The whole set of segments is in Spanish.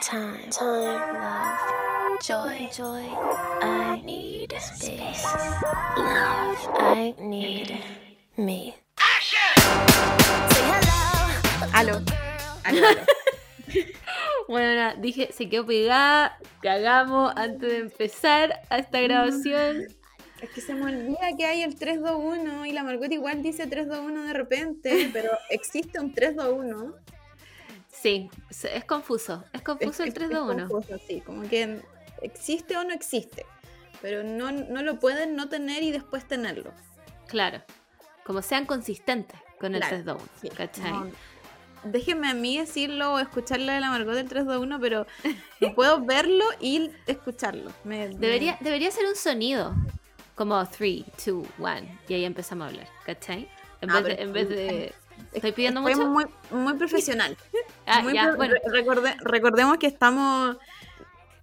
time, time, love, joy, joy. I need space, love. I need me. Say hello. Aló. Aló, aló. Bueno, nada, dije, se quedó pegada, cagamos antes de empezar a esta grabación. Es que se me olvida que hay el 321 y la Margot igual dice 321 de repente, pero existe un 321. Sí, es confuso, es confuso el Es- 3 es 2 1 confuso, sí, como que existe o no existe, pero no, no lo pueden no tener y después tenerlo. Claro, como sean consistentes con el Claro, 3 2 1 Sí, ¿cachai? no, déjenme a mí decirlo o escucharlo de la Margot del 321, pero no puedo verlo y escucharlo. Me- Debería, me- debería ser un sonido, como 3, 2, 1, y ahí empezamos a hablar, ¿cachai? En, Ah, vez, de, en vez de... ¿Estoy pidiendo mucho? muy, muy profesional. Ah, Muy ya, pro- bueno, re- recorde- recordemos que estamos.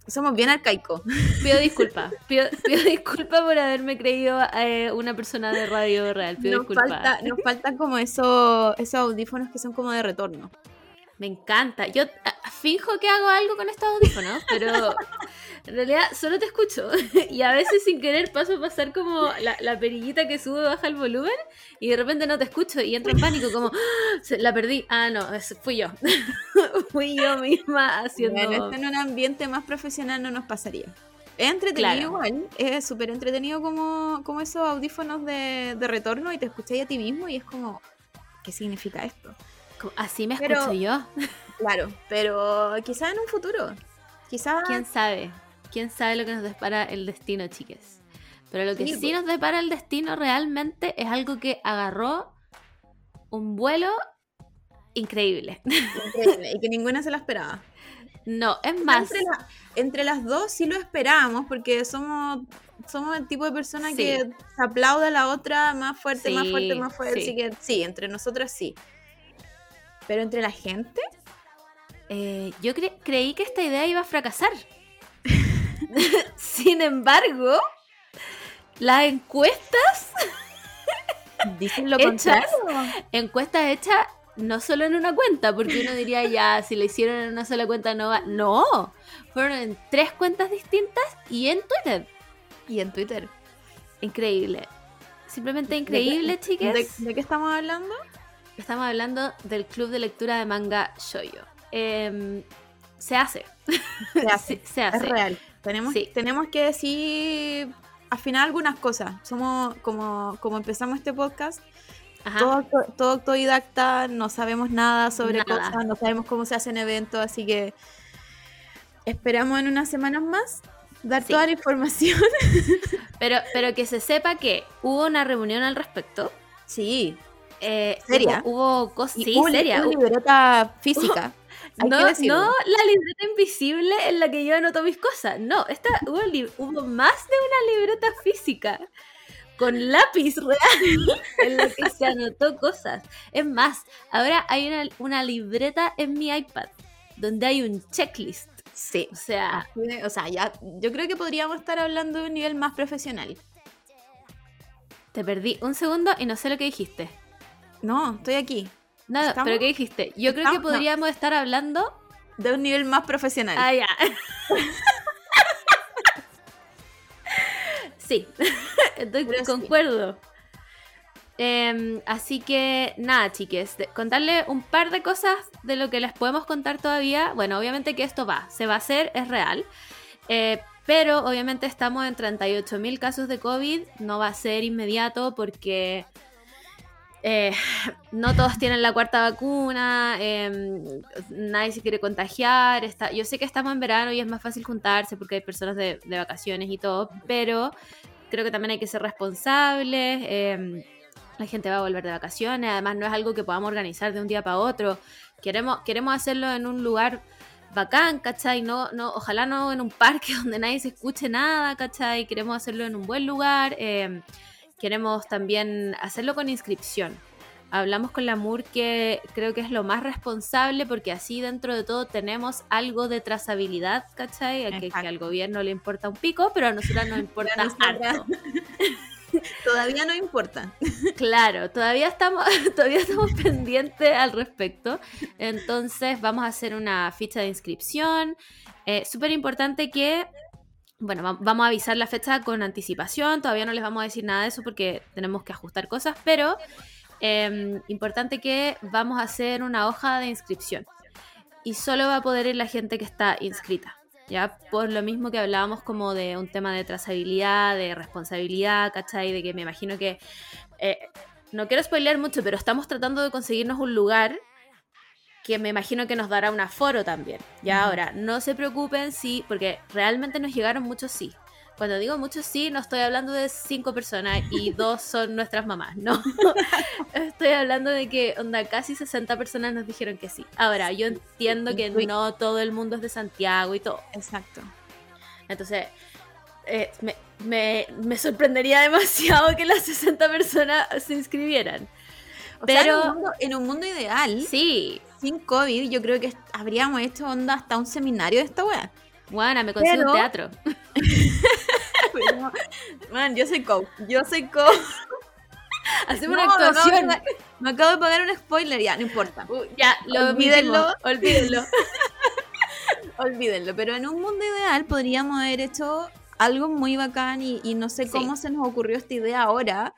Somos bien arcaicos. pido disculpas. Pido, pido disculpas por haberme creído eh, una persona de radio real. Pido Nos disculpas. falta, nos faltan como esos, esos audífonos que son como de retorno. Me encanta. Yo ah, finjo que hago algo con estos audífonos, pero en realidad solo te escucho. Y a veces sin querer paso a pasar como la, la perillita que sube baja el volumen y de repente no te escucho y entro en pánico como ¡Ah! La perdí. Ah, no, fui yo. fui yo misma haciendo... Bueno, en un ambiente más profesional no nos pasaría. Es entretenido Claro. igual, es súper entretenido como, como esos audífonos de, de retorno y te escucháis a ti mismo y es como, ¿qué significa esto? Así me Pero- escucho yo. Claro, pero quizás en un futuro, quizás... ¿Quién sabe? ¿Quién sabe lo que nos depara el destino, chiques? Pero lo que Sí, sí, pues. nos depara el destino realmente es algo que agarró un vuelo increíble. Increíble, y que ninguna se la esperaba. No, es más, Entre, la- entre las dos sí lo esperábamos porque somos, somos el tipo de persona Sí. que se aplaude a la otra más fuerte, más fuerte, más fuerte. sí. Así que sí, entre nosotras sí. Pero entre la gente, eh, yo cre- creí que esta idea iba a fracasar. Sin embargo, las encuestas, dicen lo Hechas. contrario. encuestas hechas no solo en una cuenta, porque uno diría ya, si lo hicieron en una sola cuenta no va. No, fueron en tres cuentas distintas y en Twitter. Y en Twitter. Increíble. Simplemente increíble, ¿De, chiques. de qué estamos hablando? Estamos hablando del club de lectura de manga Shoyo. Em, se hace. Se hace. Sí, se hace. Es real. Tenemos, Sí. tenemos que decir afinar algunas cosas. Somos como, como empezamos este podcast. Ajá. todo, todo autodidacta, no sabemos nada sobre Nada. cosas, no sabemos cómo se hacen eventos, así que esperamos en unas semanas más dar Sí. toda la información. Pero, pero que se sepa que hubo una reunión al respecto. Sí, Eh, ¿Seria? Hubo, hubo cosas. Sí, una, seria. libreta física. Hay No, no la libreta invisible en la que yo anoto mis cosas. No, esta hubo, hubo más de una libreta física con lápiz real en la que se anotó cosas. Es más, ahora hay una, una libreta en mi iPad donde hay un checklist. Sí. O sea, de- O sea, ya, yo creo que podríamos estar hablando de un nivel más profesional. te perdí un segundo y no sé lo que dijiste. No, estoy aquí. No, ¿Estamos? pero ¿qué dijiste? Yo creo que podríamos estar hablando. De un nivel más profesional. Ah, ya. sí, estoy Pero sí. concuerdo. Em, así que nada, chiques, contarle un par de cosas de lo que les podemos contar todavía. Bueno, obviamente que esto va, se va a hacer, es real. Eh, pero obviamente estamos en 38.000 casos de COVID, no va a ser inmediato porque eh, no todos tienen la cuarta vacuna, em, nadie se quiere contagiar. Está, yo sé que estamos en verano y es más fácil juntarse porque hay personas de, vacaciones y todo, pero creo que también hay que ser responsables. em, la gente va a volver de vacaciones, además no es algo que podamos organizar de un día para otro. Queremos, queremos hacerlo en un lugar bacán, ¿cachai? No, no, ojalá no en un parque donde nadie se escuche nada, ¿cachai? Queremos hacerlo en un buen lugar. em, queremos también hacerlo con inscripción. Hablamos con la MUR que creo que es lo más responsable porque así dentro de todo tenemos algo de trazabilidad, ¿cachai? A Que, al gobierno le importa un pico, pero a nosotros nos importa nosotras- harto. todavía no importa. Claro, todavía estamos, todavía estamos pendientes al respecto. Entonces vamos a hacer una ficha de inscripción. Eh, Súper importante que, bueno, va- vamos a avisar la fecha con anticipación. Todavía no les vamos a decir nada de eso porque tenemos que ajustar cosas, pero eh, importante que vamos a hacer una hoja de inscripción. Y solo va a poder ir la gente que está inscrita. Ya, por lo mismo que hablábamos como de un tema de trazabilidad, de responsabilidad, ¿cachai? De que me imagino que eh, no quiero spoilear mucho, pero estamos tratando de conseguirnos un lugar que me imagino que nos dará un aforo también. Ujú. ahora, no se preocupen si, porque realmente nos llegaron muchos sí. Cuando digo muchos sí, no estoy hablando de cinco personas y dos son nuestras mamás, no. estoy hablando de que onda, casi 60 personas nos dijeron que sí. Ahora, yo entiendo que no todo el mundo es de Santiago y todo. Exacto. Entonces, eh, me, me- me sorprendería demasiado que las 60 personas se inscribieran. O sea, Pero- en, un mundo, en un mundo ideal, Sí, sin COVID, yo creo que habríamos hecho onda hasta un seminario de esta weá. Buena, me consigo Pero- un teatro. Pero, man, yo soy coach. Yo soy coach. Hacemos No, una me acabo de actuación. pagar- Me acabo de pagar un spoiler, ya, no importa. Uh, ya, lo Olvídenlo. olvídenlo. Olvídenlo. Olvídenlo. Pero en un mundo ideal podríamos haber hecho algo muy bacán y, y no sé Sí. cómo se nos ocurrió esta idea ahora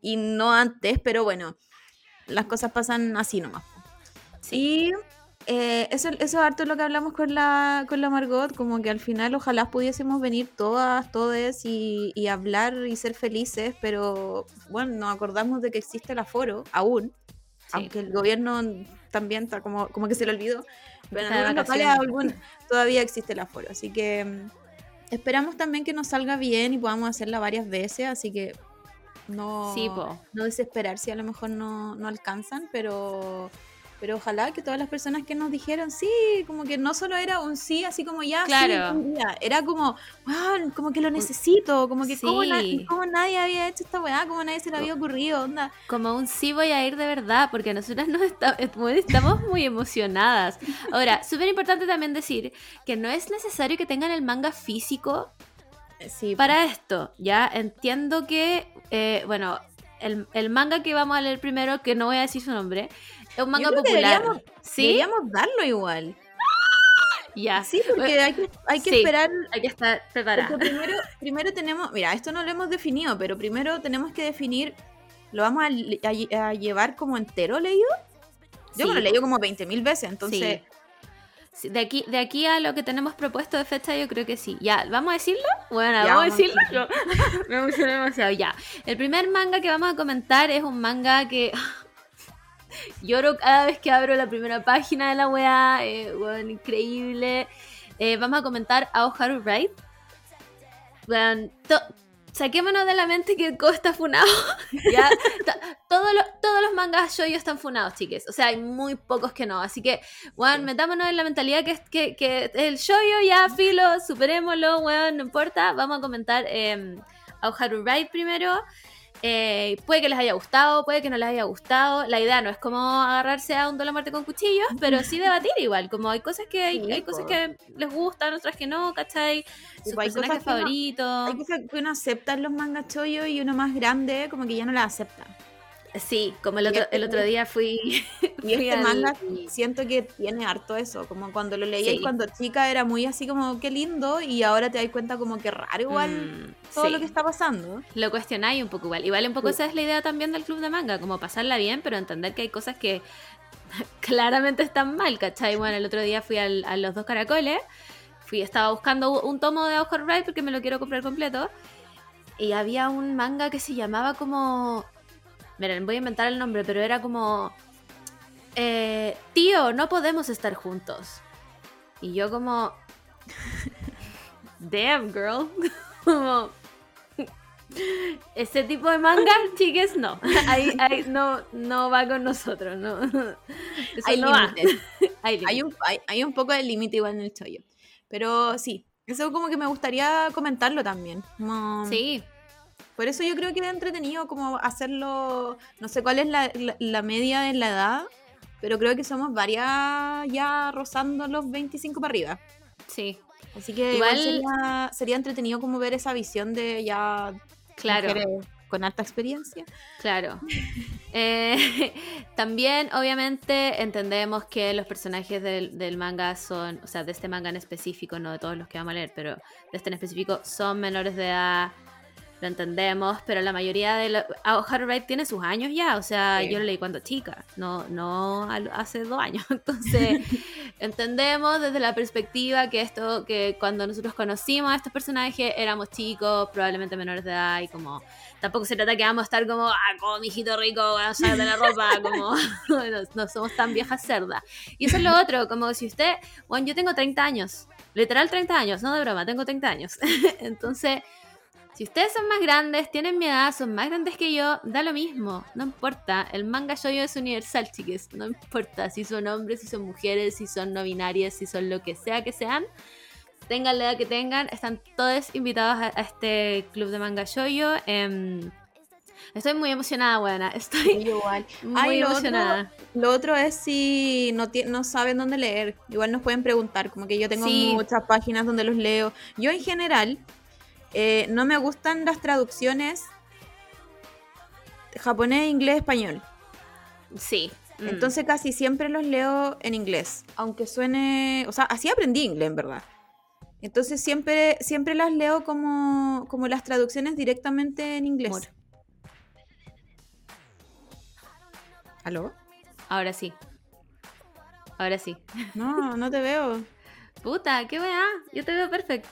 y no antes, pero bueno, las cosas pasan así nomás. Y eh, eso, eso es harto lo que hablamos con la, con la Margot, como que al final ojalá pudiésemos venir todas, todes y, y hablar y ser felices, pero bueno, nos acordamos de que existe el aforo aún, Sí. aunque el gobierno también está como, como que se le olvidó, pero en algunos locales todavía existe el aforo, así que mm, esperamos también que nos salga bien y podamos hacerla varias veces, así que no, Sí, no desesperar si a lo mejor no, no alcanzan, pero, pero ojalá que todas las personas que nos dijeron sí, como que no solo era un sí, así como ya, Claro. era como, wow, como que lo necesito, como que na- Sí. cómo nadie había hecho esta weá, cómo nadie se le había ocurrido, onda. Como un sí voy a ir de verdad, porque nosotras nos está- eh, estamos muy emocionadas. Ahora, súper importante también decir que no es necesario que tengan el manga físico Sí, para esto. Ya entiendo que, eh, bueno, el, el manga que vamos a leer primero, que no voy a decir su nombre, es un manga popular. deberíamos- ¿Sí? deberíamos darlo igual. Ya. Sí, porque hay que, hay que Sí. esperar Hay que estar preparada. primero, primero tenemos, mira, esto no lo hemos definido, pero primero tenemos que definir, ¿lo vamos a, le- a lle- a llevar como entero leído? Yo Sí. me lo he leído como 20.000 veces, entonces... Sí. De, aquí, de aquí a lo que tenemos propuesto de fecha, yo creo que sí. Ya, ¿vamos a decirlo? Bueno, Ya, vamos a decirlo. Me emocioné demasiado. Ya. El primer manga que vamos a comentar es un manga que. Lloro cada vez que abro la primera página de la weá. eh, weón, increíble. Eh, vamos a comentar a Oharu Wright. To- saquémonos de la mente que Ko está funado. ya. To- todos, los, todos los mangas yo están funados, chiques. O sea, hay muy pocos que no. Así que, weón, metámonos en la mentalidad que, que, que el shoyo ya, filo, superémoslo, weón, no importa. Vamos a comentar eh, a Oharu Wright primero. Eh, puede que les haya gustado, puede que no les haya gustado. La idea no es como agarrarse a un duelo a muerte con cuchillos, pero sí debatir igual. Como hay cosas que hay, Sí, hay cosas que les gustan, otras que no, ¿cachai? Sus personajes cosas que no- favoritos. Hay cosas que uno acepta en los mangas chollo y uno más grande como que ya no las acepta. Sí, como el otro, este- el otro día fui. Y fui este al- manga siento que tiene harto eso, como cuando lo leí Sí. cuando chica era muy así como qué lindo y ahora te das cuenta como que raro igual Mm, todo sí. lo que está pasando. Lo cuestionáis un poco igual. Igual un poco Sí. esa es la idea también del club de manga, como pasarla bien, pero entender que hay cosas que claramente están mal, ¿cachai? Bueno, el otro día fui al- a los dos caracoles, fui, estaba buscando un tomo de Oscar Wright porque me lo quiero comprar completo, y había un manga que se llamaba como... Miren, voy a inventar el nombre, pero era como... eh, tío, no podemos estar juntos. Y yo como... Damn, girl. Como... Ese tipo de manga, chiques, no. Ahí, ahí no, no va con nosotros, no. Eso Hay no límites. Hay un, hay, hay un poco de límite igual en el chollo. Pero sí, eso como que me gustaría comentarlo también. como- Sí, Por eso yo creo que es entretenido como hacerlo, no sé cuál es la, la- la media en la edad, pero creo que somos varias ya rozando los 25 para arriba. sí, Así que igual, Igual- sería, sería entretenido como ver esa visión de ya claro. mujeres con alta experiencia. Claro. Eh, también, obviamente, entendemos que los personajes del, del manga son, o sea, de este manga en específico, no de todos los que vamos a leer, pero de este en específico, son menores de edad lo entendemos, pero la mayoría de los... Haru Wright tiene sus años ya, o sea, Sí. yo lo leí cuando chica, no, no hace dos años. Entonces, entendemos desde la perspectiva que esto, que cuando nosotros conocimos a estos personajes éramos chicos, probablemente menores de edad, y como tampoco se trata que vamos a estar como, ah, como mi hijito rico, a de la ropa, como no, no somos tan viejas cerdas. Y eso es lo otro, como si usted, bueno, yo tengo 30 años, literal 30 años, no de broma, tengo 30 años. Entonces, si ustedes son más grandes, tienen mi edad, son más grandes que yo, da lo mismo, no importa. El manga shoyo es universal, chiques, no importa si son hombres, si son mujeres, si son no binarias, si son lo que sea que sean. Tengan la edad que tengan, están todos invitados a, a este club de manga shoyo. Em, estoy muy emocionada, buena. Estoy Igual. muy Ay, lo otro- emocionada. Lo otro es si no, no saben dónde leer. Igual nos pueden preguntar, como que yo tengo Sí. muchas páginas donde los leo. Yo en general eh, no me gustan las traducciones japonés, inglés, español. Sí. mm. Entonces casi siempre los leo en inglés. Aunque suene... O sea, así aprendí inglés, en verdad. Entonces siempre, siempre las leo como, como las traducciones directamente en inglés. Amor. ¿Aló? Ahora sí. Ahora sí. No, no te veo. Puta, qué weá. Yo te veo perfecto.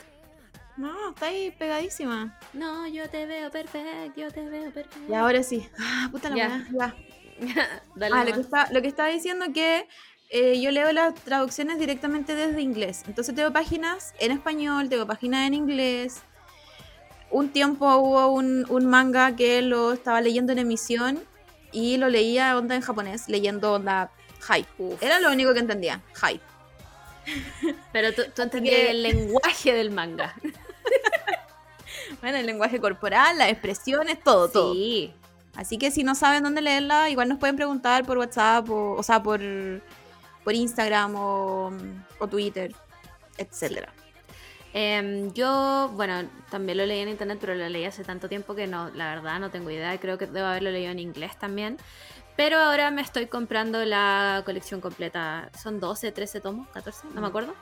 No, está ahí pegadísima. No, yo te veo perfecto, yo te veo perfecto. Y ahora sí. Ah, puta la Ya. ya. Dale Ah, lo que, está, lo que estaba diciendo que eh, yo leo las traducciones directamente desde inglés. Entonces tengo páginas en español, tengo páginas en inglés. Un tiempo hubo un, un manga que lo estaba leyendo en emisión y lo leía onda en japonés, leyendo onda hype. Era lo único que entendía, hype. Pero tú, tú entendías que- el lenguaje del manga. Bueno, el lenguaje corporal, las expresiones, todo, todo. Sí. Así que si no saben dónde leerla, igual nos pueden preguntar por WhatsApp, o, o sea, por, por Instagram o, o Twitter, etcétera. Em, yo, bueno, también lo leí en internet, pero lo leí hace tanto tiempo que no, la verdad no tengo idea. Creo que debo haberlo leído en inglés también. Pero ahora me estoy comprando la colección completa. Son 12, 13 tomos, 14, no me acuerdo.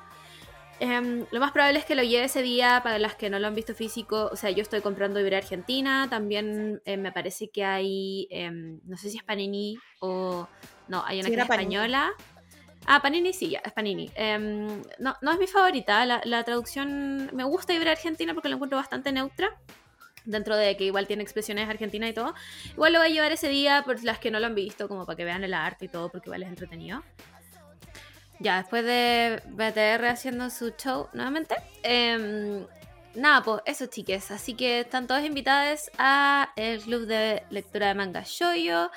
Em, lo más probable es que lo lleve ese día para las que no lo han visto físico. O sea, yo estoy comprando Iberia Argentina. También eh, me parece que hay, em, no sé si es Panini o... No, hay una Sí, que es española. Ah, Panini sí, ya, es Panini. Em, no, no es mi favorita. La, la traducción me gusta Iberia Argentina porque la encuentro bastante neutra. Dentro de que igual tiene expresiones argentinas y todo. Igual lo voy a llevar ese día por las que no lo han visto, como para que vean el arte y todo, porque igual es entretenido. Ya, después de BTR haciendo su show nuevamente. em, nada, pues eso, chiques. Así que están todos invitados a el club de lectura de manga Shoyo.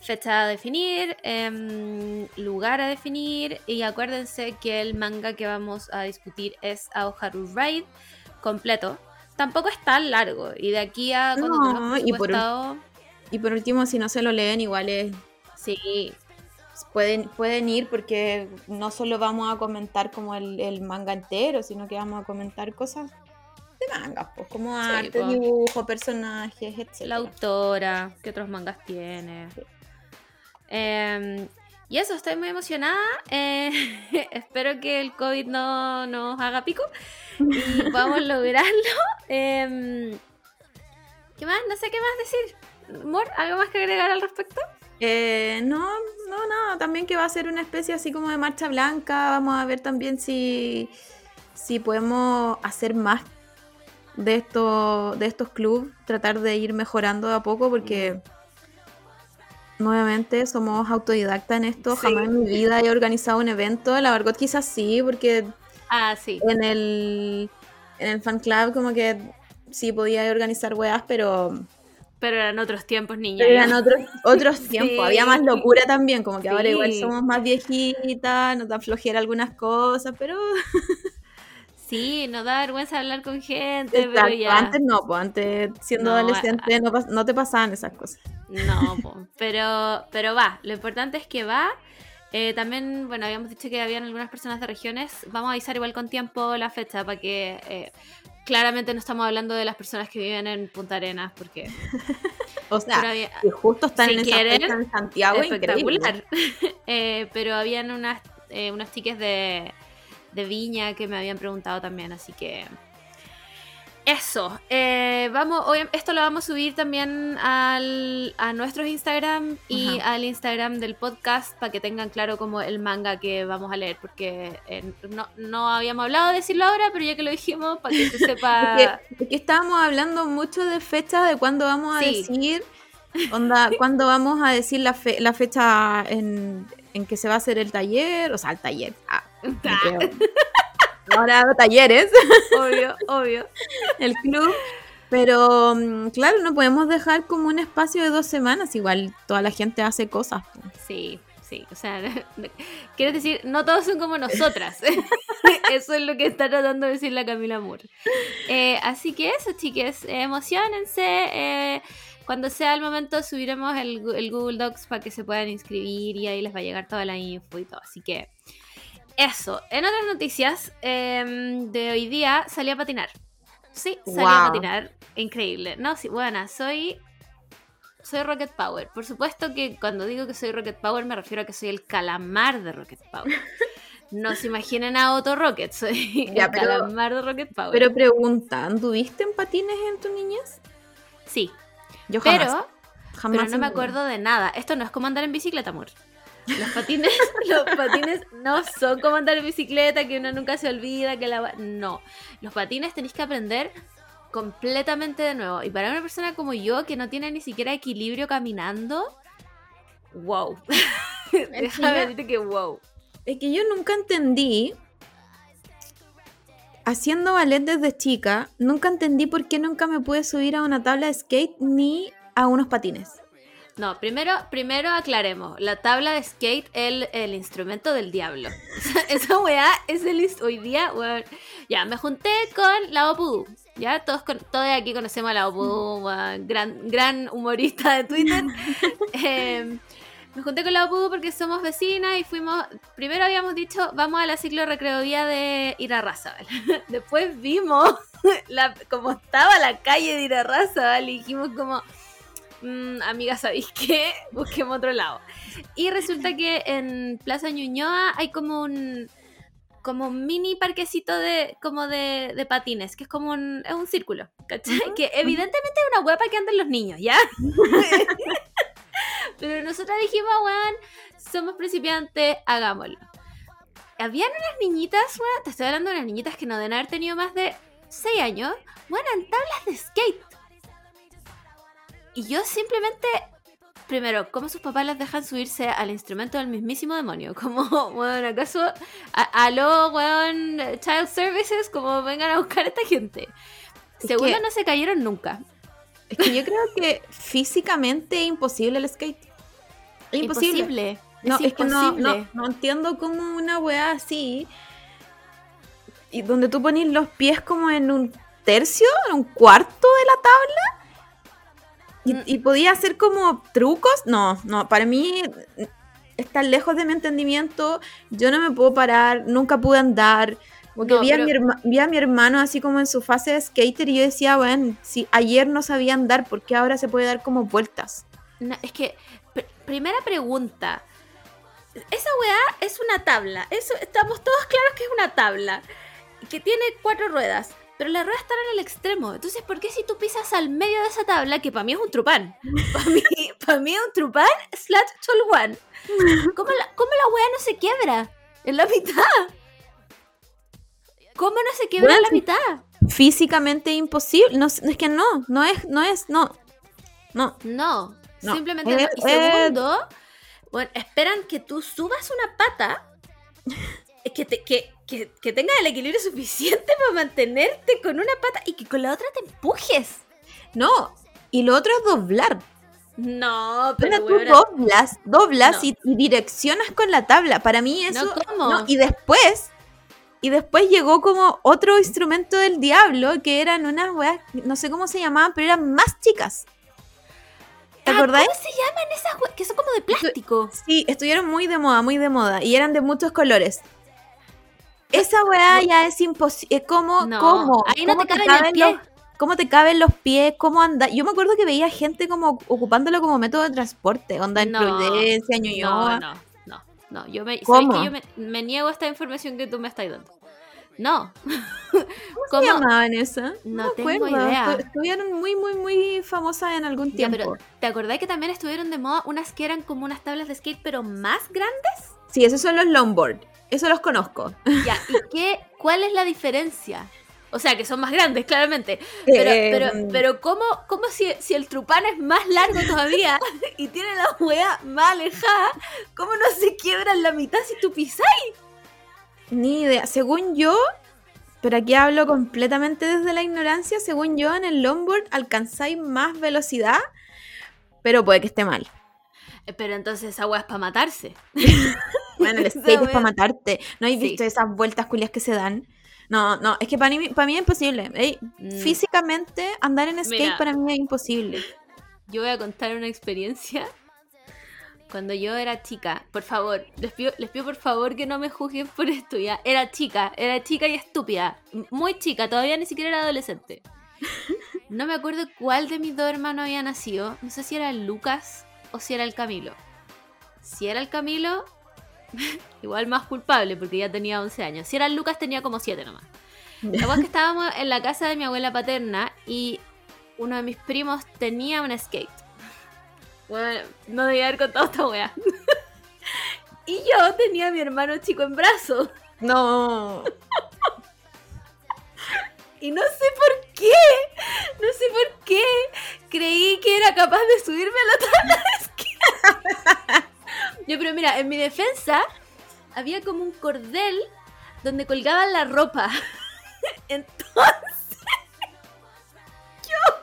Fecha a definir, em, lugar a definir. Y acuérdense que el manga que vamos a discutir es Aoharu Raid completo. Tampoco es tan largo. Y de aquí a cuando No, y por- Y por último, si no se lo leen, igual es, Sí, pueden, pueden ir porque no solo vamos a comentar como el, el manga entero, sino que vamos a comentar cosas de manga, pues, como Sí, arte, po. dibujo, personajes, etc. la autora, qué otros mangas tiene. Em, y eso, estoy muy emocionada. Eh, espero que el COVID no nos haga pico y podamos lograrlo. Em, ¿Qué más? No sé qué más decir. Mor, ¿algo más que agregar al respecto? Eh, no, no, nada. También que va a ser una especie así como de marcha blanca. Vamos a ver también si, si podemos hacer más de, esto, de estos clubes. Tratar de ir mejorando de a poco porque nuevamente somos autodidactas en esto. Sí. Jamás en mi vida he organizado un evento. La Margot quizás sí, porque Ah, sí. en el, en el fan club como que sí podía organizar weas, pero... Pero eran otros tiempos, niña. Eran otros, otros tiempos, Sí. había más locura también, como que ahora igual somos más viejitas, nos da flojera algunas cosas, pero Sí, nos da vergüenza hablar con gente, pero Exacto, ya. antes no, pues antes siendo No, adolescente no, pas- no te pasaban esas cosas. No, po, pero, pero va. Lo importante es que va. Eh, también, bueno, habíamos dicho que habían algunas personas de regiones. Vamos a avisar igual con tiempo la fecha para que eh, claramente no estamos hablando de las personas que viven en Punta Arenas porque O sea, Pero había- que justo están si en esa quieren, fecha en Santiago, increíble. espectacular. Eh, pero habían unas, eh, unas chicas de, de Viña que me habían preguntado también, así que. Eso. eh, vamos, obvia- esto lo vamos a subir también al, a nuestros Instagram y Ajá. al Instagram del podcast para que tengan claro como el manga que vamos a leer, porque eh, no, no habíamos hablado de decirlo ahora, pero ya que lo dijimos, para que se sepa. Porque, porque estábamos hablando mucho de fechas, de cuándo vamos a Sí. decir, onda, cuándo vamos a decir la, fe- la fecha en, en que se va a hacer el taller, o sea, el taller. ah. Ahora hago talleres, obvio, obvio. el club. Pero mm, claro, no podemos dejar como un espacio de dos semanas, igual toda la gente hace cosas. Sí, sí, o sea, quiero decir, no todos son como nosotras. eso es lo que está tratando de decir la Camila Moore. Eh, así que eso, chiques, eh, emocionense. eh, cuando sea el momento subiremos el, el Google Docs para que se puedan inscribir y ahí les va a llegar toda la info y todo. Así que eso. En otras noticias, em, de hoy día salí a patinar. Sí, salí a patinar. Increíble. No, sí, buena, soy soy Rocket Power. Por supuesto que cuando digo que soy Rocket Power me refiero a que soy el calamar de Rocket Power. No se imaginen a Otto Rocket, soy Ya, el pero- calamar de Rocket Power. Pero pregunta, ¿anduviste en patines en tu niñez? sí, Yo jamás. pero, jamás pero no me acuerdo de nada. Esto no es como andar en bicicleta, amor. Los patines, los patines no son como andar en bicicleta, que uno nunca se olvida, que la... No, los patines tenéis que aprender completamente de nuevo. Y para una persona como yo, que no tiene ni siquiera equilibrio caminando, wow. Déjame decirte que wow. Es que yo nunca entendí, haciendo ballet desde chica, nunca entendí por qué nunca me pude subir a una tabla de skate ni a unos patines. No, primero, primero aclaremos. La tabla de skate es el, el instrumento del diablo. Esa, weá es el hoy día, weón. Ya, me junté con la Opudú. Ya, todos, con, todos aquí conocemos a la Opudú, weón, gran, gran humorista de Twitter. Em, me junté con la Opudú porque somos vecinas y fuimos. Primero habíamos dicho, vamos a la ciclo recreodía de Irarrázaval. Después vimos la, cómo estaba la calle de Irarrázaval y dijimos como. "Mm, amiga, ¿sabéis qué? Busquemos otro lado. Y resulta que en Plaza Ñuñoa hay como un como un mini parquecito de como de, de patines, que es como un, es un círculo, ¿cachai? Que evidentemente es una huepa que andan los niños, ¿ya? Pero nosotras dijimos, weón, somos principiantes, hagámoslo. Habían unas niñitas, weón, te estoy hablando de unas niñitas que no deben haber tenido más de 6 años, weón, en tablas de skate. Y yo simplemente, primero, ¿cómo sus papás las dejan subirse al instrumento del mismísimo demonio? Como, weón, ¿acaso? A- Aló, weón, Child Services, como vengan a buscar a esta gente. Es Segundo, que- no se cayeron nunca. Es que yo creo que físicamente es imposible el skate. Es imposible. Imposible. No, es, es, que no, imposible. no, no entiendo cómo una weá así, y donde tú pones los pies como en un tercio, en un cuarto de la tabla. Y, y podía hacer como trucos. No, no, para mí está lejos de mi entendimiento. Yo no me puedo parar, nunca pude andar. Porque No, vi, a pero- mi herma- vi a mi hermano así como en su fase de skater y yo decía, bueno, si ayer no sabía andar, ¿por qué ahora se puede dar como vueltas? No, es que, pr- primera pregunta. Esa weá es una tabla. Eso, estamos todos claros que es una tabla. Que tiene cuatro ruedas. Pero las ruedas están en el extremo. Entonces, ¿por qué si tú pisas al medio de esa tabla, que para mí es un trupán? Para mí, pa' mí es un trupán slash cholguán. ¿Cómo la, ¿Cómo la weá no se quiebra? En la mitad. ¿Cómo no se quiebra en la mitad? Físicamente imposible. No, es que no, no es, no es, no. No. No, No. simplemente Eh, no. Y eh. segundo, bueno, esperan que tú subas una pata eh, que, te- que, que, que tengas el equilibrio suficiente para mantenerte con una pata y que con la otra te empujes. No. Y lo otro es doblar. No, Pero pero tú doblas, doblas No. y, y direccionas con la tabla. Para mí eso. No, ¿cómo? no, y después. Y después llegó como otro instrumento del diablo que eran unas weas, no sé cómo se llamaban, pero eran más chicas. ¿Te Ah, acordáis? ¿Cómo se llaman esas we- que son como de plástico? Sí, estuvieron muy de moda, muy de moda. Y eran de muchos colores. Esa weá ya es imposible. ¿Cómo? No, ¿Cómo? ahí no ¿Cómo te el caben los- cómo te caben los pies, cómo anda. Yo me acuerdo que veía gente como ocupándolo como método de transporte, onda en No, Providencia, Ñuñoa. No, no, no, no. Yo me, ¿sabes ¿Cómo? que yo me, me niego a esta información que tú me estás dando. No. ¿Cómo ¿Cómo? se llamaban esa? No me tengo acuerdo. idea. Estu- Estuvieron muy, muy, muy famosas en algún Ya, tiempo. pero ¿te acordás que también estuvieron de moda unas que eran como unas tablas de skate, pero más grandes? Sí, esos son los longboard. Eso los conozco. Ya, ¿y qué, cuál es la diferencia? O sea, que son más grandes, claramente. Pero, Eh, pero, pero ¿cómo, cómo si, si el trupán es más largo todavía y tiene la hueá más alejada, cómo no se quiebra en la mitad si tú pisás? Ni idea. Según yo, pero aquí hablo completamente desde la ignorancia, según yo en el longboard alcanzáis más velocidad, pero puede que esté mal. Eh, Pero entonces esa hueá es para matarse. Bueno, el skate es para matarte. ¿No Sí. visto esas vueltas culias que se dan? No, no, es que para mí, para mí es imposible. Mm. Físicamente, andar en skate Mira. para mí es imposible. Yo voy a contar una experiencia. Cuando yo era chica, por favor, les pido, les pido por favor que no me juzguen por esto ya. Era chica, era chica y estúpida. Muy chica, todavía ni siquiera era adolescente. No me acuerdo cuál de mis dos hermanos había nacido. No sé si era el Lucas o si era el Camilo. Si era el Camilo, igual más culpable porque ya tenía 11 años. Si era Lucas tenía como 7 nomás. La es que estábamos en la casa de mi abuela paterna y uno de mis primos tenía un skate. Bueno, no debía haber contado esta wea. y yo tenía a mi hermano chico en brazos. No. Y no sé por qué, no sé por qué creí que era capaz de subirme a la tabla de esquí. Yo, pero mira, en mi defensa había como un cordel donde colgaban la ropa. Entonces, yo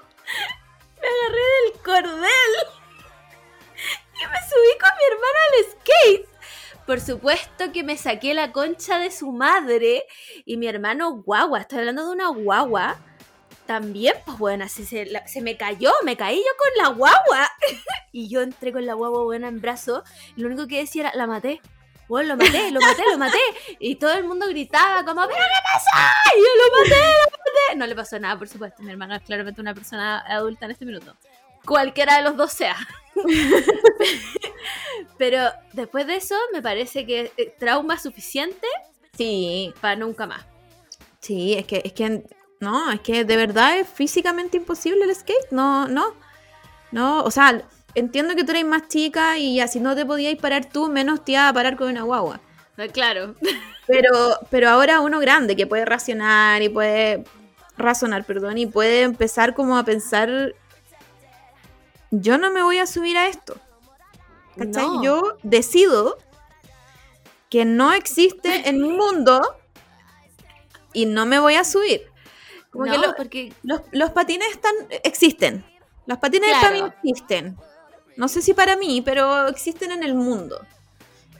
me agarré del cordel y me subí con mi hermano al skate. Por supuesto que me saqué la concha de su madre y mi hermano guagua, estoy hablando de una guagua, también, pues bueno, así se, la- se me cayó, me caí yo con la guagua. y yo entré con la guagua buena en brazo y lo único que decía era, la maté. Bueno, lo maté, lo maté, lo maté. Y todo el mundo gritaba como, ¿pero qué pasa? Y yo lo maté, lo maté. No le pasó nada, por supuesto. Mi hermano es claramente una persona adulta en este minuto. Cualquiera de los dos sea. Pero después de eso, me parece que eh, trauma suficiente Sí, para nunca más. sí, es que, es que, no, es que de verdad es físicamente imposible el skate. No, no. No, o sea, entiendo que tú eres más chica y así no te podías parar tú, menos te iba a parar con una guagua. Eh, Claro. Pero, pero ahora uno grande que puede racionar y puede razonar, perdón, y puede empezar como a pensar, yo no me voy a subir a esto. ¿Cachai? No. Yo decido que no existe en mi mundo y no me voy a subir. Como no, que lo- porque los, los patines están, existen. Los patines Claro. mí existen. No sé si para mí, pero existen en el mundo.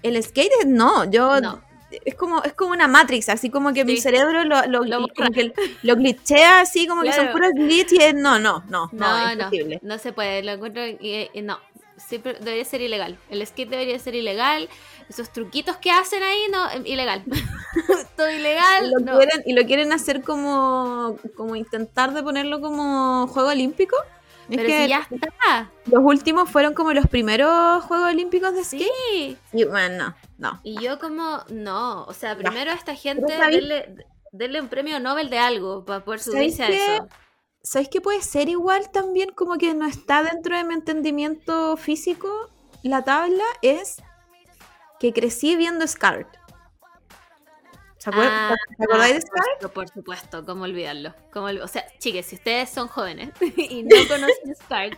El skate no, yo No. es como es como una matrix, así como que mi cerebro lo, lo, Lo como que lo glitchea así como que son puros glitch y es, no, no, no, no, no, es no, se puede. Lo encuentro y, y no. Siempre debería ser ilegal. El skate debería ser ilegal. Esos truquitos que hacen ahí, no, eh, ilegal. Todo Y ilegal. lo, no. quieren, y lo quieren hacer como, como intentar de ponerlo como juego olímpico. Es Pero que si ya está. los últimos fueron como los primeros Juegos Olímpicos de skate. Sí. Y bueno, no, no. Y yo como, no, o sea, primero a esta gente denle, denle un premio Nobel de algo para poder ¿Sabéis subirse a eso. ¿Sabes qué puede ser igual también como que no está dentro de mi entendimiento físico? La tabla es que crecí viendo Scarred. ¿Se Ah, ¿Te acordáis de supuesto, Por supuesto, cómo olvidarlo. Cómo o sea, chiques, si ustedes son jóvenes y no conocen Scarred,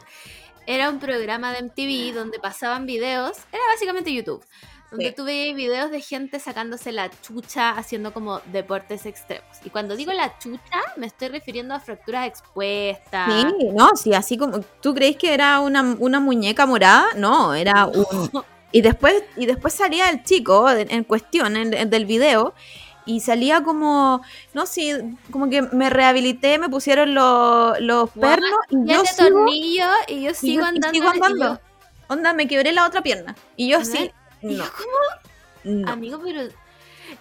era un programa de MTV donde pasaban videos, era básicamente YouTube, donde Sí. veías videos de gente sacándose la chucha haciendo como deportes extremos. Y cuando digo la chucha, me estoy refiriendo a fracturas expuestas. Sí, no, sí, así como. ¿Tú crees que era una, una muñeca morada? No, era un. Y después, y después salía el chico en, en cuestión en- en- del video y salía como. No sé, como que me rehabilité, me pusieron los, los pernos y yo Siete sigo, tornillos y yo y sigo y andando. sigo yo-. Onda, me quebré la otra pierna. Y yo ¿No sí. Y No. no. Amigo, pero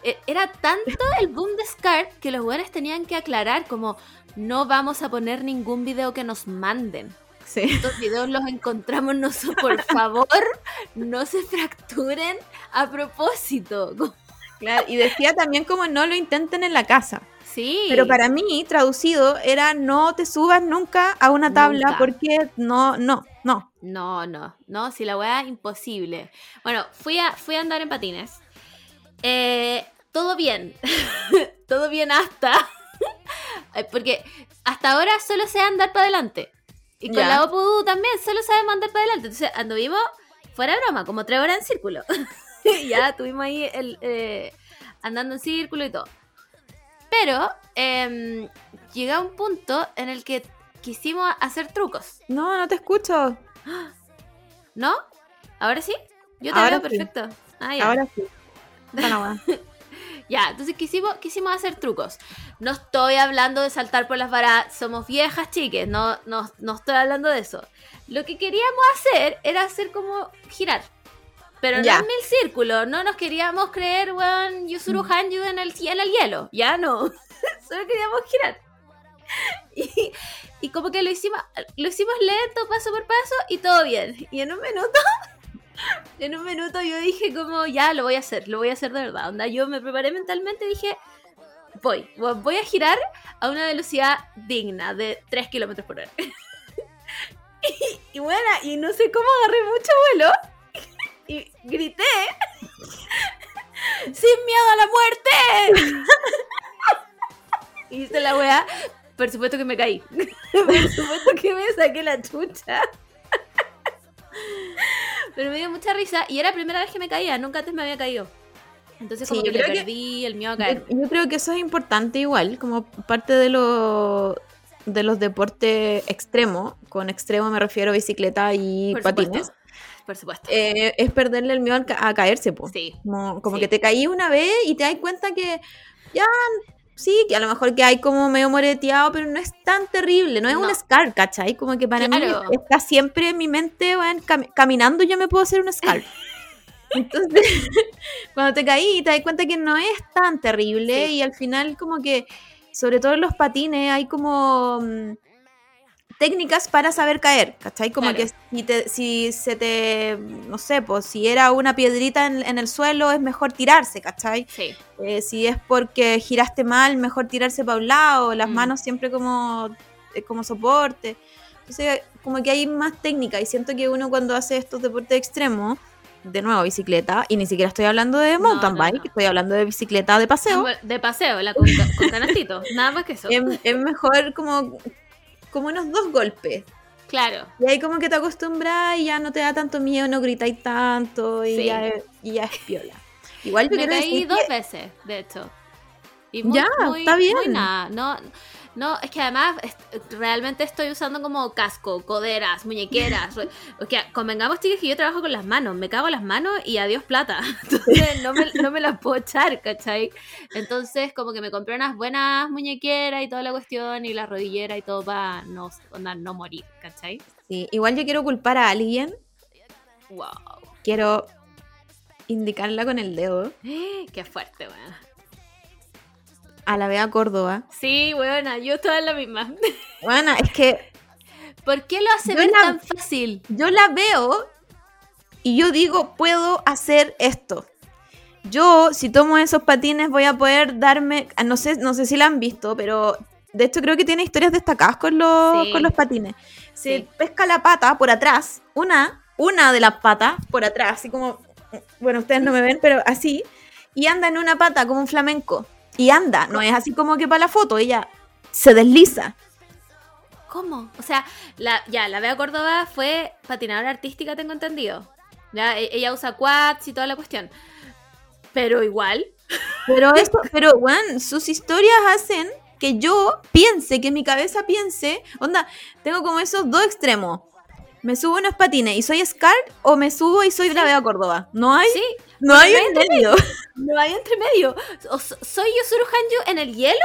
eh, era tanto el boom de Scar que los buenos tenían que aclarar como no vamos a poner ningún video que nos manden. Sí. Estos videos los encontramos nosotros, por favor, no se fracturen a propósito. Claro, y decía también como no lo intenten en la casa. Sí. Pero para mí, traducido, era no te subas nunca a una tabla Nunca. porque no, no, no. No, no, si la weá imposible. Bueno, fui a, fui a andar en patines. Eh, todo bien. todo bien hasta. Eh, Porque hasta ahora solo sé andar para adelante. Y con Ya. la OPU también solo sabemos andar para adelante. Entonces anduvimos, fuera de broma, como tres horas en círculo. ya estuvimos ahí el, eh, andando en círculo y todo. Pero em, llega un punto en el que quisimos hacer trucos. No, no te escucho. ¿No? ¿Ahora sí? Yo te Ahora veo sí. perfecto. Ah, ya. Ahora sí. Ya, entonces quisimos, quisimos hacer trucos. No estoy hablando de saltar por las varas, somos viejas chiques, no, no, no estoy hablando de eso. Lo que queríamos hacer era hacer como girar. Pero no Ya. en mil círculos, no nos queríamos creer, weón, Yusuru Mm. Hanyu en el, en el hielo. Ya no. Solo queríamos girar. Y, y como que lo hicimos, lo hicimos lento, paso por paso, y todo bien. Y en un minuto, en un minuto yo dije como, ya, lo voy a hacer, lo voy a hacer de verdad. Onda, yo me preparé mentalmente y dije, voy, voy a girar a una velocidad digna de 3 kilómetros por hora. y, bueno, y no sé cómo agarré mucho vuelo y grité, sin miedo a la muerte. y hice la weá. Por supuesto que me caí. Por supuesto que me saqué la chucha. Pero me dio mucha risa y era la primera vez que me caía, nunca antes me había caído. Entonces Sí, como yo que le que- perdí el miedo a Yo, caer. yo creo que eso es importante igual, como parte de, lo, de los deportes extremos. Con extremo me refiero a bicicleta y Por patines. supuesto. Por supuesto. eh, es perderle el miedo ca- a caerse, po. sí. Como, como Sí. que te caí una vez y te das cuenta que ya, sí, que a lo mejor que hay como medio moreteado, pero no es tan terrible, no es un scar, ¿cachai? Como que para Claro. mí está siempre en mi mente, bueno, cam- caminando yo me puedo hacer un scar. Entonces, cuando te caí, te das cuenta que no es tan terrible Sí. y al final como que, sobre todo en los patines, hay como mm, técnicas para saber caer, ¿cachai? Como Claro. que si, te, si se te, no sé, pues si era una piedrita en, en el suelo, es mejor tirarse, ¿cachai? Sí. Eh, si es porque giraste mal, mejor tirarse para un lado, las Mm. manos siempre como, eh, como soporte. Entonces, como que hay más técnica y siento que uno cuando hace estos deportes extremos, de nuevo bicicleta, y ni siquiera estoy hablando de No, mountain no, bike, no. estoy hablando de bicicleta de paseo, De paseo, la con, con canastito. Nada más que eso. es, es mejor como, como unos dos golpes. Claro. Y ahí como que te acostumbras y ya no te da tanto miedo, no gritáis tanto y, Sí. ya, y ya es piola. Igual yo Me quiero caí decir dos que- veces, de hecho. Y muy, Ya, muy- está bien. muy nada. No, no, es que además realmente estoy usando como casco, coderas, muñequeras. o sea, convengamos, chicos, que yo trabajo con las manos. Me cago en las manos y adiós plata. Entonces no me, no me las puedo echar, ¿cachai? Entonces como que me compré unas buenas muñequeras y toda la cuestión y la rodillera y todo para no, onda, no morir, ¿cachai? Sí, igual yo quiero culpar a alguien, Wow. quiero indicarla con el dedo Qué fuerte, weón. A la Bea Córdoba. Sí, weona, yo estaba en la misma. Bueno, es que ¿Por qué lo hace Yo ver la- tan fácil? yo la veo y yo digo, puedo hacer esto. Yo, si tomo esos patines, voy a poder darme, ah, no sé, no sé si la han visto, pero de hecho creo que tiene historias destacadas con los, Sí. con los patines. Se Sí. pesca la pata por atrás, una, una de las patas por atrás, así como, bueno, ustedes no me ven, pero así, y anda en una pata como un flamenco. Y anda, no es así como que para la foto, ella se desliza. ¿Cómo? O sea, la, ya, la Bea Córdoba fue patinadora artística, tengo entendido. Ya, e- ella usa quads y toda la cuestión. Pero igual, Pero esto, pero bueno, sus historias hacen que yo piense, que mi cabeza piense, onda, tengo como esos dos extremos. Me subo unos patines y soy Scar o me subo y soy la Bea Córdoba. No hay, sí, no hay no en medio. no hay entre medio. O so- ¿Soy Yusuru Hanyu en el hielo?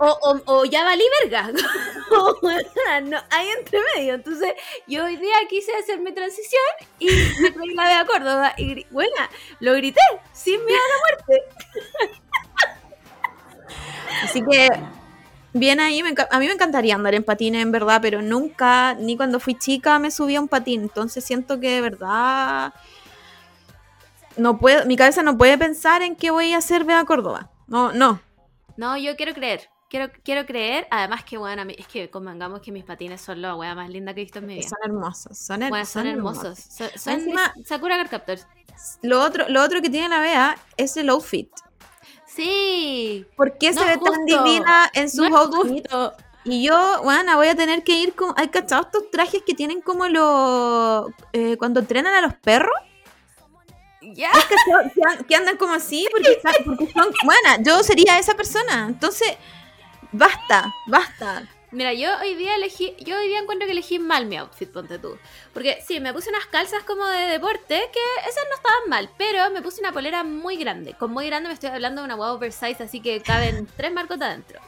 ¿O, o, o ya valí verga? no hay entre medio. Entonces, yo hoy día quise hacer mi transición y me creí la Bea Córdoba. Y buena, lo grité, sin miedo a la muerte. Así que bien ahí, me a mí me encantaría andar en patines en verdad, pero nunca, ni cuando fui chica me subí a un patín, entonces siento que de verdad no puedo, mi cabeza no puede pensar en qué voy a hacer Bea Córdoba. No, no. No, yo quiero creer. Quiero, quiero creer. Además que, bueno, es que convengamos que mis patines son la wea más linda que he visto en mi vida. Son hermosos, son, her- Bueno, son son hermosos. Son, son Encima- mis Sakura. Lo otro, lo otro que tiene la Bea es el outfit. Sí. ¿Por qué No se ve tan divina en sus No outfits? Y yo, bueno, voy a tener que ir con... ¿Hay cachado estos trajes que tienen como los... eh, cuando entrenan a los perros? Ya. ¿Cachado? Que, que andan como así porque, porque son... Bueno, yo sería esa persona. Entonces, basta, basta. Mira, yo hoy día elegí, yo hoy día encuentro que elegí mal mi outfit, ponte tú. Porque sí, me puse unas calzas como de deporte, que esas no estaban mal, pero me puse una polera muy grande. Con muy grande me estoy hablando de una hueá oversize, así que caben tres marcos adentro.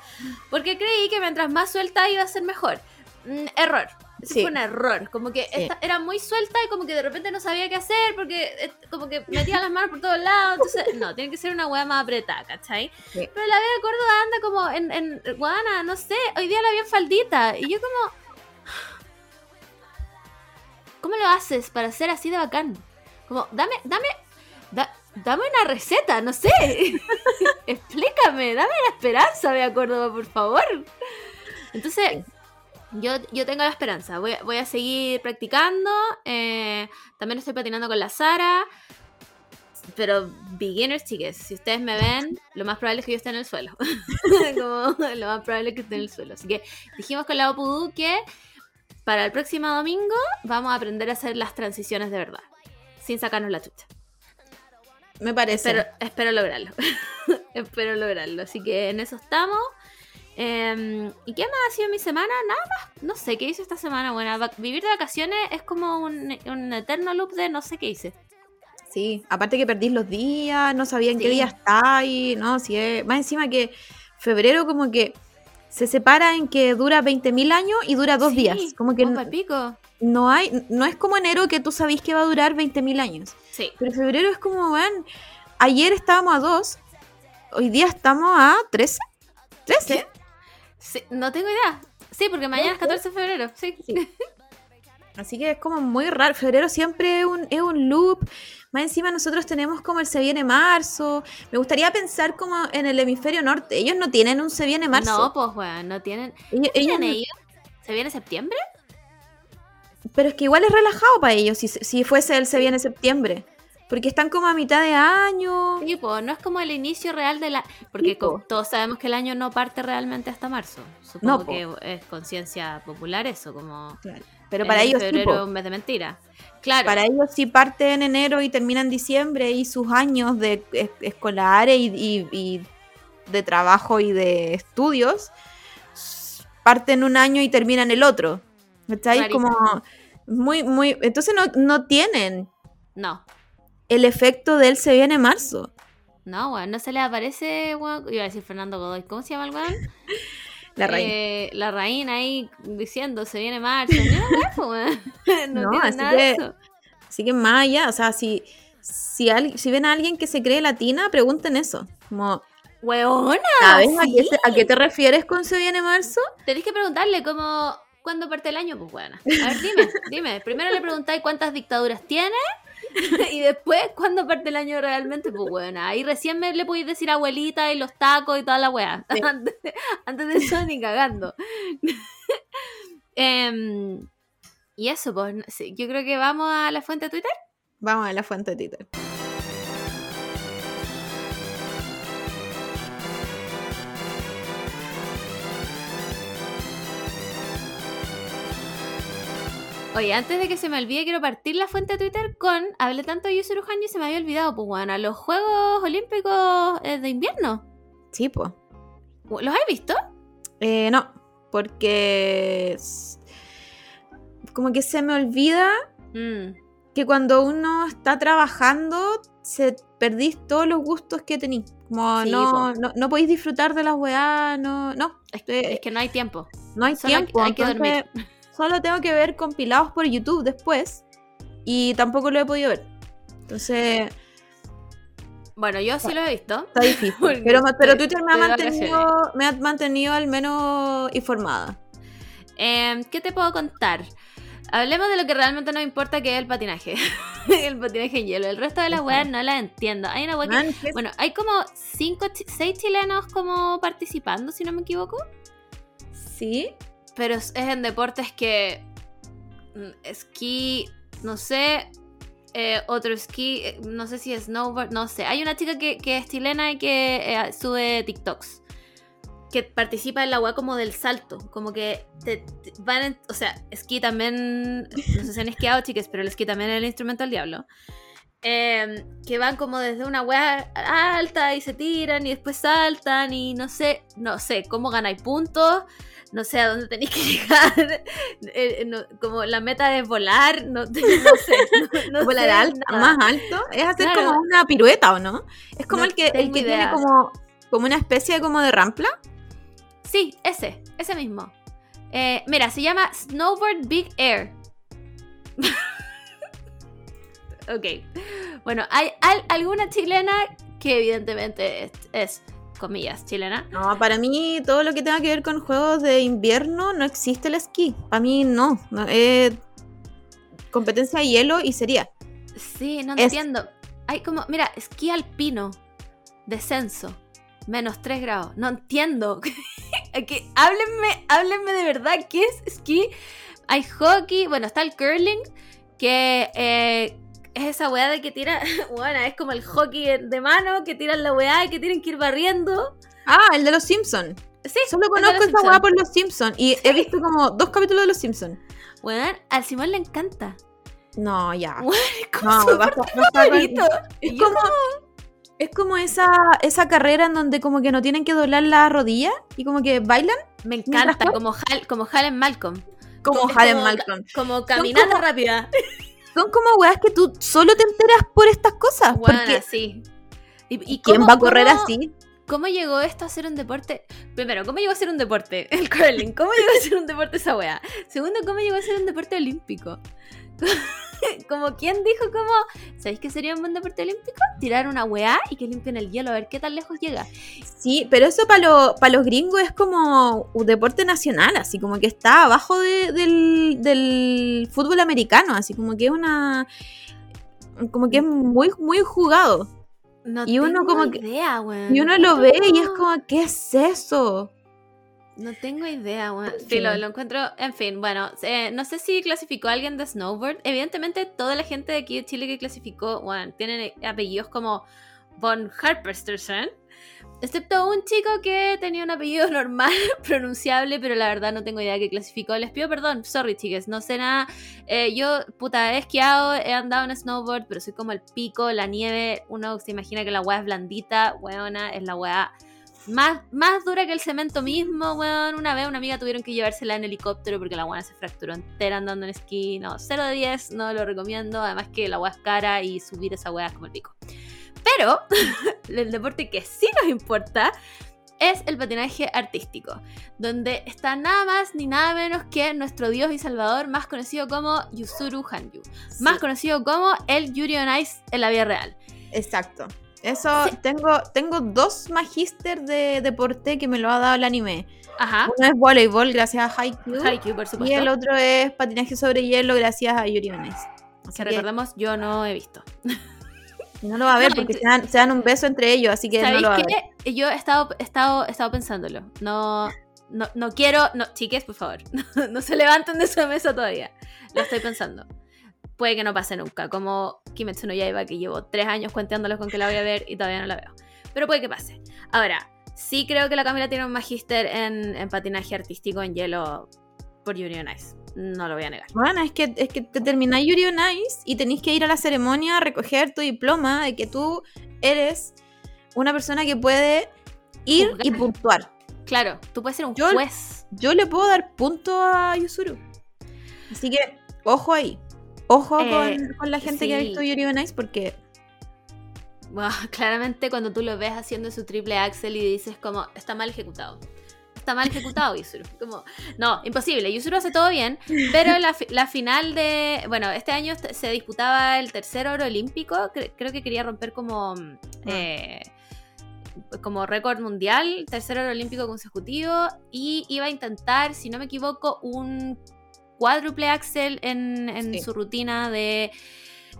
Porque creí que mientras más suelta iba a ser mejor. Mm, error. Ese Sí. fue un error. Como que Sí. esta- era muy suelta y como que de repente no sabía qué hacer porque eh, como que metía las manos por todos lados. Entonces, no, tiene que ser una hueá más apretada, ¿cachai? Sí. Pero la Bea Córdoba anda como en, en guana, no sé, hoy día la vi en faldita. Y yo como... ¿Cómo lo haces para ser así de bacán? Como, dame, dame, da- dame una receta, no sé. Explícame, dame la esperanza, Bea Córdoba, por favor. Entonces, yo, yo tengo la esperanza. Voy, a- voy a seguir practicando. eh, también estoy patinando con la Sara. Pero beginners, chiques, si ustedes me ven, lo más probable es que yo esté en el suelo. Como, lo más probable es que esté en el suelo. Así que dijimos con la Opudu que para el próximo domingo vamos a aprender a hacer las transiciones de verdad. Sin sacarnos la chucha. Me parece. Espero, espero lograrlo. espero lograrlo. Así que en eso estamos. Eh, ¿Y qué más ha sido mi semana? Nada más. No sé qué hice esta semana. Bueno, vivir de vacaciones es como un, un eterno loop de no sé qué hice. Sí, aparte que perdís los días, no sabía en qué día estáis, ¿no? Si es... Más encima que febrero como que se separa en que dura 20.000 años y dura dos Sí, días. Como que Opa, pico. no hay, no es como enero que tú sabís que va a durar 20.000 años. Sí. Pero febrero es como, van, ayer estábamos a 2, hoy día estamos a 13. 13. Sí, No tengo idea. Sí, porque mañana es 14 de febrero. Sí. Sí. Así que es como muy raro. Febrero siempre es un, es un loop. Más encima nosotros tenemos como el se viene marzo. Me gustaría pensar como en el hemisferio norte. Ellos no tienen un se viene marzo. No, pues, weón, no tienen. Ellos- ¿Qué ellos tienen no- ellos? ¿Se viene septiembre? pero es que igual es relajado para ellos si, si fuese el se viene septiembre. Porque están como a mitad de año. Sí, pues, no es como el inicio real de la. Porque Sí, po. todos sabemos que el año no parte realmente hasta marzo. Supongo No, po. que es conciencia popular eso, como. Pero para ellos sí, febrero po. es un mes de mentira. Claro. Para ellos sí parte en enero y termina en diciembre y sus años de es- escolares y, y- y de trabajo y de estudios parten un año y terminan el otro. Clarito. Como muy, muy. Entonces no, no tienen No. El efecto de él se viene marzo. No, weón, no se le aparece, weón. Iba a decir Fernando Godoy. ¿Cómo se llama el weón? La reina. Eh, la reina ahí diciendo se viene marzo. Po, weón. No, No, tiene así nada de que- eso. Así que más allá, o sea, si, si, al- si ven a alguien que se cree latina, pregunten eso. Como, Weona. ¿sabes a, qué a qué te refieres con se viene marzo? Tenés que preguntarle cómo, ¿cuándo parte el año? Pues bueno. A ver, dime, dime. Primero le preguntáis cuántas dictaduras tiene y después cuándo parte el año realmente. Pues bueno, ahí recién me le podéis decir abuelita y los tacos y toda la wea. Sí. Antes, antes de eso ni cagando. Em, y eso, pues sé, yo creo que vamos a la fuente de Twitter. Vamos a la fuente de Twitter. Oye, antes de que se me olvide, quiero partir la fuente de Twitter con. Hablé tanto de Yusuru y se me había olvidado, pues bueno, los Juegos Olímpicos eh, de invierno. Sí, pues. ¿Los has visto? Eh, no, porque como que se me olvida Mm, que cuando uno está trabajando se perdís todos los gustos que tenís. Como Sí, no, no, no podéis disfrutar de las weá, no, no, es, es que no hay tiempo. no hay Solo hay- tiempo. hay que entonces solo tengo que ver compilados por YouTube después y tampoco lo he podido ver. Entonces, Bueno, yo sí lo he visto. Está difícil. Pero, Twitter me ha, mantenido, me ha mantenido al menos informada. Em, ¿Qué te puedo contar? Hablemos de lo que realmente nos importa, que es el patinaje. el patinaje en hielo. El resto de las weas no las entiendo. Hay una wea que- Man, ¿qué es- Bueno, hay como cinco, seis chilenos como participando, si no me equivoco. Sí. Pero es en deportes que... mm, Esquí, no sé... eh, otro esquí, eh, no sé si es snowboard, no sé. Hay una chica que, que es chilena y que eh, sube TikToks. Que participa en la wea como del salto. Como que te, te- van en- O sea, esquí también. No sé si han esquiado, chicas, pero el esquí también es el instrumento del diablo. Eh, que van como desde una wea alta y se tiran y después saltan y no sé, no sé cómo ganáis puntos, no sé a dónde tenéis que llegar, eh, no- como la meta es volar, no, no sé, no, Volar sé alto, nada. más alto. Es hacer Claro. como una pirueta, ¿o no? Es como el que, el que tiene como, como una especie de como de rampla. Sí, ese, ese mismo. Eh, mira, se llama Snowboard Big Air. ok. Bueno, hay al- alguna chilena que evidentemente es, es, comillas, chilena. No, para mí todo lo que tenga que ver con juegos de invierno no existe el esquí. Para mí no. competencia de hielo y sería. Sí, no Es- entiendo. Hay como, mira, esquí alpino, descenso, menos 3 grados. No entiendo. que, háblenme, háblenme de verdad, ¿qué es esquí? Hay hockey, bueno, está el curling, que eh, es esa weá de que tira, bueno, es como el hockey de mano, que tiran la weá y que tienen que ir barriendo. Ah, el de los Simpsons. Sí, Solo conozco esa weá por los Simpsons. Y he visto como dos capítulos de los Simpsons. Weón, al Simón le encanta. No, ya. Es como No, basta-. Es yo como, es como esa, esa carrera en donde como que no tienen que doblar la rodilla y como que bailan Me encanta, como Hal, como Hal Malcolm. como como- Malcolm. Como caminata rápida. Son como weas que tú solo te enteras por estas cosas. Bueno, porque sí. ¿Y, y ¿quién cómo- va a correr cómo- así? ¿Cómo llegó esto a ser un deporte? Primero, ¿cómo llegó a ser un deporte? El curling. ¿Cómo llegó a ser un deporte esa wea? Segundo, ¿cómo llegó a ser un deporte olímpico? Como quién dijo cómo, ¿sabéis qué sería un buen deporte olímpico? Tirar una weá y que limpien el hielo a ver qué tan lejos llega. Sí, pero eso para los gringos es como un deporte nacional, así como que está abajo de- del, del fútbol americano, así como que es una... como que es muy, muy jugado. No Y uno como que- idea. Y uno No lo ve y es como, ¿qué es eso? No tengo idea, weón. Sí. Sí, lo, lo encuentro. En fin, bueno, eh, no sé si clasificó a alguien de snowboard. Evidentemente, toda la gente de aquí de Chile que clasificó, bueno, tienen apellidos como Von Harperstersen. Excepto un chico que tenía un apellido normal, pronunciable, pero la verdad no tengo idea que clasificó. Les pido perdón, sorry, chiques, no sé nada. Eh, yo, puta, he esquiado, he andado en snowboard, pero soy como el pico, la nieve. Uno se imagina que la weá es blandita, weona, es la weá más, más dura que el cemento mismo, weón. Una vez una amiga tuvieron que llevársela en helicóptero porque la weá se fracturó entera andando en esquí. No, 0 de 10, no lo recomiendo. Además que la weá es cara y subir esa weá es como el pico. Pero el deporte que sí nos importa es el patinaje artístico, donde está nada más ni nada menos que nuestro dios y salvador más conocido como Yusuru Hanyu, más Sí, conocido como el Yuri on Ice en la vida real. exacto. Eso, tengo, tengo dos magíster de deporte que me lo ha dado el anime. Ajá. Uno es voleibol, gracias a Haikyuu. Haikyuu, por Y supuesto. el otro es patinaje sobre hielo, gracias a Yuri on Ice. Así que que recordemos, yo no he visto. no lo va a ver No, porque se dan, se dan un beso entre ellos, así que no ¿Sabéis lo va a ver. qué? Yo he estado, he estado, he estado pensándolo. No, no, no quiero. No, chiques, por favor. No, no se levanten de su mesa todavía. Lo estoy pensando. Puede que no pase nunca. Como Kimetsu no Yaiba, que llevo tres años cuenteándolos con que la voy a ver y todavía no la veo. Pero puede que pase. Ahora, sí creo que la Camila tiene un magíster en, en patinaje artístico en hielo por Yuri on Ice. No lo voy a negar. Bueno, es que, es que te termináis Yuri on Ice y tenéis que ir a la ceremonia a recoger tu diploma de que tú eres una persona que puede ir y puntuar. Claro, tú puedes ser un Yo- juez. Yo le puedo dar punto a Yusuru. Así que, ojo ahí. Ojo Eh, con, con la gente que ha visto Yuri on Ice porque Bueno, claramente cuando tú lo ves haciendo su triple axel y dices como, está mal ejecutado. está mal ejecutado Yusuru. Como, no, imposible. Yusuru hace todo bien, pero la, la final de. Bueno, este año se disputaba el tercer oro olímpico. cre- creo que quería romper como. mm, eh, como récord mundial, tercer oro olímpico consecutivo. Y iba a intentar, si no me equivoco, un cuádruple axel en, en Sí. su rutina de.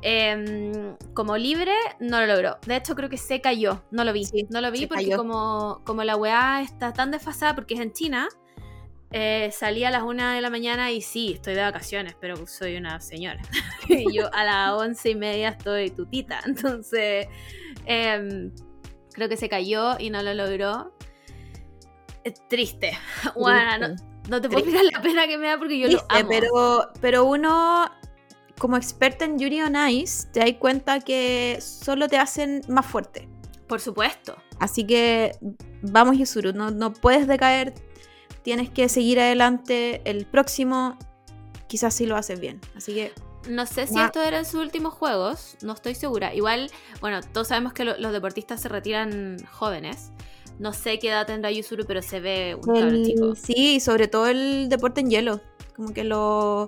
em, como libre, no lo logró. De hecho, creo que se cayó. No lo vi. Sí, no lo vi porque cayó. como, como la weá está tan desfasada porque es en China. eh, salí a las una de la mañana y sí, estoy de vacaciones, pero soy una señora. y yo a las once y media estoy tutita. Entonces, em, creo que se cayó y no lo logró. Es triste. Bueno, no, no te puedo explicar la pena que me da porque yo lo amo. pero, pero uno, como experta en Yuri on Ice, te das cuenta que solo te hacen más fuerte. Por supuesto. Así que vamos, Yusuru, no, no puedes decaer, tienes que seguir adelante. El próximo, quizás sí lo haces bien. Así que No sé si Ma- estos eran sus últimos juegos, no estoy segura. Igual, bueno, todos sabemos que lo- los deportistas se retiran jóvenes. No sé qué edad tendrá Yusuru, pero se ve un el- chico. sí, sobre todo el deporte en hielo. Como que lo.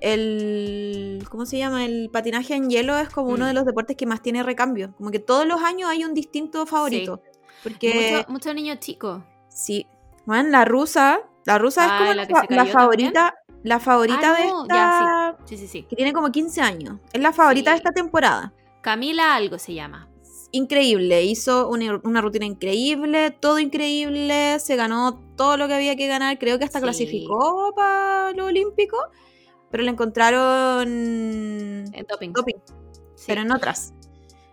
El. ¿Cómo se llama? El patinaje en hielo es como uno Mm. de los deportes que más tiene recambio. Como que todos los años hay un distinto favorito. Porque. Mucho, mucho niño chico. Sí. Bueno, la rusa. La rusa Ah, es como la favorita. La favorita Ah, de no, esta. ya, Sí, sí, sí. Que tiene como 15 años. Es la favorita de esta temporada. Camila algo se llama. Increíble. Hizo una, una rutina increíble. Todo increíble. Se ganó todo lo que había que ganar. Creo que hasta Sí. clasificó para lo olímpico. Pero le encontraron. En doping. doping. Sí. Pero en otras.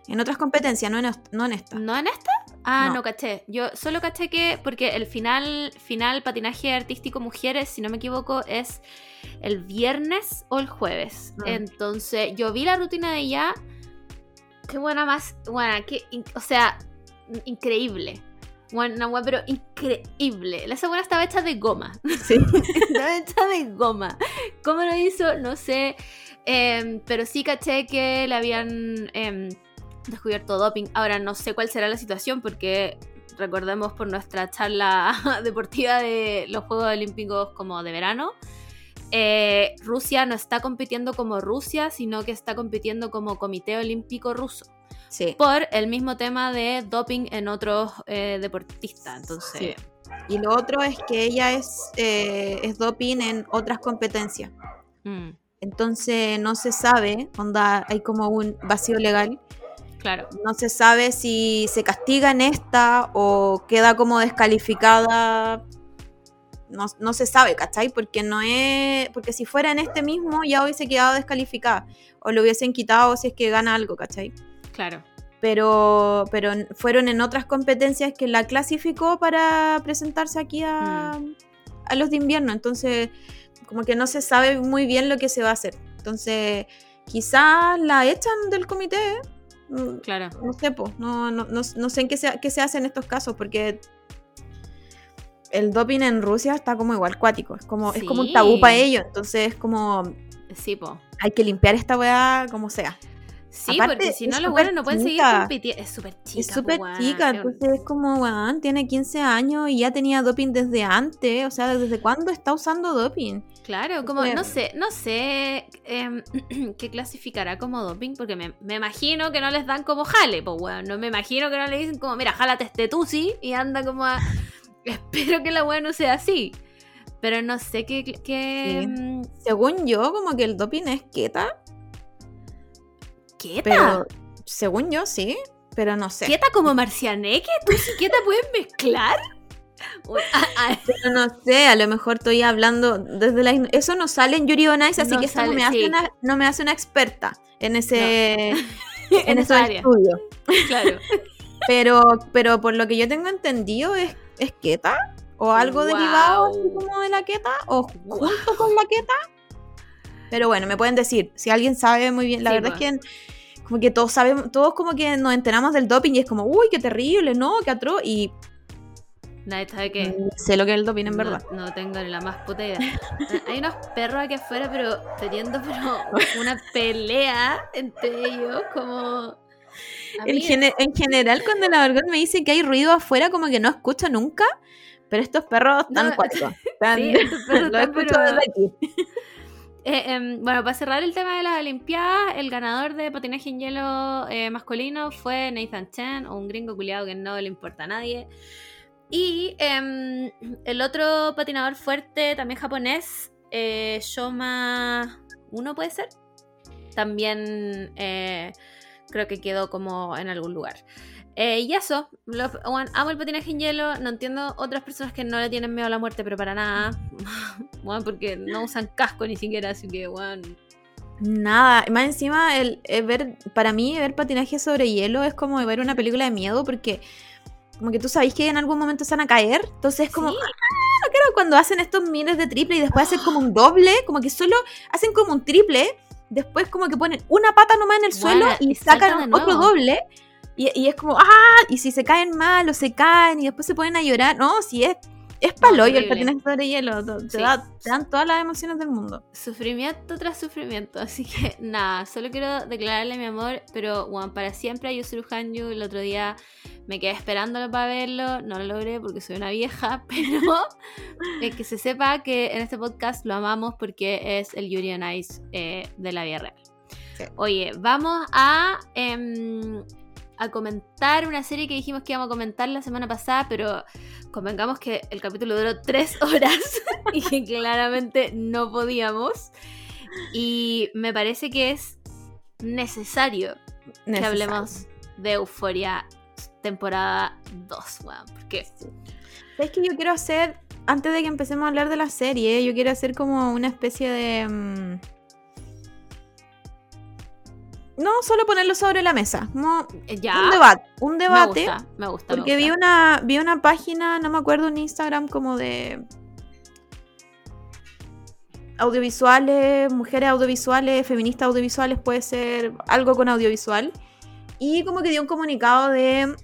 En otras competencias, no en, est- no en esta. ¿No en esta? Ah, no. No. caché. Yo solo caché que, porque el final, final patinaje artístico mujeres, si no me equivoco, es el viernes o el jueves. Mm. Entonces, yo vi la rutina de ella. Qué buena más. Buena, qué. in- o sea, in- increíble. Buena, buena, pero increíble. Esa buena estaba hecha de goma. Sí. Estaba hecha de goma. ¿Cómo lo hizo? No sé. Em, pero sí caché que le habían em, descubierto doping. Ahora no sé cuál será la situación porque recordemos por nuestra charla deportiva de los Juegos Olímpicos como de verano. Eh, Rusia no está compitiendo como Rusia, sino que está compitiendo como Comité Olímpico Ruso. Sí. Por el mismo tema de doping en otros eh, deportistas. Entonces, Sí. Y lo otro es que ella es, eh, es doping en otras competencias. mm, Entonces no se sabe, onda, hay como un vacío legal. claro. No se sabe si se castiga en esta o queda como descalificada. No, no se sabe, ¿cachai? Porque no es. Porque si fuera en este mismo, ya hubiese quedado descalificada. O lo hubiesen quitado si es que gana algo, ¿cachai? Claro. Pero, pero fueron en otras competencias que la clasificó para presentarse aquí a, a los de invierno. Entonces, como que no se sabe muy bien lo que se va a hacer. Entonces, quizás la echan del comité. mm, Claro. No sé, po, no, no, no, no sé en qué se, qué se hace en estos casos, porque el doping en Rusia está como igual cuático. Es como, es como un tabú para ellos. Entonces, es como Sí, po. hay que limpiar esta weá como sea. Sí, Aparte, porque si no, los buenos no pueden seguir compitiendo. Es súper chica. es súper chica, Es- entonces es como, weón, tiene 15 años y ya tenía doping desde antes. O sea, ¿desde cuándo está usando doping? Claro, como, no sé, no sé em, qué clasificará como doping, porque me, me imagino que no les dan como jale, pues weón. No me imagino que no le dicen como, mira, jálate este tusi y anda como a. Espero que la weá no sea así. Pero no sé qué. qué Sí. mm, Según yo, como que el doping es ¿Quieta? pero según yo sí, pero no sé. ¿Quieta como marcianeque? ¿Tú sí quieta puedes mezclar? Pero no sé, a lo mejor estoy hablando desde la... Eso no sale en Yuri on Ice, así No que esto no sale, me, hace sí. una, no me hace una experta en ese, en en ese esa área. estudio. Claro. Pero, pero por lo que yo tengo entendido es, es queta o algo derivado así como de la queta o junto con la queta. Pero bueno, me pueden decir, si alguien sabe muy bien, la Sí, verdad pues. es que como que todos sabemos, todos como que nos enteramos del doping y es como, uy, qué terrible, no, qué atroz y Nadie sabe qué. sé lo que es el doping en no, verdad. No tengo ni la más puta idea. Hay unos perros aquí afuera, pero teniendo pero una pelea entre ellos, como. En, general, cuando la Margot me dice que hay ruido afuera, como que no escucho nunca, pero estos perros están No, cuáticos. Están- Sí, estos perros lo están, escucho pero- desde aquí. Eh, em, bueno, para cerrar el tema de las Olimpiadas, el ganador de patinaje en hielo eh, masculino fue Nathan Chen, un gringo culiado que no le importa a nadie. Y em, el otro patinador fuerte, también japonés, eh, Shoma 1 puede ser. También eh, creo que quedó como en algún lugar. Eh, y eso, lo- bueno, amo el patinaje en hielo, no entiendo otras personas que no le tienen miedo a la muerte, pero para nada. Bueno, porque no usan casco ni siquiera, así que, bueno. Nada, más encima, el, el ver, para mí, ver patinaje sobre hielo es como ver una película de miedo porque como que tú sabes que en algún momento se van a caer, entonces es como, Sí. ah, claro, cuando hacen estos miles de triple y después hacen como un doble, como que solo hacen como un triple, después como que ponen una pata nomás en el suelo y sacan otro doble. Y, y es como, ah, y si se caen mal o se caen y después se ponen a llorar, no, si es, es paloyo el patinaje sobre hielo, te, Sí. da- te dan todas las emociones del mundo. Sufrimiento tras sufrimiento, así que nada, solo quiero declararle mi amor, pero bueno, para siempre a Yusuru Hanyu. El otro día me quedé esperándolo para verlo, no lo logré porque soy una vieja, pero eh, que se sepa que en este podcast lo amamos porque es el Yuri on Ice eh, de la vida real. Sí. Oye, vamos a, em, a comentar una serie que dijimos que íbamos a comentar la semana pasada, pero convengamos que el capítulo duró tres horas y que claramente no podíamos. Y me parece que es necesario que hablemos de Euforia temporada 2, weón. Porque ¿Sabes que yo quiero hacer, antes de que empecemos a hablar de la serie, yo quiero hacer como una especie de... No, solo ponerlo sobre la mesa. Como eh, ya un debate. Un me debate. gusta, me gusta. me Porque vi gusta. una, vi una página, no me acuerdo, en Instagram como de audiovisuales, mujeres audiovisuales, feministas audiovisuales, puede ser algo con audiovisual. Y como que dio un comunicado de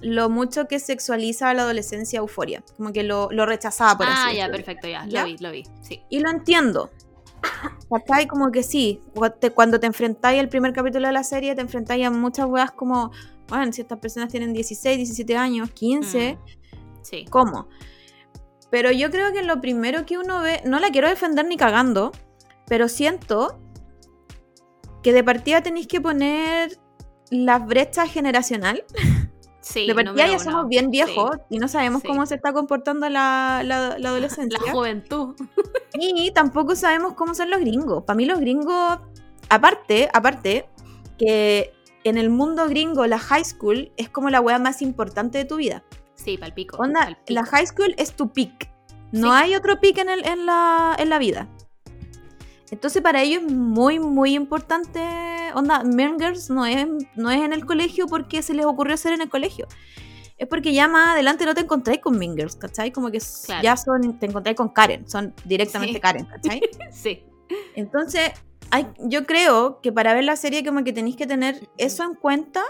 lo mucho que sexualiza a la adolescencia euforia. Como que lo, lo rechazaba, por Ah, así ya, decirlo. perfecto, ya, ¿Ya? Lo vi, lo vi. Sí. Y lo entiendo. ¿Cachai? Como que sí, cuando te enfrentáis al primer capítulo de la serie, te enfrentáis a muchas weas como, bueno, si estas personas tienen 16, 17 años, 15, Mm, Sí. ¿cómo? Pero yo creo que lo primero que uno ve, no la quiero defender ni cagando, pero siento que de partida tenéis que poner la brecha generacional. Sí, de partida ya uno. somos bien Sí. viejos y no sabemos Sí. cómo se está comportando la, la- la adolescencia. La juventud. Y tampoco sabemos cómo son los gringos. Para mí los gringos, aparte, aparte, que en el mundo gringo la high school es como la wea más importante de tu vida. Sí, palpico. Onda, palpico. la high school es tu peak. No hay otro peak en, el- en, la, en la vida. Entonces para ellos es muy, muy importante. Onda, Mean Girls no es, no es en el colegio porque se les ocurrió hacer en el colegio. Es porque ya más adelante no te encontráis con Mean Girls, ¿cachai? Como que Claro. ya son, te encontráis con Karen, son directamente Sí. Karen, ¿cachai? Sí. Entonces, hay, yo creo que para ver la serie como que tenéis que tener eso en cuenta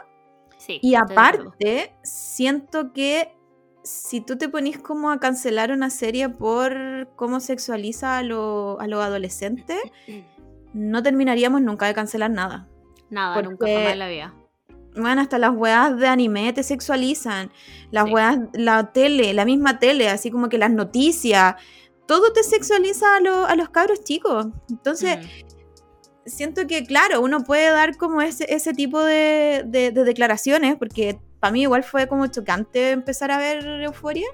Sí. y aparte, siento que si tú te ponís como a cancelar una serie por cómo sexualiza a los a los adolescentes, no terminaríamos nunca de cancelar nada. Nada, nunca jamás en la vida. Bueno, hasta las weas de anime te sexualizan. Las Sí. weas, la tele, la misma tele, así como que las noticias. Todo te sexualiza a, lo- a los cabros chicos. Entonces, Mm. siento que, claro, uno puede dar como ese, ese tipo de, de- de declaraciones, porque para mí igual fue como chocante empezar a ver Euforia.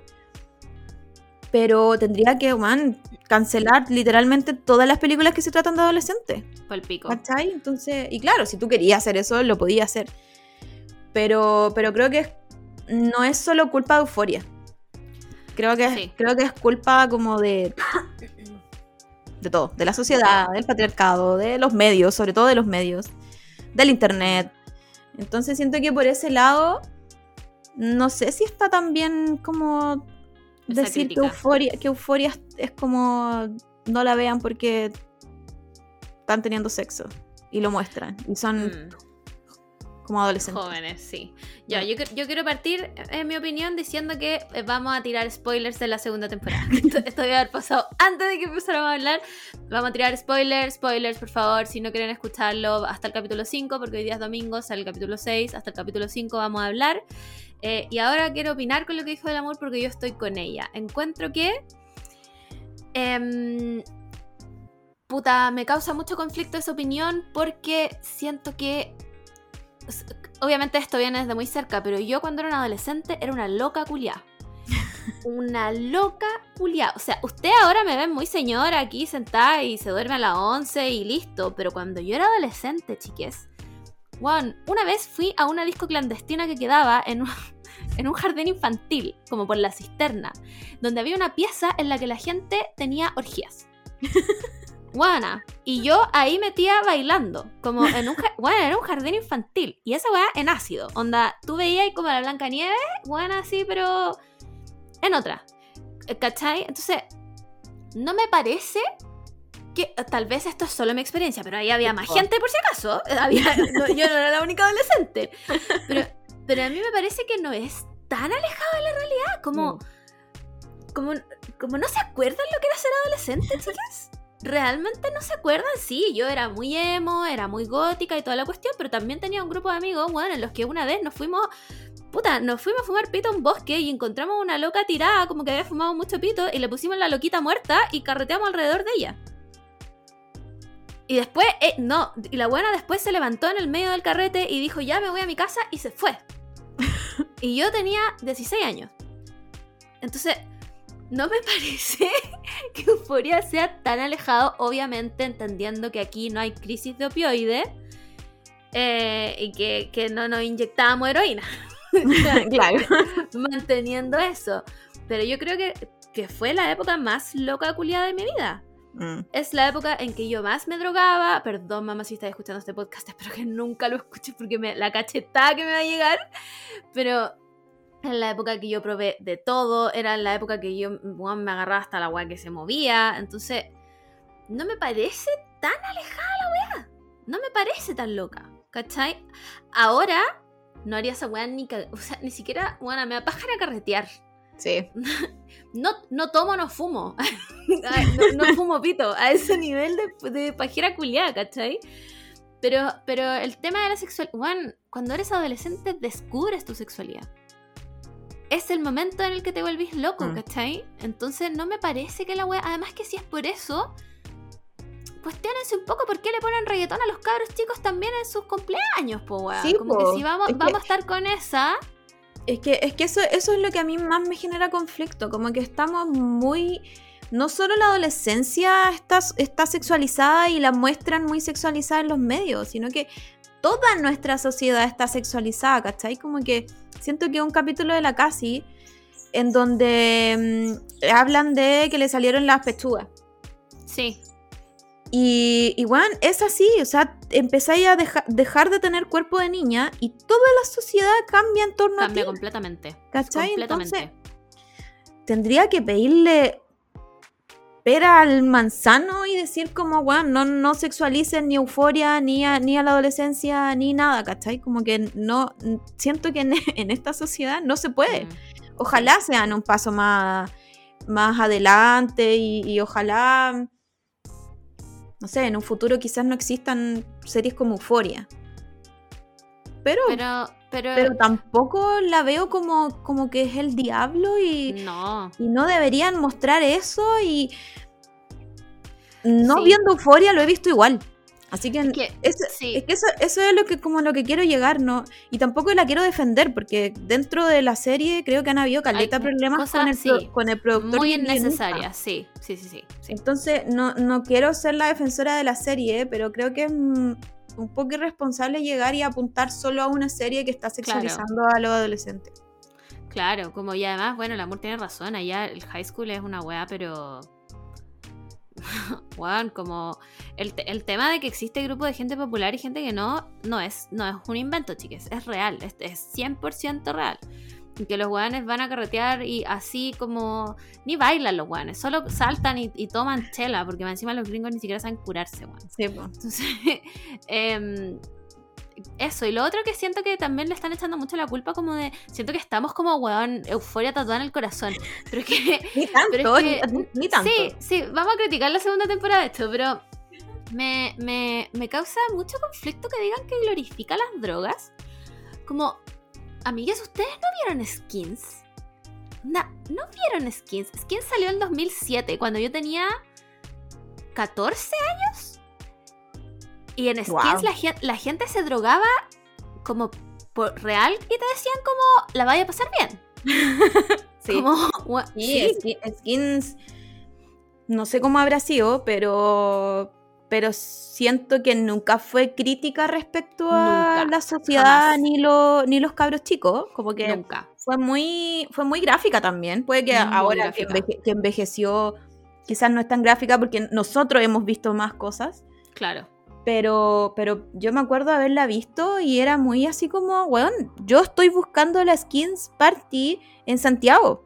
Pero tendría que, man, cancelar literalmente todas las películas que se tratan de adolescentes. Palpico. ¿Cachai? Entonces, y claro, si tú querías hacer eso, lo podías hacer. Pero, pero creo que es- no es solo culpa de euforia. Creo que, Sí. creo que es culpa como de. De todo. De la sociedad, del patriarcado, de los medios, sobre todo de los medios, del internet. Entonces siento que por ese lado. No sé si está tan bien como Esa decir que euforia, que euforia es- como no la vean porque están teniendo sexo y lo muestran y son Mm. como adolescentes. Jóvenes, sí. Ya, yo, cre- yo quiero partir, en mi opinión, diciendo que eh, vamos a tirar spoilers de la segunda temporada. Esto, esto debe haber pasado antes de que empezáramos a hablar. Vamos a tirar spoilers, spoilers, por favor. Si no quieren escucharlo, hasta el capítulo 5, porque hoy día es domingo, sale el capítulo 6. Hasta el capítulo 5 vamos a hablar. Eh, y ahora quiero opinar con lo que dijo del amor, porque yo estoy con ella. Encuentro que. em, puta, me causa mucho conflicto esa opinión, porque siento que obviamente esto viene desde muy cerca, pero yo cuando era una adolescente era una loca culiá. Una loca culiá. O sea, usted ahora me ve muy señora aquí sentada y se duerme a las 11 y listo, pero cuando yo era adolescente, chiques, Juan, una vez fui a una disco clandestina que quedaba en un, en un jardín infantil, como por la cisterna, donde había una pieza en la que la gente tenía orgías. Guana. Y yo ahí metía bailando. Como en un. Bueno, era un jardín infantil. Y esa weá en ácido. Onda, tú veías ahí como la Blanca Nieve, buena así, pero. En otra. ¿Cachai? Entonces. No me parece que. Tal vez esto es solo mi experiencia, pero ahí había más gente por si acaso. Eh, Había, no, yo no era la única adolescente. Pero, pero a mí me parece que no es tan alejado de la realidad. Como. Como, como no se acuerdan lo que era ser adolescente, chicas realmente no se acuerdan. Sí, yo era muy emo, era muy gótica y toda la cuestión, pero también tenía un grupo de amigos, bueno, en los que una vez nos fuimos, puta, nos fuimos a fumar pito a un bosque y encontramos una loca tirada, como que había fumado mucho pito, y le pusimos la loquita muerta y carreteamos alrededor de ella. Y después, eh, no, y la buena después se levantó en el medio del carrete y dijo, ya me voy a mi casa y se fue. y yo tenía 16 años. Entonces, no me parece que Euforia sea tan alejado, obviamente entendiendo que aquí no hay crisis de opioides eh, y que, que no nos inyectábamos heroína. claro. Manteniendo eso. Pero yo creo que, que fue la época más loca culiada de mi vida. Mm. Es la época en que yo más me drogaba. Perdón, mamá, si estás escuchando este podcast. Espero que nunca lo escuches porque me, la cachetada que me va a llegar. Pero en la época que yo probé de todo. Era en la época que yo weón, me agarraba hasta la weá que se movía. Entonces, no me parece tan alejada la weá. No me parece tan loca. ¿Cachai? Ahora no haría esa weá ni... O sea, ni siquiera... Bueno, me ir a carretear. Sí. No, no tomo, no fumo. Ay, no, no fumo pito. A ese nivel de, de pajera culiada, ¿cachai? Pero, pero el tema de la sexualidad. Juan, cuando eres adolescente, descubres tu sexualidad. Es el momento en el que te vuelves loco, Mm. ¿cachai? Entonces no me parece que la wea. Además, que si es por eso. Cuestiónense un poco por qué le ponen reggaetón a los cabros chicos también en sus cumpleaños, po. Sí, Como po. que si vamos, vamos a estar con esa. Es que, es que eso, eso es lo que a mí más me genera conflicto, como que estamos muy... No solo la adolescencia está, está sexualizada y la muestran muy sexualizada en los medios, sino que toda nuestra sociedad está sexualizada, ¿cachai? Como que siento que un capítulo de la Casi en donde mm, hablan de que le salieron las pechugas. Sí. Y, y bueno, es así, o sea, empezáis a deja- dejar de tener cuerpo de niña y toda la sociedad cambia en torno Cambia a ti. completamente. ¿Cachai? Completamente. Entonces, tendría que pedirle pera al manzano y decir como, bueno, no, no sexualicen ni euforia, ni a, ni a la adolescencia, ni nada, ¿cachai? Como que no, siento que en, en esta sociedad no se puede. Mm. Ojalá sean un paso más, más adelante y, y ojalá, no sé, en un futuro quizás no existan series como Euforia. Pero, pero, Pero, pero, tampoco la veo como, como que es el diablo y, no. y no deberían mostrar eso y no Sí. viendo Euforia lo he visto igual. Así que, Es que, es, sí. es que eso, eso es lo que como lo que quiero llegar, ¿no? Y tampoco la quiero defender, porque dentro de la serie creo que han habido caleta Hay problemas cosas, con, el sí, con el productor. muy innecesarias, sí, sí, sí, sí. sí. Entonces, no, no quiero ser la defensora de la serie, pero creo que es un poco irresponsable llegar y apuntar solo a una serie que está sexualizando a los adolescentes. Claro, como y además, bueno, el amor tiene razón, allá el high school es una weá, pero... Weón, como el, te- el tema de que existe grupo de gente popular y gente que no, no es, no es un invento, chiques, es real, es, es 100% real. Y que los weones van a carretear y así como... Ni bailan los weones, solo saltan y, y toman chela, porque encima los gringos ni siquiera saben curarse, weón. Sí, po. Entonces, em, eso, y lo otro que siento que también le están echando mucho la culpa como de, siento que estamos como, weón, euforia tatuada en el corazón, pero es que... Ni tanto, pero es que- ni, ni tanto. Sí, sí, vamos a criticar la segunda temporada de esto, pero me, me, me causa mucho conflicto que digan que glorifica las drogas. Como, amigas, ¿ustedes no vieron Skins? Na- ¿No vieron Skins? Skins salió en 2007, cuando yo tenía 14 años. Y en Skins Guau. la, la gente se drogaba como por real y te decían como, la vaya a pasar bien. Sí. Como, "Gua- Sí, sí, Ski- Skins. No sé cómo habrá sido, pero. Pero siento que nunca fue crítica respecto a Nunca, la sociedad jamás. ni, lo- ni los cabros chicos. Como que nunca. fue muy, fue muy gráfica también. Puede que Muy ahora que, gráfica. enveje- que envejeció quizás no es tan gráfica porque nosotros hemos visto más cosas. Claro. Pero, pero yo me acuerdo haberla visto y era muy así como, weón, yo estoy buscando la Skins Party en Santiago.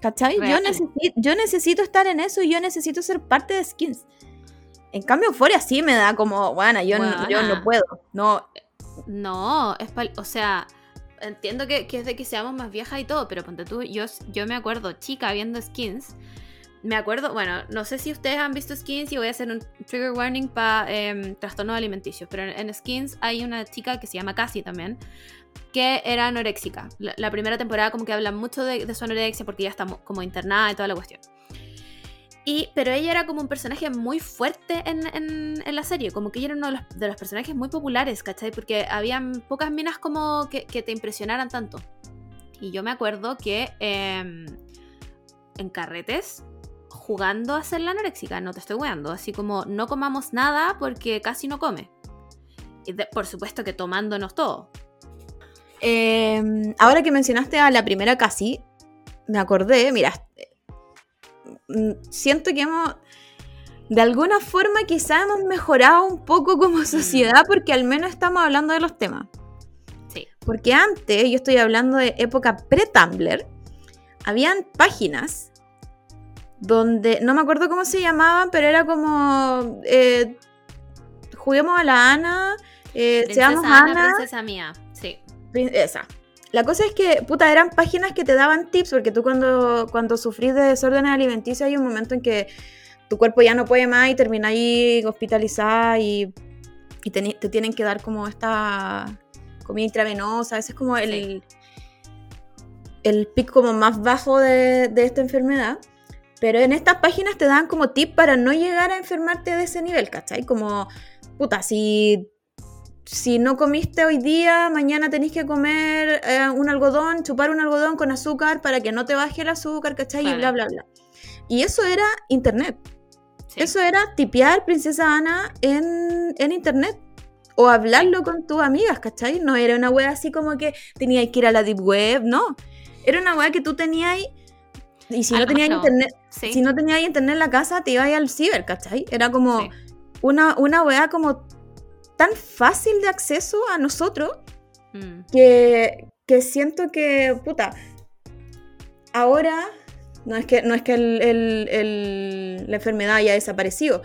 ¿Cachai? Yo, Real. necesi- yo necesito estar en eso y yo necesito ser parte de Skins. En cambio, Euphoria sí me da como, bueno, yo, no- yo no puedo. No, No, es o sea, entiendo que, que es de que seamos más viejas y todo, pero ponte tú, yo, yo me acuerdo, chica, viendo skins. Me acuerdo, bueno, no sé si ustedes han visto skins y voy a hacer un trigger warning para trastornos alimenticios, pero en, skins hay una chica que se llama Cassie también, que era anoréxica. La, primera temporada como que habla mucho de, su anorexia porque ya está mo- como internada y toda la cuestión. Y, pero ella era como un personaje muy fuerte en, la serie, como que ella era uno de los, personajes muy populares, ¿cachai? Porque habían pocas minas como que, que te impresionaran tanto. Y yo me acuerdo que em, en carretes, jugando a ser la anoréxica, no te estoy weando, así como no comamos nada porque casi no come. Y de- por supuesto que tomándonos todo. Eh, ahora que mencionaste a la primera casi, me acordé, mira, mm, siento que hemos, de alguna forma quizá hemos mejorado un poco como sociedad porque al menos estamos hablando de los temas. Sí. Porque antes, yo estoy hablando de época pre-Tumblr, habían páginas donde, no me acuerdo cómo se llamaban, pero era como, eh, juguemos a la Ana, eh, seamos Ana, Ana, princesa mía. Sí. Esa. La cosa es que, puta, eran páginas que te daban tips, porque tú cuando, cuando sufrís de desórdenes alimenticios hay un momento en que tu cuerpo ya no puede más y termináis hospitalizada y, te tienen que dar como esta comida intravenosa. Ese es como el, el pic como más bajo de, de esta enfermedad. Pero en estas páginas te dan como tips para no llegar a enfermarte de ese nivel, ¿cachai? Como, puta, si si no comiste hoy día, mañana tenés que comer eh, un algodón, chupar un algodón con azúcar para que no te baje el azúcar, ¿cachai? Y bla, bla, bla. Y eso era internet. sí. Eso era tipear Princesa Ana en, en internet. O hablarlo con tus amigas, ¿cachai? No era una wea así como que tenías que ir a la deep web, no. Era una wea que tú tenías y si no Algo tenías internet, Sí. si no tenías internet en la casa, te ibas al ciber, ¿cachai? Era como Sí. una, una weá como tan fácil de acceso a nosotros Mm. que, que siento que, puta, ahora no es que, no es que el- el- el- la enfermedad haya desaparecido,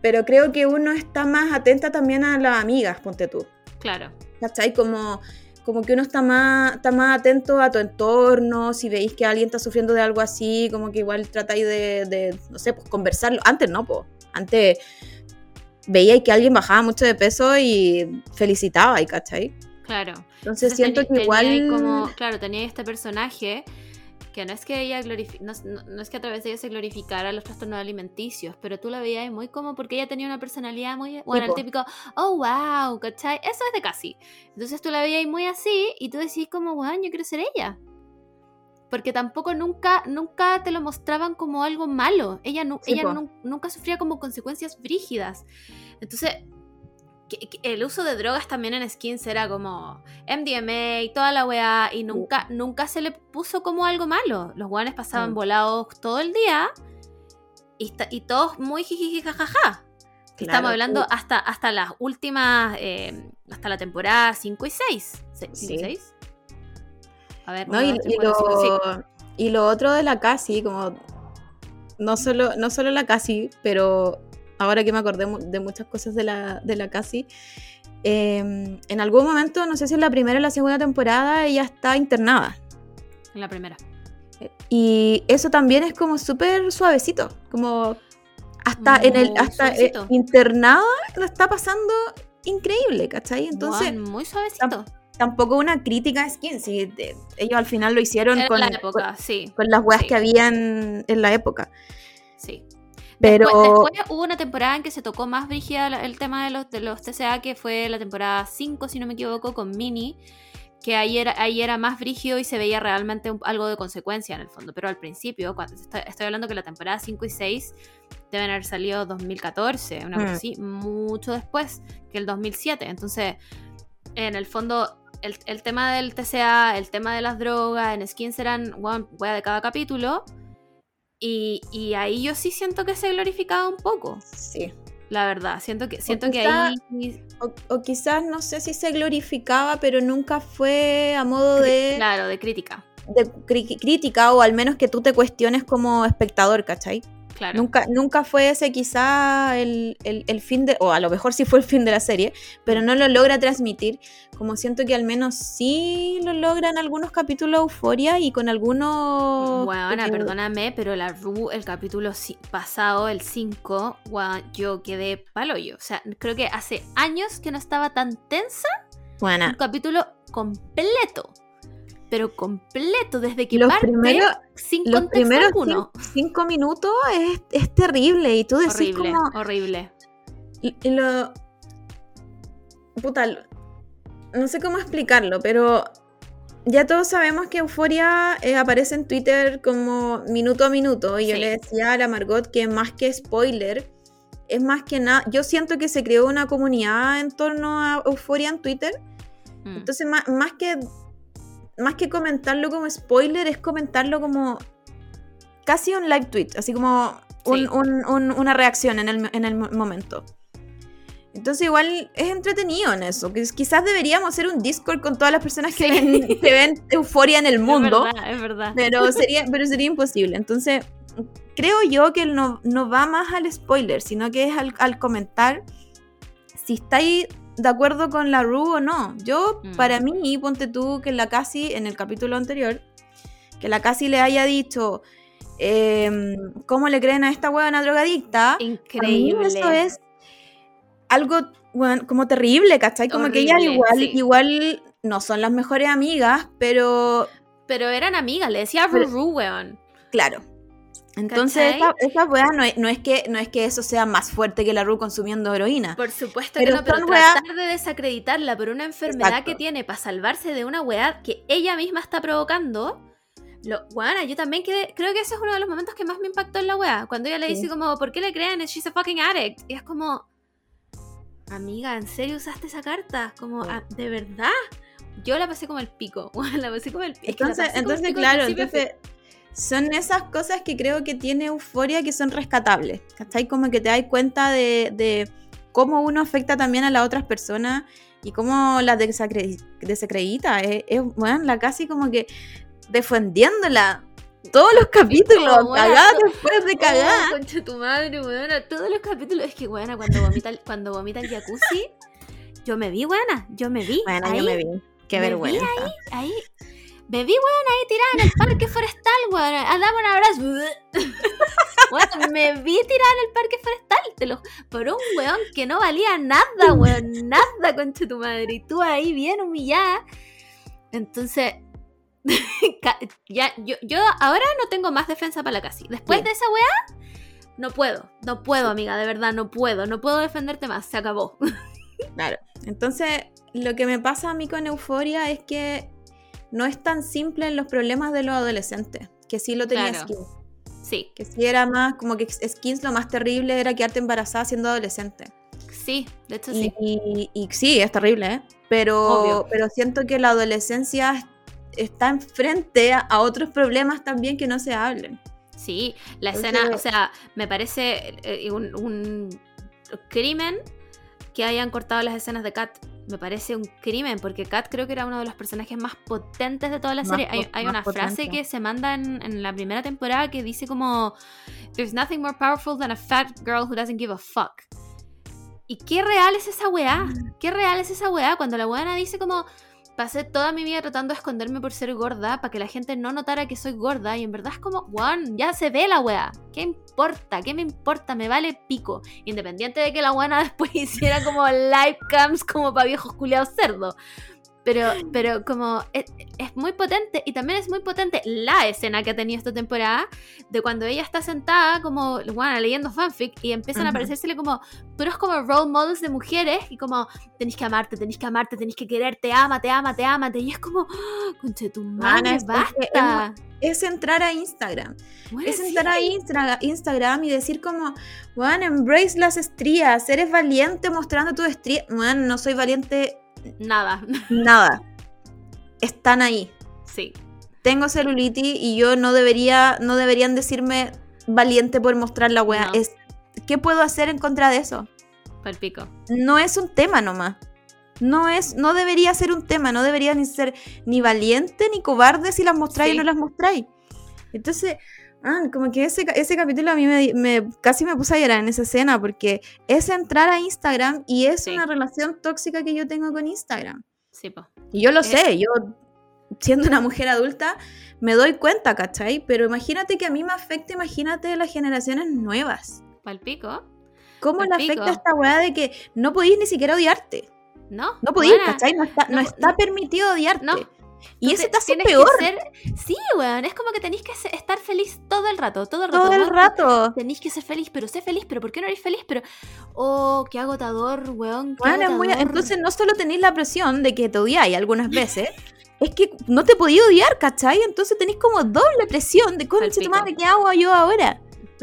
pero creo que uno está más atenta también a las amigas, ponte tú. Claro. ¿Cachai? Como, como que uno está más, está más atento a tu entorno, si veis que alguien está sufriendo de algo así, como que igual tratáis de, de, no sé, pues conversarlo. Antes no, pues. Antes veía que alguien bajaba mucho de peso y felicitaba, ¿cachai? Claro. Entonces Entonces siento que igual... como, claro, tenía este personaje que no es que ella no, no- no es que a través de ella se glorificara los trastornos alimenticios, pero tú la veías muy como porque ella tenía una personalidad muy, bueno, el típico, oh wow, ¿cachai? Eso es de casi. Entonces tú la veías muy así y tú decís como, wow, yo quiero ser ella. Porque tampoco nunca, nunca te lo mostraban como algo malo. Ella, Sí, ella nunca sufría como consecuencias brígidas. Entonces, que- que el uso de drogas también en skins era como MDMA y toda la weá y nunca, nunca se le puso como algo malo. Los weones pasaban volados todo el día y, todos muy jijiji jajaja. Claro, Estamos hablando uh, hasta, hasta las últimas, eh, hasta la temporada 5 y 6. ¿5 Sí. y 6? A ver, ¿no? Y, y lo, y lo otro de la casi, como no solo, no solo la casi, pero ahora que me acordé de muchas cosas de la, de la casi, eh, en algún momento, no sé si en la primera o la segunda temporada, ella está internada. En la primera. Y eso también es como súper suavecito, como hasta en el hasta eh, internada lo está pasando increíble, ¿cachai? Entonces, muy suavecito. tampoco una crítica a Skin, si ellos al final lo hicieron Era con, la con- época, sí. con las weas Sí. que habían en la época. Pero Después, después hubo una temporada en que se tocó más brígida el tema de los, de los TCA, que fue la temporada 5, si no me equivoco, con Mini, que ahí era, ahí era más brígido y se veía realmente un- algo de consecuencia en el fondo. Pero al principio, cuando estoy, estoy hablando que la temporada 5 y 6 deben haber salido 2014, una cosa Mm. así, mucho después que el 2007. Entonces, en el fondo, el, el tema del TCA, el tema de las drogas, en Skins eran wea de cada capítulo. Y, y ahí yo sí siento que se glorificaba un poco, sí. la verdad. Siento que, siento que ahí. O, o quizás no sé si se glorificaba, pero nunca fue a modo de, Claro, de crítica. de crítica o al menos que tú te cuestiones como espectador, ¿cachai? Claro. Nunca, nunca fue ese quizá el, el- el fin de, o a lo mejor sí fue el fin de la serie, pero no lo logra transmitir, como siento que al menos sí lo logra en algunos capítulos Euforia y con algunos... Bueno, perdóname, pero la Ru, el capítulo pasado, el 5, weón, yo quedé paloyo. O sea, creo que hace años que no estaba tan tensa un Buena. capítulo completo. Pero completo, desde que Los parte, primeros, sin los contexto primeros alguno. cinco minutos es, es terrible y tú decís Horrible, como... horrible. Lo. Puta, no sé cómo explicarlo, pero ya todos sabemos que Euforia eh, aparece en Twitter como minuto a minuto. Y yo le decía a la Margot que más que spoiler, es más que nada. Yo siento que se creó una comunidad en torno a Euforia en Twitter. Mm. Entonces, más, más que. Más que comentarlo como spoiler, es comentarlo como. Casi un live tweet, así como un- Sí. un- un- una reacción en el, en el mo- momento. Entonces igual es entretenido en eso. Quizás deberíamos hacer un Discord con todas las personas que, Sí. ven, que ven euforia en el mundo. Es verdad, es verdad. Pero sería, pero sería imposible. Entonces, creo yo que no, no va más al spoiler, sino que es al, al comentar si estáis de acuerdo con la Ru o no. Yo, Mm. para mí, ponte tú que la casi en el capítulo anterior, que la casi le haya dicho em, cómo le creen a esta huevona drogadicta. Increíble. eso es algo bueno, como terrible, ¿cachai? Como que ellas igual, sí. igual no son las mejores amigas, pero Pero eran amigas, le decía Ruru, weón. claro. Entonces, ¿Cachai? esa, weá no es, no, es que, no es que eso sea más fuerte que la Ru consumiendo heroína. Por supuesto Pero que no, pero weá- tratar de desacreditarla por una enfermedad Exacto. que tiene para salvarse de una weá que ella misma está provocando. Lo, weana, yo también quedé, creo que ese es uno de los momentos que más me impactó en la weá. Cuando ella le Sí. dice como, ¿por qué le creen? She's a fucking addict. Y es como, amiga, ¿en serio usaste esa carta? Como, Sí. "Ah, ¿de verdad? Yo la pasé como el pico. la pasé como el pico. Entonces, el entonces pico claro, entonces son esas cosas que creo que tiene euforia que son rescatables. ¿Cachai? Como que te das cuenta de, de cómo uno afecta también a las otras personas y cómo las desacre- desacredita. Es, es, bueno, la casi como que defendiéndola. Todos los capítulos, cagada después de cagar. Oh, concha tu madre, weona. Todos los capítulos. Es que, weona, cuando vomita, el- cuando vomita el jacuzzi, yo me vi, weona. Yo me vi. Bueno, ahí, yo me vi. Qué me vi vergüenza. ahí. Me vi, weona, ahí tirada en el parque forestal, weona. Ah, dame un abrazo. Weona, me vi tirada en el parque forestal. Te lo, por un weón que no valía nada, weón. Nada, concha tu madre. Y tú ahí bien humillada. Entonces. ya, yo, yo ahora no tengo más defensa para la casi. Después de esa weá, no puedo. No puedo, amiga, de verdad, no puedo. No puedo defenderte más. Se acabó. Claro. Entonces, lo que me pasa a mí con Euforia es que no es tan simple en los problemas de los adolescentes, que sí lo tenía Claro. Skins. Sí, Que sí era más, como que Skins lo más terrible era quedarte embarazada siendo adolescente. sí, de hecho sí. y- y sí, es terrible, ¿eh? Pero, Obvio. pero siento que la adolescencia está enfrente a, otros problemas también que no se hablen. Sí, la Entonces- escena, o sea, me parece eh, un, un crimen que hayan cortado las escenas de Kat. Me parece un crimen, porque Kat creo que era uno de los personajes más potentes de toda la Más serie. Hay, una frase que se manda en, en la primera temporada que dice como There's nothing more powerful than a fat girl who doesn't give a fuck. ¿Y qué real es esa weá? ¿Qué real es esa weá? Cuando la weá dice como, pasé toda mi vida tratando de esconderme por ser gorda, para que la gente no notara que soy gorda, y en verdad es como, weón, ya se ve la weá. ¿Qué importa? ¿Qué me importa? Me vale pico. Independiente de que la weá después hiciera como live cams como para viejos culiados cerdos. Pero, pero como es, es, muy potente y también es muy potente la escena que ha tenido esta temporada de cuando ella está sentada como bueno, leyendo fanfic y empiezan uh -huh. a aparecérsele como pero es como role models de mujeres y como tenéis que amarte, tenéis que amarte, tenéis que quererte, amate, amate, amate y es como ¡Oh, conche tu madre, basta. Es, es, entrar a Instagram. Bueno, es entrar sí. a Instra Instagram y decir como, bueno, embrace las estrías, eres valiente mostrando tus estrías. Bueno, no soy valiente Nada. Nada. Están ahí. Sí. Tengo celulitis y yo no debería, no deberían decirme valiente por mostrar la wea. No. Es, ¿Qué puedo hacer en contra de eso? Palpico. No es un tema nomás. No es, no debería ser un tema, no debería ni ser ni valiente ni cobarde si las mostráis sí. o no las mostráis. Entonces, ah, como que ese, ese capítulo a mí me, me, casi me puse a llorar en esa escena porque es entrar a Instagram y es sí. una relación tóxica que yo tengo con Instagram. Sí, po. Y yo lo eh. sé, yo siendo una mujer adulta me doy cuenta, ¿cachai? Pero imagínate que a mí me afecta, imagínate las generaciones nuevas. Palpico. ¿Cómo Palpico. le afecta esta weá de que no podís ni siquiera odiarte? No. No podís, ¿cachai? No está, no, no está permitido odiarte. No. Y eso te hace peor. Ser... Sí, weón, es como que tenéis que estar feliz todo el rato, todo el rato. Todo el rato. Tenéis que ser feliz, pero sé feliz, pero ¿por qué no eres feliz? Pero, oh, qué agotador, weón. Qué bueno, agotador. Muy... Entonces no solo tenéis la presión de que te odiáis algunas veces, es que no te podía odiar, ¿cachai? Entonces tenéis como doble presión de, concha tu madre, ¿qué hago yo ahora?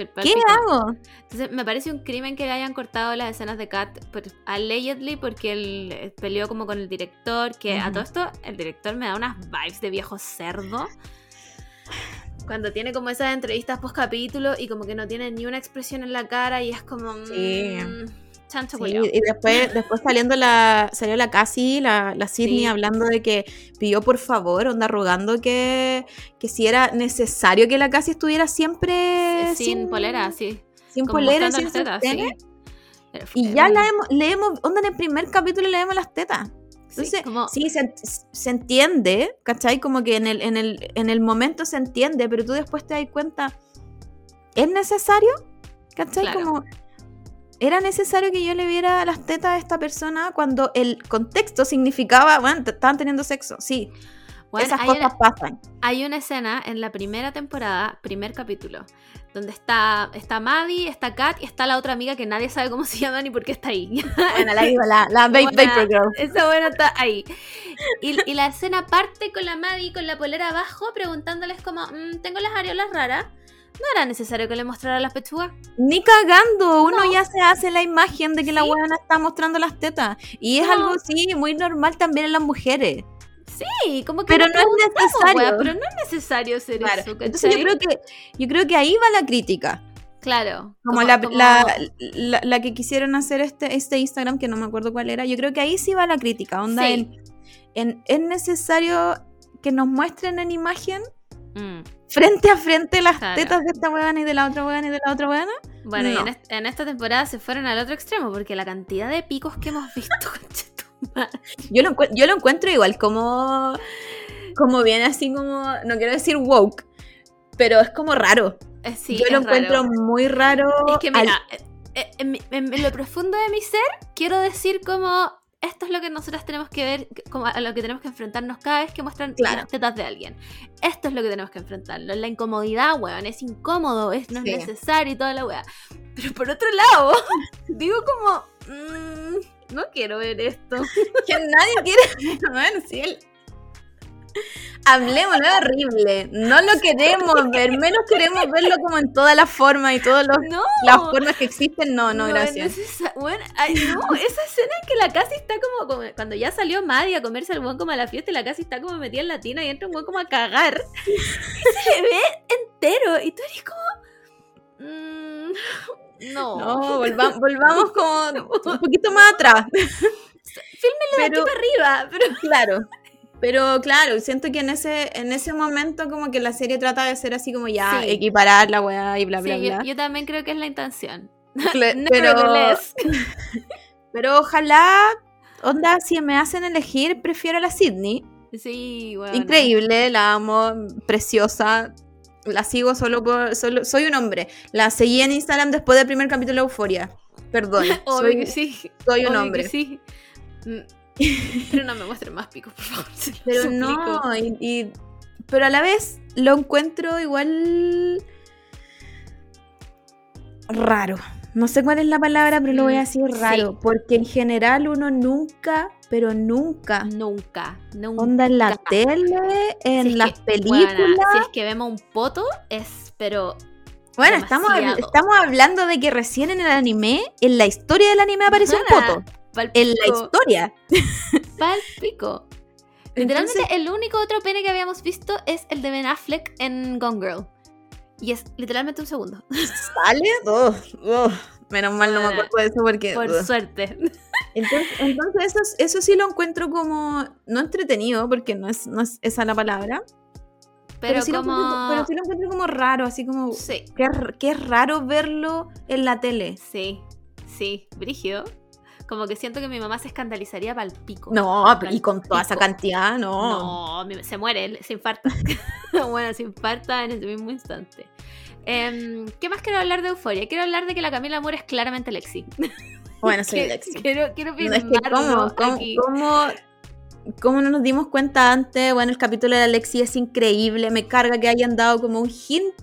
¿Qué hago? Entonces, me parece un crimen que le hayan cortado las escenas de Kat allegedly porque él eh, peleó como con el director, que uh -huh. a todo esto el director me da unas vibes de viejo cerdo. Cuando tiene como esas entrevistas post capítulo y como que no tiene ni una expresión en la cara y es como... Sí. Mmm, chancho sí, y después, después saliendo la, salió la Cassie, la, la Sydney, sí. hablando de que pidió por favor, onda rogando que, que si era necesario que la Cassie estuviera siempre sin, sin polera, sí. Sin Como polera, sin tetas, sí. Y ya la hemos, leemos, onda en el primer capítulo leemos las tetas. Entonces, sí, como... sí se, se, entiende, ¿cachai? Como que en el, en, el, en el momento se entiende, pero tú después te das cuenta, ¿es necesario? ¿Cachai? Claro. Como, ¿era necesario que yo le viera las tetas a esta persona cuando el contexto significaba, bueno, estaban teniendo sexo? Sí. Bueno, Esas cosas una, pasan. Hay una escena en la primera temporada, primer capítulo, donde está, está Maddie, está Kat y está la otra amiga que nadie sabe cómo se llama ni por qué está ahí. Bueno, la, la, la Vapor Girl. Esa buena está ahí. Y, y, la escena parte con la Maddie con la polera abajo preguntándoles como, mmm, tengo las areolas raras. No era necesario que le mostrara las pechugas. Ni cagando. Uno no. ya se hace la imagen de que ¿Sí? la buena está mostrando las tetas. Y es no. algo, sí, muy normal también en las mujeres. Sí, como que pero no es necesario. Wea, pero no es necesario hacer claro. eso. Entonces yo creo que yo creo que ahí va la crítica. Claro. Como, como, la, como... La, la, la, que quisieron hacer este, este Instagram, que no me acuerdo cuál era. Yo creo que ahí sí va la crítica. Onda sí. en, en, es necesario que nos muestren en imagen mm. frente a frente las claro. tetas de esta huevana y de la otra huevana y de la otra huevana. Bueno, no. y en, est en, esta temporada se fueron al otro extremo, porque la cantidad de picos que hemos visto, yo lo, yo lo encuentro igual como como viene así como no quiero decir woke pero es como raro eh, sí, yo lo encuentro muy raro es que mira al... Eh, en, en, en, lo profundo de mi ser quiero decir como esto es lo que nosotros tenemos que ver, como a lo que tenemos que enfrentarnos cada vez que muestran claro. las tetas de alguien. Esto es lo que tenemos que enfrentarlo. La incomodidad, weón, es incómodo, es, no sí. es necesario y toda la weá. Pero por otro lado, digo como, mmm, no quiero ver esto. que nadie quiere ver, sí, el... Hablemos, no es horrible. No lo queremos ver, menos queremos verlo como en todas las formas y todas no. las formas que existen. No, no, gracias. Esa, bueno, ay, no, esa escena en que la casi está como, como, Cuando ya salió Maddie a comerse al buen como a la fiesta y la casi está como metida en la tina y entra un buen como a cagar. y se le ve entero. Y tú eres como. Mmm, no. No, volva, volvamos como un poquito más atrás. Fílmenlo de aquí para arriba. Pero claro. Pero claro, siento que en ese, en ese momento como que la serie trata de ser así como ya sí. equiparar la weá y bla bla sí, bla. Yo, yo, también creo que es la intención. pero, Pero ojalá, onda, si me hacen elegir, prefiero la Sydney. Sí, bueno. Increíble, la amo, preciosa. La sigo solo por. Solo, soy un hombre. La seguí en Instagram después del primer capítulo de Euforia. Perdón. Obvio soy, que sí. soy un obvio hombre. que sí. Pero no me muestren más picos, por favor. se Pero suplico. no, y, y- pero a la vez lo encuentro igual raro. No sé cuál es la palabra, pero lo voy a Mm, decir sí. raro. Porque en general uno nunca, pero nunca, Nunca, nunca. onda en la tele, en Si las que- películas. Si es que vemos un poto, es, pero. bueno, estamos, demasiado. estamos hablando de que recién en el anime, en la historia del anime apareció un poto. Pal En la historia. pal pico. Literalmente, el único otro pene que habíamos visto es el de Ben Affleck en Gone Girl. Y es literalmente un segundo. ¿Sale? Oh, oh. Menos mal no me acuerdo de eso porque... Por ugh. suerte. Entonces, entonces eso, eso sí lo encuentro como, no entretenido, porque no es, no es esa la palabra, Pero, sí lo como. encuentro, pero sí lo encuentro como raro, así como, Sí, que es, que es raro verlo en la tele. sí, sí. Brígido. Como que siento que mi mamá se escandalizaría pal pico. No, y con toda esa cantidad, no. No, se muere, se infarta. bueno, se infarta en ese mismo instante. Em, ¿Qué más quiero hablar de Euforia? Quiero hablar de que la Camila Moore es claramente Lexi. Bueno, soy Que- Lexi. Quiero, quiero No, es que cómo, cómo, aquí. cómo- cómo no nos dimos cuenta antes, bueno, el capítulo de Alexi es increíble, me carga que hayan dado como un hint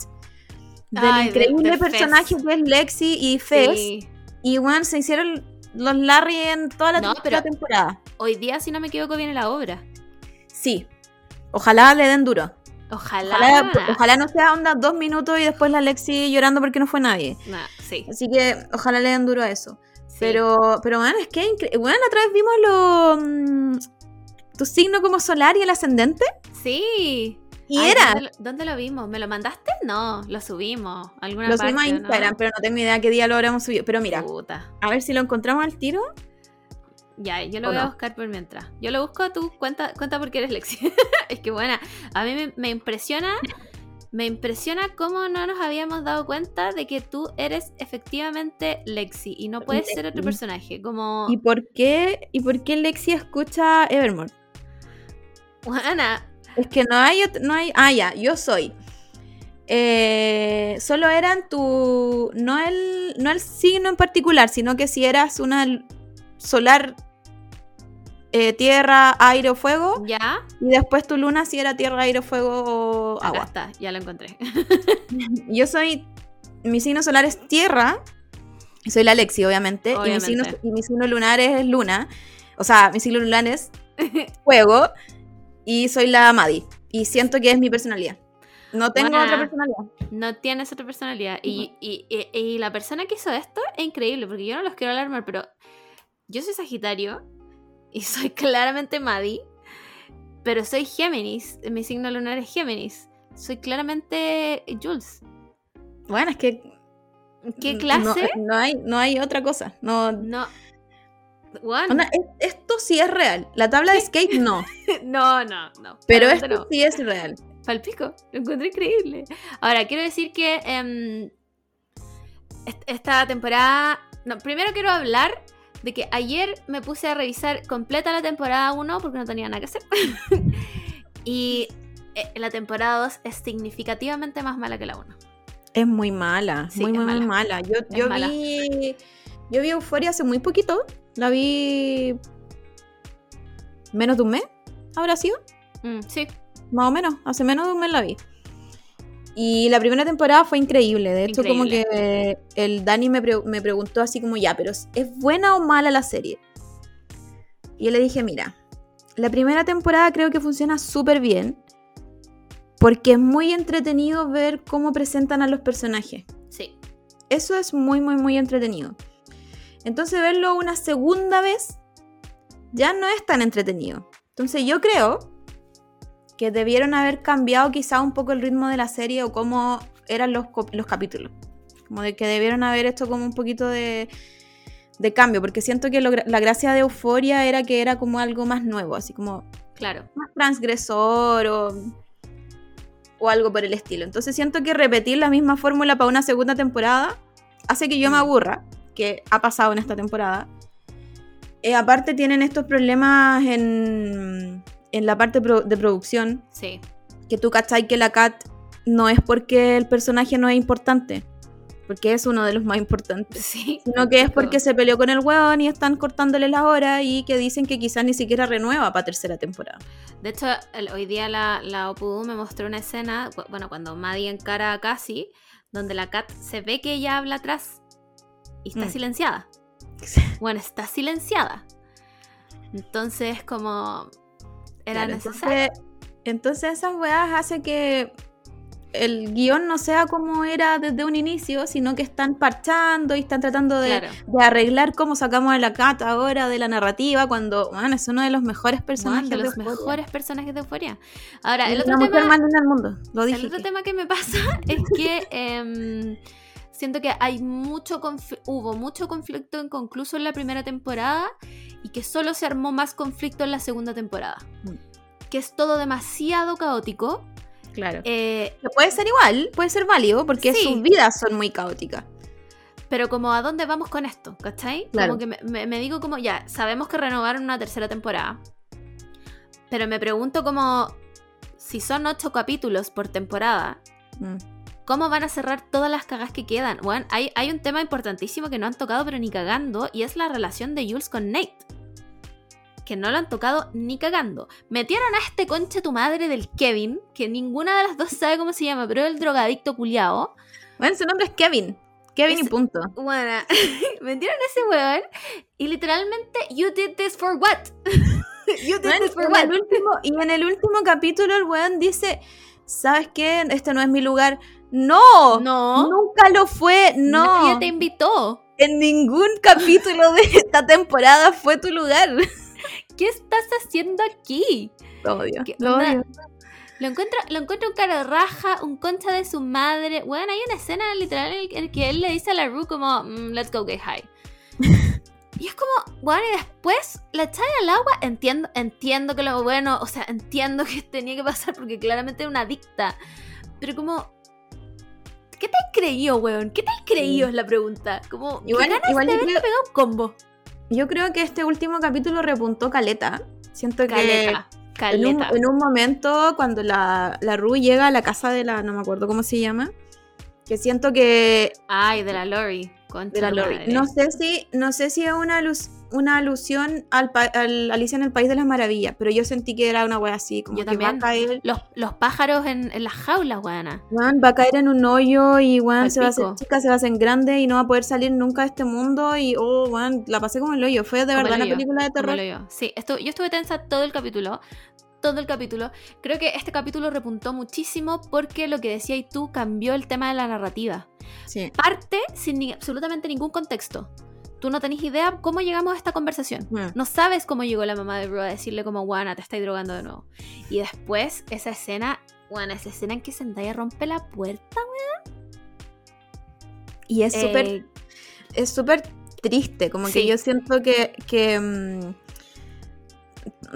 del Ay, de- increíble de Fez. personaje que es Lexi y Fez. Sí. Y bueno, se hicieron los Larry en toda la, No, pero- temporada. Hoy día, si no me equivoco, viene la obra. Sí. Ojalá le den duro. Ojalá. Ojalá, ojalá no sea onda dos minutos y después la Lexi llorando porque no fue nadie. Nah, sí. Así que ojalá le den duro a eso. sí. Pero, pero bueno, es que bueno, otra vez vimos lo, mm, tu signo como solar y el ascendente. Sí. Y Ay, era. ¿dónde lo, dónde lo vimos? ¿Me lo mandaste? No, lo subimos. ¿Alguna Lo parte, subimos a no? Instagram, pero no tengo idea qué día lo habremos subido. Pero mira, Puta. a ver si lo encontramos al tiro. Ya, yo lo ¿O voy a buscar por mientras. Yo lo busco, tú cuenta, cuenta por qué eres Lexi. es que buena. A mí me, me impresiona. Me impresiona cómo no nos habíamos dado cuenta de que tú eres efectivamente Lexi y no puedes ser otro personaje. Como. ¿Y por qué, y por qué Lexi escucha Evermore? Buena. Es que no hay, no hay. Ah, ya, yo soy. Eh, solo eran tu. No el, no el signo en particular, sino que si eras una solar, eh, tierra, aire o fuego. Ya. Y después tu luna si era tierra, aire, fuego o Acá agua. está, ya lo encontré. Yo soy. Mi signo solar es tierra. Soy la Lexi, obviamente. Y, mi signo, Obviamente. y mi signo lunar es luna. O sea, mi signo lunar es fuego. Y soy la Maddie. Y siento que es mi personalidad. No tengo Buena. otra personalidad. No tienes otra personalidad. Y, y- y- y la persona que hizo esto es increíble, porque yo no los quiero alarmar, pero yo soy Sagitario y soy claramente Maddie, pero soy Géminis. Mi signo lunar es Géminis. Soy claramente Jules. Bueno, es que. ¿Qué no- clase? No, hay, no hay otra cosa. No. No. Onda, es- esto sí es real. La tabla de skate no. No, no, no. Pero esto no. sí es real. Palpico, lo encontré increíble. Ahora, quiero decir que em, est- esta temporada. No, primero quiero hablar de que ayer me puse a revisar completa la temporada 1 porque no tenía nada que hacer. y eh, la temporada 2 es significativamente más mala que la 1. Es muy mala. Sí, muy, es muy, muy mala. mala. Yo, mala. vi. Yo vi Euforia hace muy poquito. La vi. Menos de un mes. ¿Habrá sido? Mm, sí, Más o menos. Hace menos de un mes la vi. Y la primera temporada fue increíble. De hecho, como que el Dani me, pre- me preguntó así como, ya, pero ¿es buena o mala la serie? Y yo le dije, mira, la primera temporada creo que funciona súper bien. Porque es muy entretenido ver cómo presentan a los personajes. sí. Eso es muy, muy, muy entretenido. Entonces verlo una segunda vez ya no es tan entretenido. Entonces yo creo que debieron haber cambiado quizá un poco el ritmo de la serie o cómo eran los, los capítulos. Como de que debieron haber hecho como un poquito de, de cambio, porque siento que lo la gracia de Euforia era que era como algo más nuevo, así como Claro. más transgresor o, o algo por el estilo. Entonces siento que repetir la misma fórmula para una segunda temporada hace que yo me Mm. aburra, que ha pasado en esta temporada. eh, aparte tienen estos problemas en, en la parte pro- de producción, Sí. que tú cachai que la Cat no es porque el personaje no es importante, porque es uno de los más importantes, Sí. sino que es porque se peleó con el weón y están cortándole las horas y que dicen que quizás ni siquiera renueva para tercera temporada. De hecho, el- hoy día la, la Opudu me mostró una escena, bueno, cuando Maddie encara a Cassie, donde la Cat se ve que ella habla atrás y está Mm. silenciada. Bueno, está silenciada. Entonces, como era Claro, necesario. Entonces, entonces esas weas hace que el guion no sea como era desde un inicio, sino que están parchando y están tratando de, Claro. de arreglar cómo sacamos a la Cat ahora de la narrativa, cuando bueno, es uno de los mejores personajes Bueno, de los mejores personajes de Euforia. Ahora, el otro tema. mundo, lo dije. El otro tema que me pasa es que em, siento que hay mucho hubo mucho conflicto inconcluso en la primera temporada y que solo se armó más conflicto en la segunda temporada. Mm. Que es todo demasiado caótico. Claro. eh, Que puede ser igual, puede ser válido, porque Sí. sus vidas son muy caóticas. pero como a dónde vamos con esto, ¿cachai? Claro. Como que me, me- me digo como, ya, sabemos que renovaron una tercera temporada. Pero me pregunto como, si son ocho capítulos por temporada, Mm. ¿Cómo van a cerrar todas las cagas que quedan? Bueno, hay, hay un tema importantísimo que no han tocado pero ni cagando y es la relación de Jules con Nate. Que no lo han tocado ni cagando. Metieron a este conche tu madre del Kevin, que ninguna de las dos sabe cómo se llama, pero el drogadicto culiao. Bueno, su nombre es Kevin. Kevin y punto. Bueno, metieron a ese weón y literalmente, you did this for what? you did Bueno, this for what? en el último, y en el último capítulo el weón dice, ¿sabes qué? Este no es mi lugar. No, No, nunca lo fue, no. nadie te invitó. En ningún capítulo de esta temporada fue tu lugar. ¿Qué estás haciendo aquí? Lo odio. ¿Qué Lo odio. Lo encuentro, lo encuentro un cara raja, un concha de su madre. Bueno, hay una escena literal en en que él le dice a la Rue como, "Mm, let's go get high. y es como, bueno, y después la echan al agua. Entiendo, entiendo que lo bueno, o sea, entiendo que tenía que pasar porque claramente era una adicta. Pero como, ¿qué te has creído, weón? ¿Qué te has creído? Es la pregunta. Como, ¿qué Igual, ganas igual de yo, haberle creo, pegado un combo. yo creo que este último capítulo repuntó Caleta. Siento Caleta. que en un, Caleta. en un momento cuando la, la Ru llega a la casa de la, no me acuerdo cómo se llama, que siento que Ay, de la Lori. Concha de la Lori. No sé si, no sé si es una, alus- una alusión al, al Alicia en el País de las Maravillas, pero yo sentí que era una wea así, como Yo que va también. a caer, Los, los pájaros en, en las jaulas, weana. weón, va a caer en un hoyo y weón, Al se va a hacer chica, se va a hacer grande y no va a poder salir nunca de este mundo y oh, weón, la pasé como el hoyo. Fue de Como verdad una película de terror. Sí, esto, yo estuve tensa todo el capítulo. Todo el capítulo. Creo que este capítulo repuntó muchísimo porque lo que decías tú cambió el tema de la narrativa. Sí. Parte sin ni- absolutamente ningún contexto. Tú no tenés idea cómo llegamos a esta conversación. Mm. No sabes cómo llegó la mamá de Bro a decirle como, Juana, te estáis drogando de nuevo. Y después, esa escena, Juana, esa escena en que Zendaya rompe la puerta, Y es súper eh, es súper triste, como que yo siento que, que mm,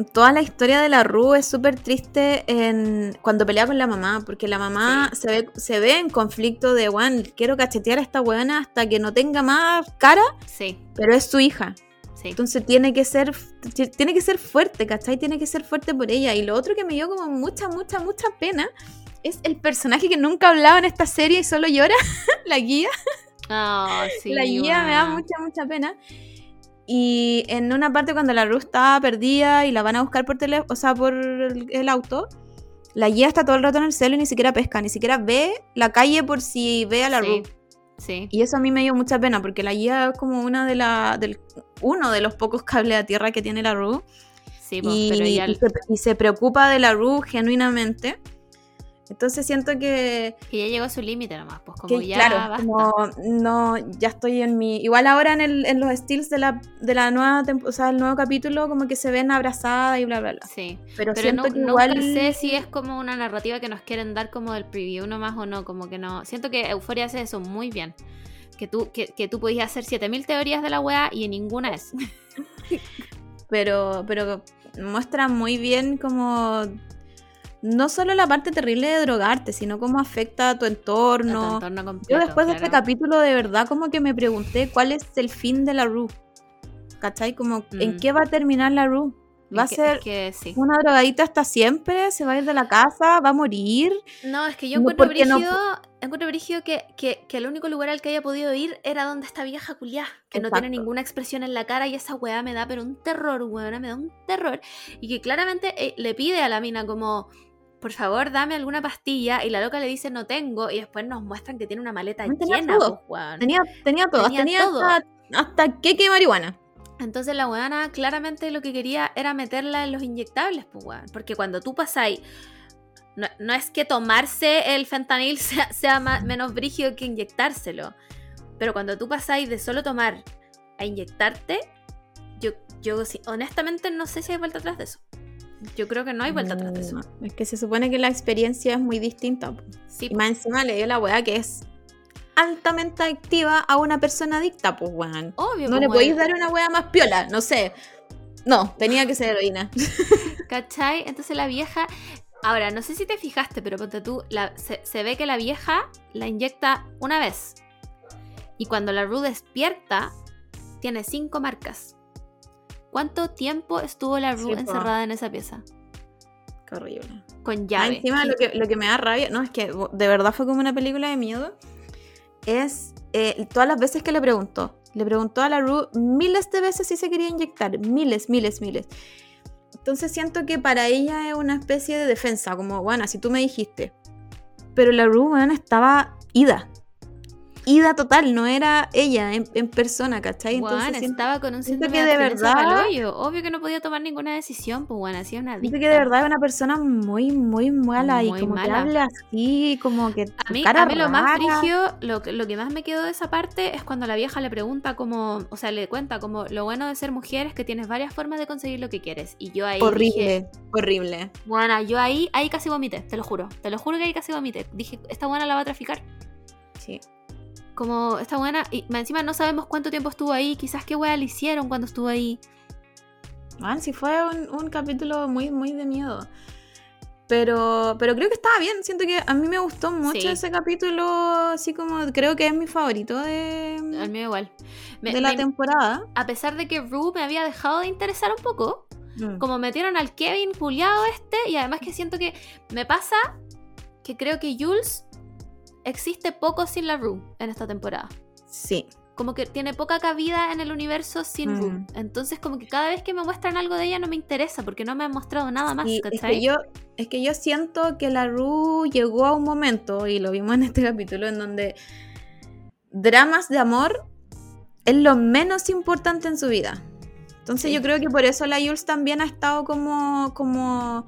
toda la historia de la Ru es súper triste en, cuando pelea con la mamá, porque la mamá se, ve, se ve en conflicto de, Juan, quiero cachetear a esta weona hasta que no tenga más cara, sí, pero es su hija. sí. Entonces tiene que ser tiene que ser fuerte, ¿cachai? Tiene que ser fuerte por ella. Y lo otro que me dio como mucha, mucha, mucha pena es el personaje que nunca hablaba en esta serie y solo llora, la guía. Ah, sí, la guía me da mucha, mucha pena. Y en una parte cuando la Ruth está perdida y la van a buscar por teléfono, o sea, por el, el auto, la guía está todo el rato en el celo y ni siquiera pesca, ni siquiera ve la calle por si ve a la Sí, Ruth. sí. Y eso a mí me dio mucha pena porque la guía es como una de la, del, uno de los pocos cables a tierra que tiene la Ru. Sí, pues, Y, pero y se, y se preocupa de la Ru genuinamente. Entonces siento que, que ya llegó a su límite nomás, pues como que, ya claro, basta. como no, ya estoy en mi. Igual ahora en, el, en los steals de la, de la nueva o sea, el nuevo capítulo, como que se ven abrazadas y bla bla bla. Sí, Pero, pero siento no, que nunca igual. sé si es como una narrativa que nos quieren dar como del preview nomás o no, como que no. Siento que Euforia hace eso muy bien. Que tú, que, que tú podías hacer 7000 teorías de la weá y en ninguna es. Pero, pero muestra muy bien como. No solo la parte terrible de drogarte, sino cómo afecta a tu a tu entorno. Yo después de este capítulo de verdad como que me pregunté cuál es el fin de la Ru. ¿cachai? Como, ¿en Mm. qué va a terminar la Rue? ¿Va a que- ser es que sí. una drogadita hasta siempre? ¿Se va a ir de la casa? ¿Va a morir? No, es que yo encuentro no- brígido, encuentro brígido que, que, que el único lugar al que haya podido ir era donde esta vieja culiá, que no tiene ninguna expresión en la cara y esa weá me da pero un terror, weona, me da un terror. Y que claramente eh, le pide a la mina como, por favor, dame alguna pastilla y la loca le dice no tengo y después nos muestran que tiene una maleta No tenía llena, todo. pues. Tenía, tenía todo, Tenía tenía, todo. hasta, hasta queque de marihuana. Entonces la weona claramente lo que quería era meterla en los inyectables, pues weón. Porque cuando tú pasáis. No, no es que tomarse el fentanil sea, sea ma- menos brígido que inyectárselo. Pero cuando tú pasáis de solo tomar a inyectarte, yo, yo honestamente no sé si hay vuelta atrás de eso. Yo creo que no hay vuelta atrás de eso. Mm, Es que se supone que la experiencia es muy distinta. po. Sí, Y más encima le dio la weá que es altamente activa a una persona adicta, pues weón. obvio. No le podéis dar una weá más piola, no sé. No, tenía que ser heroína. ¿Cachai? Entonces la vieja. Ahora, no sé si te fijaste, pero ponte tú, la- se, se ve que la vieja la inyecta una vez. Y cuando la Rue despierta, tiene cinco marcas. ¿Cuánto tiempo estuvo la Rue Sí, encerrada en esa pieza? Qué horrible. Con Más llave. encima lo que, lo que me da rabia, no, es que de verdad fue como una película de miedo, es eh, todas las veces que le preguntó. Le preguntó a la Rue miles de veces si se quería inyectar, miles, miles, miles. Entonces siento que para ella es una especie de defensa, como, bueno, si tú me dijiste. Pero la Rue, bueno, estaba ida. Ida total, no era ella en, en persona, ¿cachai? Entonces siento, estaba con un síndrome que de verdad- hoyo. Obvio que no podía tomar ninguna decisión, pues bueno, hacía una adicta. que de verdad es una persona muy, muy mala y como que mala. habla así, como que A mí, cara a mí lo más frigio, lo, que- lo que más me quedó de esa parte es cuando la vieja le pregunta como, o sea, le cuenta como lo bueno de ser mujer es que tienes varias formas de conseguir lo que quieres. Y yo ahí Horrible, dije, horrible. bueno, yo ahí, ahí casi vomité, te lo juro, te lo juro que ahí casi vomité. Dije, esta buena la va a traficar. Sí. Como esta buena, y encima no sabemos cuánto tiempo estuvo ahí, quizás qué wea le hicieron cuando estuvo ahí. Man, sí fue un, un capítulo muy, muy de miedo. Pero, pero creo que estaba bien. Siento que a mí me gustó mucho Sí. ese capítulo. Así como creo que es mi favorito de, Al mío igual. Me- de la me- temporada. a pesar de que Rue me había dejado de interesar un poco, Mm. como metieron al Kevin Juliado este y además que siento que me pasa que creo que Jules existe poco sin la Rue en esta temporada. Sí. Como que tiene poca cabida en el universo sin Mm. Rue. Entonces como que cada vez que me muestran algo de ella no me interesa porque no me han mostrado nada más. Es, que yo, es que yo siento que la Ru llegó a un momento, y lo vimos en este capítulo, en donde dramas de amor es lo menos importante en su vida. Entonces Sí. yo creo que por eso la Jules también ha estado como, como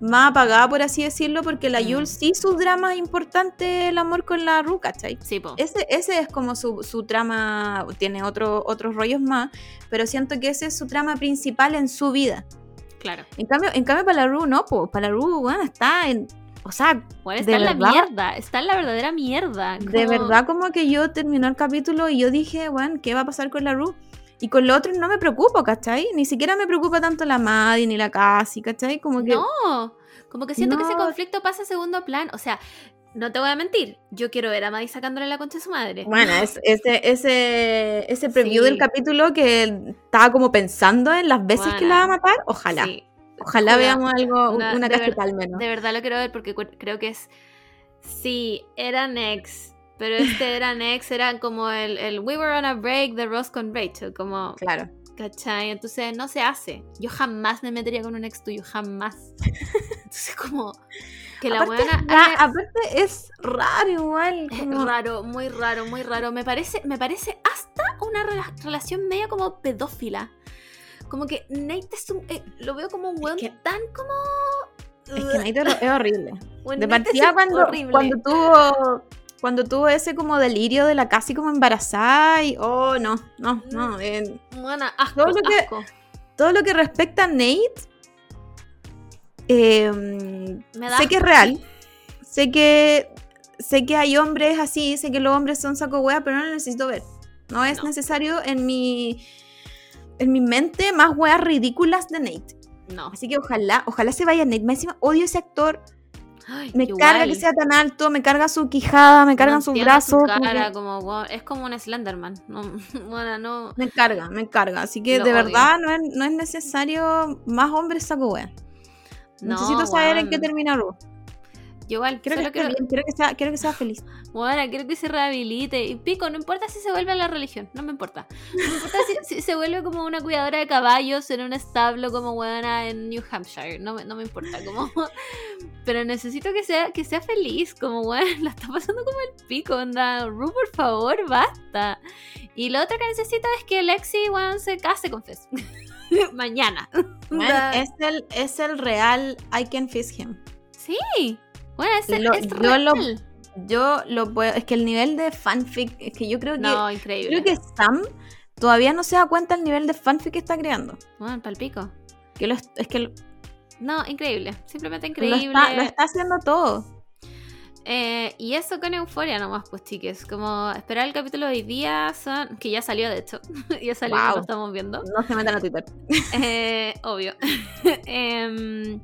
más apagada, por así decirlo, porque la Mm. Jules sí su drama es importante el amor con la Ru, ¿cachai? Sí, po. Ese, ese es como su, su trama, tiene otro, otros rollos más, pero siento que ese es su trama principal en su vida. Claro. En cambio, en cambio para la Ru no, pues para la Ru, bueno, está en. O sea, Bueno, está ¿De en la mierda. Está en la verdadera mierda. de verdad como que yo terminó el capítulo y yo dije, bueno, ¿qué va a pasar con la Ru? Y con lo otro no me preocupo, ¿cachai? Ni siquiera me preocupa tanto la Maddie ni la Cassie, ¿cachai? Como que. No, como que siento que ese conflicto pasa a segundo plan. O sea, no te voy a mentir. Yo quiero ver a Maddie sacándole la concha a su madre. Bueno, es- ese, ese, ese preview Sí. del capítulo que estaba como pensando en las veces que la va a matar, ojalá. Sí. Ojalá Jura, veamos algo, una- una, al menos. De verdad lo quiero ver porque creo que es. Sí, eran ex. Pero este eran ex, era como el, el We were on a break de Ross con Rachel. Como, Claro. ¿cachai? Entonces no se hace. Yo jamás me metería con un ex tuyo, jamás. Entonces, como. Que la aparte, buena. es ra- aparte es raro igual. Es como- raro, muy raro, muy raro. Me parece, me parece hasta una rela- relación media como pedófila. Como que Nate es un, eh, lo veo como un weón que- tan como. Es que Nate es es horrible. Weón, De es partida cuando, horrible. cuando tuvo cuando tuvo ese como delirio de la casi como embarazada y oh no, no, no. eh, Buena, asco, Todo lo que- asco. todo lo que respecta a Nate eh, Me da sé que es real. Sé que sé que hay hombres así, sé que los hombres son saco hueá, pero no lo necesito ver. No es No. necesario en mi en mi mente más weas ridículas de Nate. No. Así que ojalá, ojalá se vaya Nate. Más encima odio ese actor. Ay, Me carga que sea tan alto, me carga su quijada, me cargan sus brazos. su como cara, que- como, weón, es como un Slenderman. No, bueno, no. Me carga, me carga. Así que Lo de odio. verdad no es, no es necesario más hombres saco wea. No, Necesito saber en qué termina Ru. Yo igual, Quiero que solo quiero, bien, quiero que sea, quiero que sea feliz. Bueno, quiero que se rehabilite. Y pico, no importa si se vuelve a la religión, no me importa. No me importa si, si se vuelve como una cuidadora de caballos en un establo como buena en New Hampshire. No me, no me importa, como. Pero necesito que sea, que sea feliz, como bueno, la está pasando como el pico, onda. Ru, por favor, basta. Y lo otro que necesito es que Lexi, se case con Fez. Mañana. Man, es, el, es el real I can fist him. Sí. Bueno, es, Lo- es yo lo-. Yo lo puedo. Es que el nivel de fanfic. Es que yo creo que. No, increíble. creo que Sam todavía no se da cuenta el nivel de fanfic que está creando. Bueno, palpico. Que lo, es que lo, No, increíble. Simplemente lo increíble. está, lo está haciendo todo. Eh, y eso con euforia nomás, pues chiques. Como esperar el capítulo de hoy día, son... que ya salió de hecho. ya salió, Wow. lo estamos viendo. No se metan a Twitter. Eh, obvio. Em,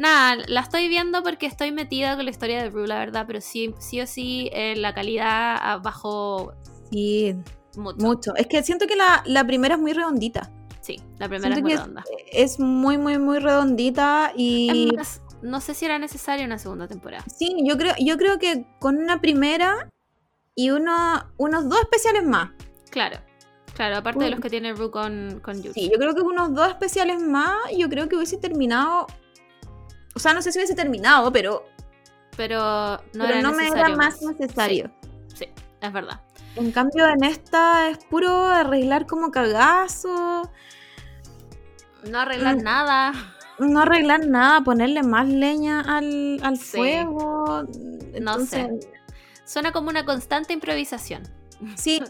nada, la estoy viendo porque estoy metida con la historia de Rue, la verdad, pero sí, sí o sí eh, la calidad bajó Sí, mucho. mucho. Es que siento que la, la primera es muy redondita. Sí, la primera es muy redonda. Es muy, muy, muy redondita. Y más, no sé si era necesaria una segunda temporada. sí, yo creo, yo creo que con una primera y uno, unos dos especiales más. Claro, claro, aparte de los que tiene Rue con, con. Sí, yo creo que unos dos especiales más, yo creo que hubiese terminado. O sea, no sé si hubiese terminado, pero Pero no, pero era no me era más necesario. Sí, es verdad. En cambio, en esta es puro arreglar como cagazo, No arreglar Mm. nada. no arreglar nada, ponerle más leña al, al Sí. fuego. No sé. Suena como una constante improvisación. Sí,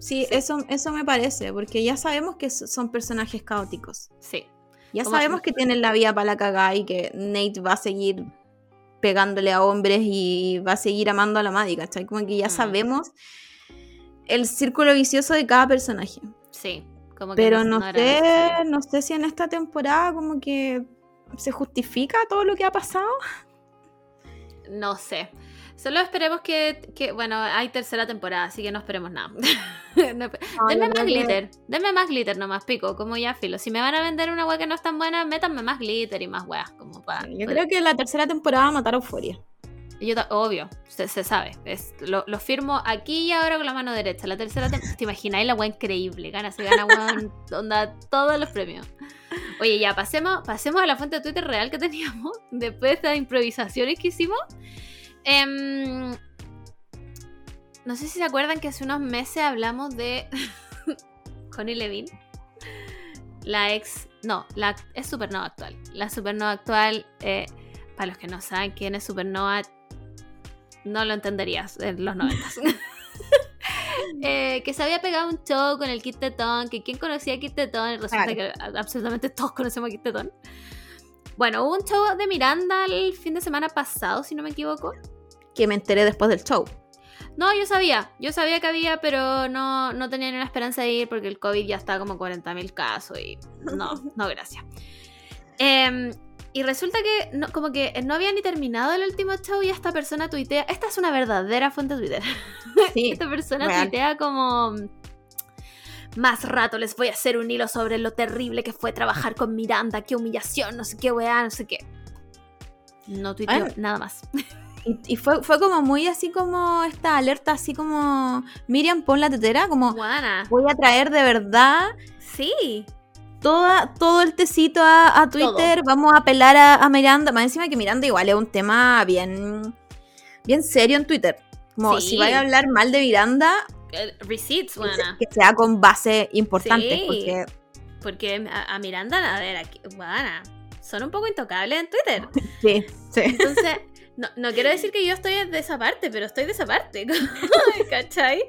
sí, Eso, eso me parece, porque ya sabemos que so- son personajes caóticos. Sí. Ya sabemos que tienen la vía para la cagada y que Nate va a seguir pegándole a hombres y va a seguir amando a la Maddie, ¿cachai? Como que ya Mm. sabemos el círculo vicioso de cada personaje. Sí. Como que Pero no, era sé, necesario. no sé si en esta temporada como que se justifica todo lo que ha pasado. No sé. Solo esperemos que, que- Bueno, hay tercera temporada, así que no esperemos nada. No denme más glitter. Denme más glitter nomás, pico. Como ya filo. Si me van a vender una wea que no es tan buena, métanme más glitter y más weas. Como para. Yo creo que la tercera temporada va a matar Euforia. Yo obvio, se, se sabe. Es, lo, lo firmo aquí y ahora con la mano derecha. La tercera temporada. ¿Te imagináis la wea increíble? Gana, se gana weón, onda todos los premios. Oye, ya, pasemos, pasemos a la fuente de Twitter real que teníamos. Después de estas improvisaciones que hicimos. Em, no sé si se acuerdan que hace unos meses hablamos de Connie Levin. La ex. No, la es Supernova actual. La Supernova actual. eh, para los que no saben quién es Supernova, no lo entenderías en los 90. Eh, que se había pegado un show con el Kit Tetón, que quién conocía a Kit Tetón, y resulta Claro. que absolutamente todos conocemos a Kit Tetón. Bueno, hubo un show de Miranda el fin de semana pasado, si no me equivoco. Que me enteré después del show. No, yo sabía, yo sabía que había, pero no, no tenía ni una esperanza de ir porque el COVID ya está como 40.000 casos y no, no, gracias. Em, y resulta que no, como que no había ni terminado el último show y esta persona tuitea, esta es una verdadera fuente de Twitter. Sí, Esta persona real. tuitea como... Más rato les voy a hacer un hilo sobre lo terrible que fue trabajar con Miranda, qué humillación, no sé qué weá, no sé qué. No tuiteó Ah. nada más. Y, y fue, fue como muy así como esta alerta, así como Miriam, pon la tetera, como voy a traer de verdad Sí. toda, todo el tecito a, a Twitter, vamos a apelar a, a Miranda, más encima que Miranda igual es un tema bien, bien serio en Twitter. Como Sí. si vaya a hablar mal de Miranda, Eh, Receipts, que, buena. que sea con base importante, Sí. porque Porque a, a Miranda, a ver, aquí, buena. Son un poco intocables en Twitter. sí, sí. Entonces, no, no quiero decir que yo estoy de esa parte, pero estoy de esa parte. ¿Cachai?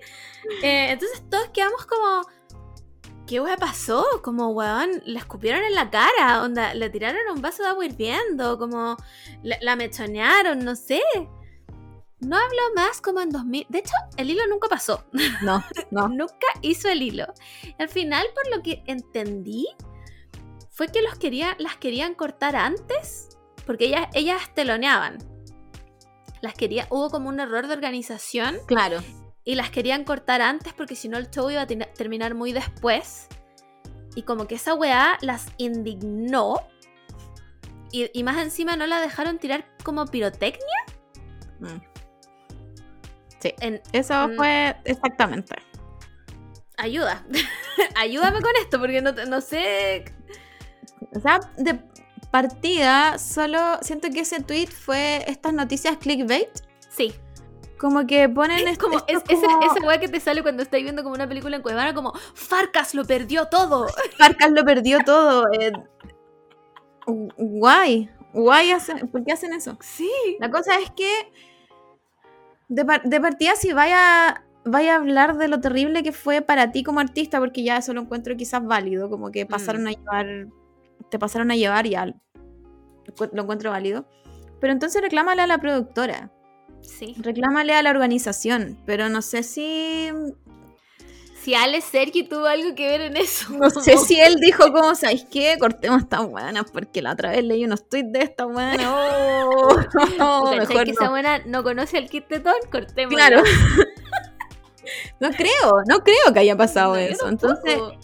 Eh, entonces todos quedamos como. ¿Qué wea pasó? Como, weón, le escupieron en la cara, onda, le tiraron un vaso de agua hirviendo, como la, la mechonearon, no sé. No habló más como en 2000. De hecho, el hilo nunca pasó. No, no. Nunca hizo el hilo. Al final, por lo que entendí, fue que los quería, las querían cortar antes, porque ellas, ellas teloneaban. Las quería, hubo como un error de organización Claro. y las querían cortar antes porque si no el show iba a terminar muy después. Y como que esa weá las indignó. Y, y más encima no la dejaron tirar como pirotecnia. Mm. Sí. En, Eso Mm. fue exactamente. ayuda. Ayúdame con esto porque no, no sé. O sea, de partida, solo siento que ese tweet fue estas noticias clickbait. Sí. Como que ponen Es como, ese- esa weá que te sale cuando estás viendo como una película en Cuevana, como Farcas lo perdió todo. Farcas lo perdió todo. eh, guay. Guay, hacen- ¿por qué hacen eso? Sí. La cosa es que de partida si vaya, vaya a hablar de lo terrible que fue para ti como artista, porque ya eso lo encuentro quizás válido, como que pasaron Mm. a llevar, te pasaron a llevar y ya lo encu- lo encuentro válido. Pero entonces reclámale a la productora, Sí. reclámale a la organización, pero no sé si... Si Ale Sergi tuvo algo que ver en eso. No sé si él dijo como, ¿sabéis qué? Cortemos esta buena, porque la otra vez leí unos tweets de esta buena. Oh, ¿Cachai mejor que no. esa buena no conoce al kit tetón? Cortemos. Claro. No creo, no creo que haya pasado No, eso. Entonces, en-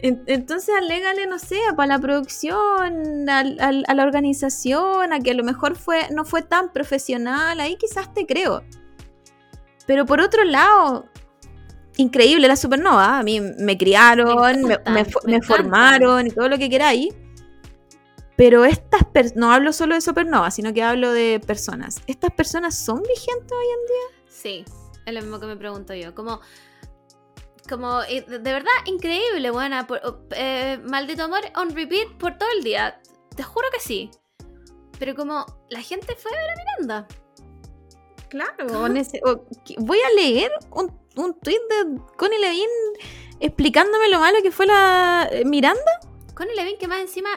entonces alégale, no sé, para la producción, a la organización, a que a lo mejor fue, no fue tan profesional, ahí quizás te creo. Pero por otro lado, increíble la supernova. A mí me criaron, me, encanta, me fo- me me encanta. formaron y todo lo que queráis. Pero estas personas, no hablo solo de supernova, sino que hablo de personas. ¿Estas personas son vigentes hoy en día? Sí, es lo mismo que me pregunto yo. Como, como eh, de verdad, increíble, buena. por- eh, maldito amor on repeat por todo el día. Te juro que sí. Pero como la gente fue a ver a Miranda. Claro, o nece- o que- voy a leer un, un tweet de Connie Levine explicándome lo malo que fue la eh, Miranda. Connie Levine, que más encima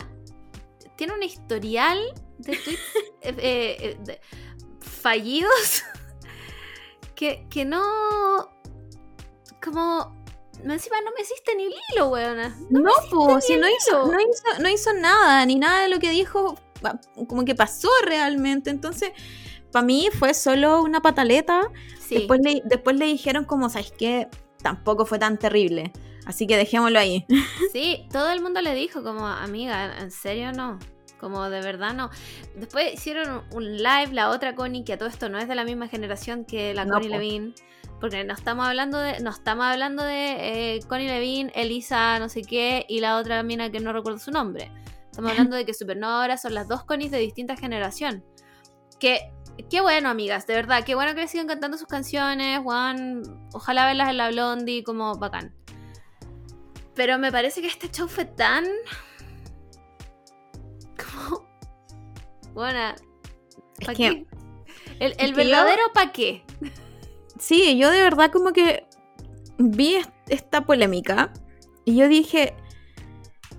tiene un historial de tweets eh, eh, eh, de- fallidos que, que no. Como. Encima no me hiciste ni el hilo, weona. No, po, si no hizo, no, hizo, no hizo nada, ni nada de lo que dijo, como que pasó realmente. Entonces, para mí fue solo una pataleta. Sí. Después, le, después le dijeron como, ¿sabes qué? Tampoco fue tan terrible. Así que dejémoslo ahí. Sí, todo el mundo le dijo como, amiga, ¿en serio no? Como de verdad no. Después hicieron un live, la otra Connie, que a todo esto no es de la misma generación que la No, Connie po. Levine. Porque no estamos hablando de, no estamos hablando de eh, Connie Levine, Elisa, no sé qué, y la otra mina que no recuerdo su nombre. Estamos hablando de que Supernova ahora son las dos Connies de distinta generación. Que, qué bueno, amigas, de verdad, qué bueno que le sigan cantando sus canciones, Juan. Ojalá verlas en la Blondie, como bacán. Pero me parece que este show fue tan. Como. Bueno. ¿Para qué? El, el que yo- verdadero pa' qué. Sí, yo de verdad como que vi est- esta polémica y yo dije,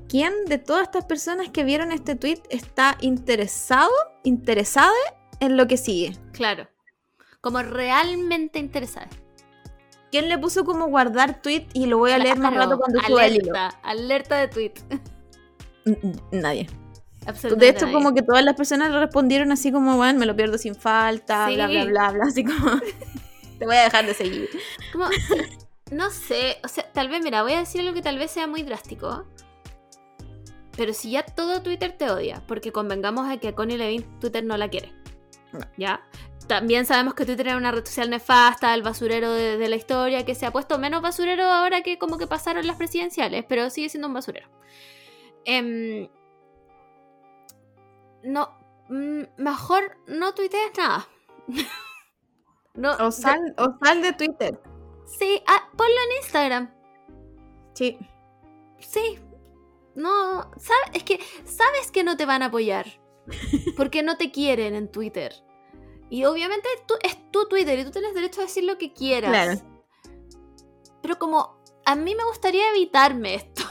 ¿quién de todas estas personas que vieron este tweet está interesado, interesada en lo que sigue? Claro. Como realmente interesada. ¿Quién le puso como guardar tweet y lo voy a leer más rato cuando suba el hilo? alerta, alerta de tweet. Nadie. Absolutamente De hecho, nadie. como que todas las personas le respondieron así como, bueno, me lo pierdo sin falta, Sí. bla, bla, bla, bla, así como, te voy a dejar de seguir. Como, no sé, o sea, tal vez, mira, voy a decir algo que tal vez sea muy drástico. Pero si ya todo Twitter te odia, porque convengamos de que a Connie Levine Twitter no la quiere. No. ¿Ya? También sabemos que Twitter era una red social nefasta, el basurero de, de la historia, que se ha puesto menos basurero ahora que como que pasaron las presidenciales, pero sigue siendo un basurero. Em, no, mm, mejor no tuitees nada. no, O sal, o sal de Twitter. Sí, ah, ponlo en Instagram. Sí. Sí. No, sabes, es que sabes que no te van a apoyar. Porque no te quieren en Twitter. Y obviamente tú, es tu Twitter y tú tienes derecho a decir lo que quieras. Claro. Pero como a mí me gustaría evitarme esto.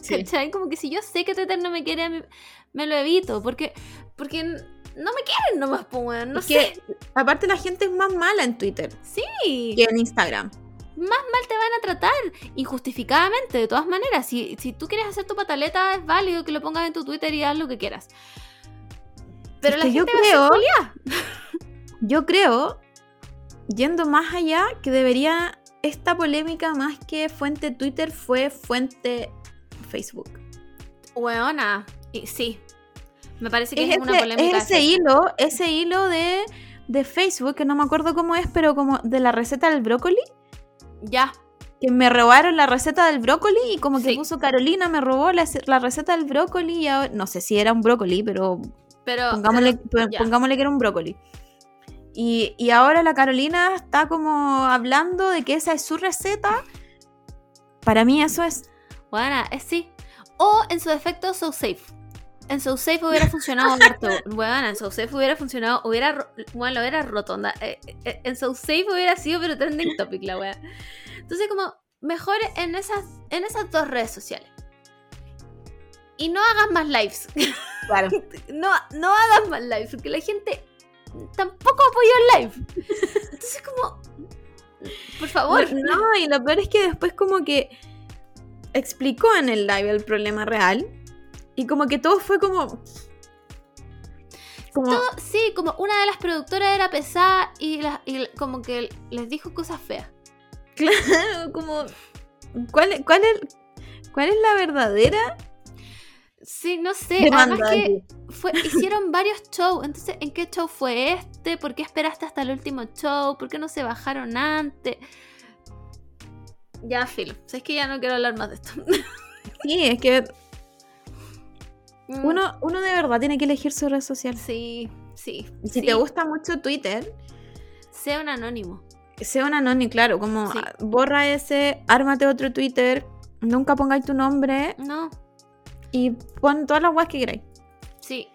Sí. ¿Cachai? Como que si yo sé que Twitter no me quiere, mí- me lo evito. Porque, porque no me quieren nomás, pues, No Es sé. que, aparte la gente es más mala en Twitter Sí. que en Instagram. más mal te van a tratar, injustificadamente, de todas maneras. Si, si tú quieres hacer tu pataleta, es válido que lo pongas en tu Twitter y haz lo que quieras. Pero Es la que yo gente va a creo- yo creo, yendo más allá, que debería esta polémica más que fuente Twitter fue fuente Facebook. Weona. Y sí. Me parece que Es es, una ese, polémica. es ese hilo, ese hilo de, de Facebook, que no me acuerdo cómo es, pero como de la receta del brócoli. Ya. Que me robaron la receta del brócoli y como que Sí. puso Carolina, me robó la, la receta del brócoli y ahora, no sé si era un brócoli, pero Pero. pongámosle, pero- pongámosle que era un brócoli. Y, y ahora la Carolina está como hablando de que esa es su receta. Para mí eso es... Bueno, es sí. O en su defecto, So Safe. En So Safe hubiera funcionado. Bueno, en So Safe hubiera funcionado, hubiera, bueno, lo hubiera roto. onda. Eh, eh, En So Safe hubiera sido, pero trending topic la wea. Entonces, como, mejor en esas, en esas dos redes sociales. Y no hagas más lives. Claro. no, no hagas más lives, porque la gente tampoco apoyó el live. Entonces, como, por favor. No, y lo peor es que después como que explicó en el live el problema real. Y como que todo fue como... Como... Todo- sí, como una de las productoras era pesada y, la- y como que les dijo cosas feas. Claro, como... ¿Cuál, es- cuál, es, ¿Cuál es la verdadera Sí, no sé. Además demanda? que fue, hicieron varios shows. Entonces, ¿en qué show fue este? ¿Por qué esperaste hasta el último show? ¿Por qué no se bajaron antes? Ya, Phil. Es que ya no quiero hablar más de esto. Sí, es que Mm, uno, uno de verdad tiene que elegir su red social. Sí, sí. Si sí. te gusta mucho Twitter, Sea un anónimo. sea un anónimo, claro, como Sí. borra ese, ármate otro Twitter, nunca pongáis tu nombre No, y pon todas las guas que queráis. sí.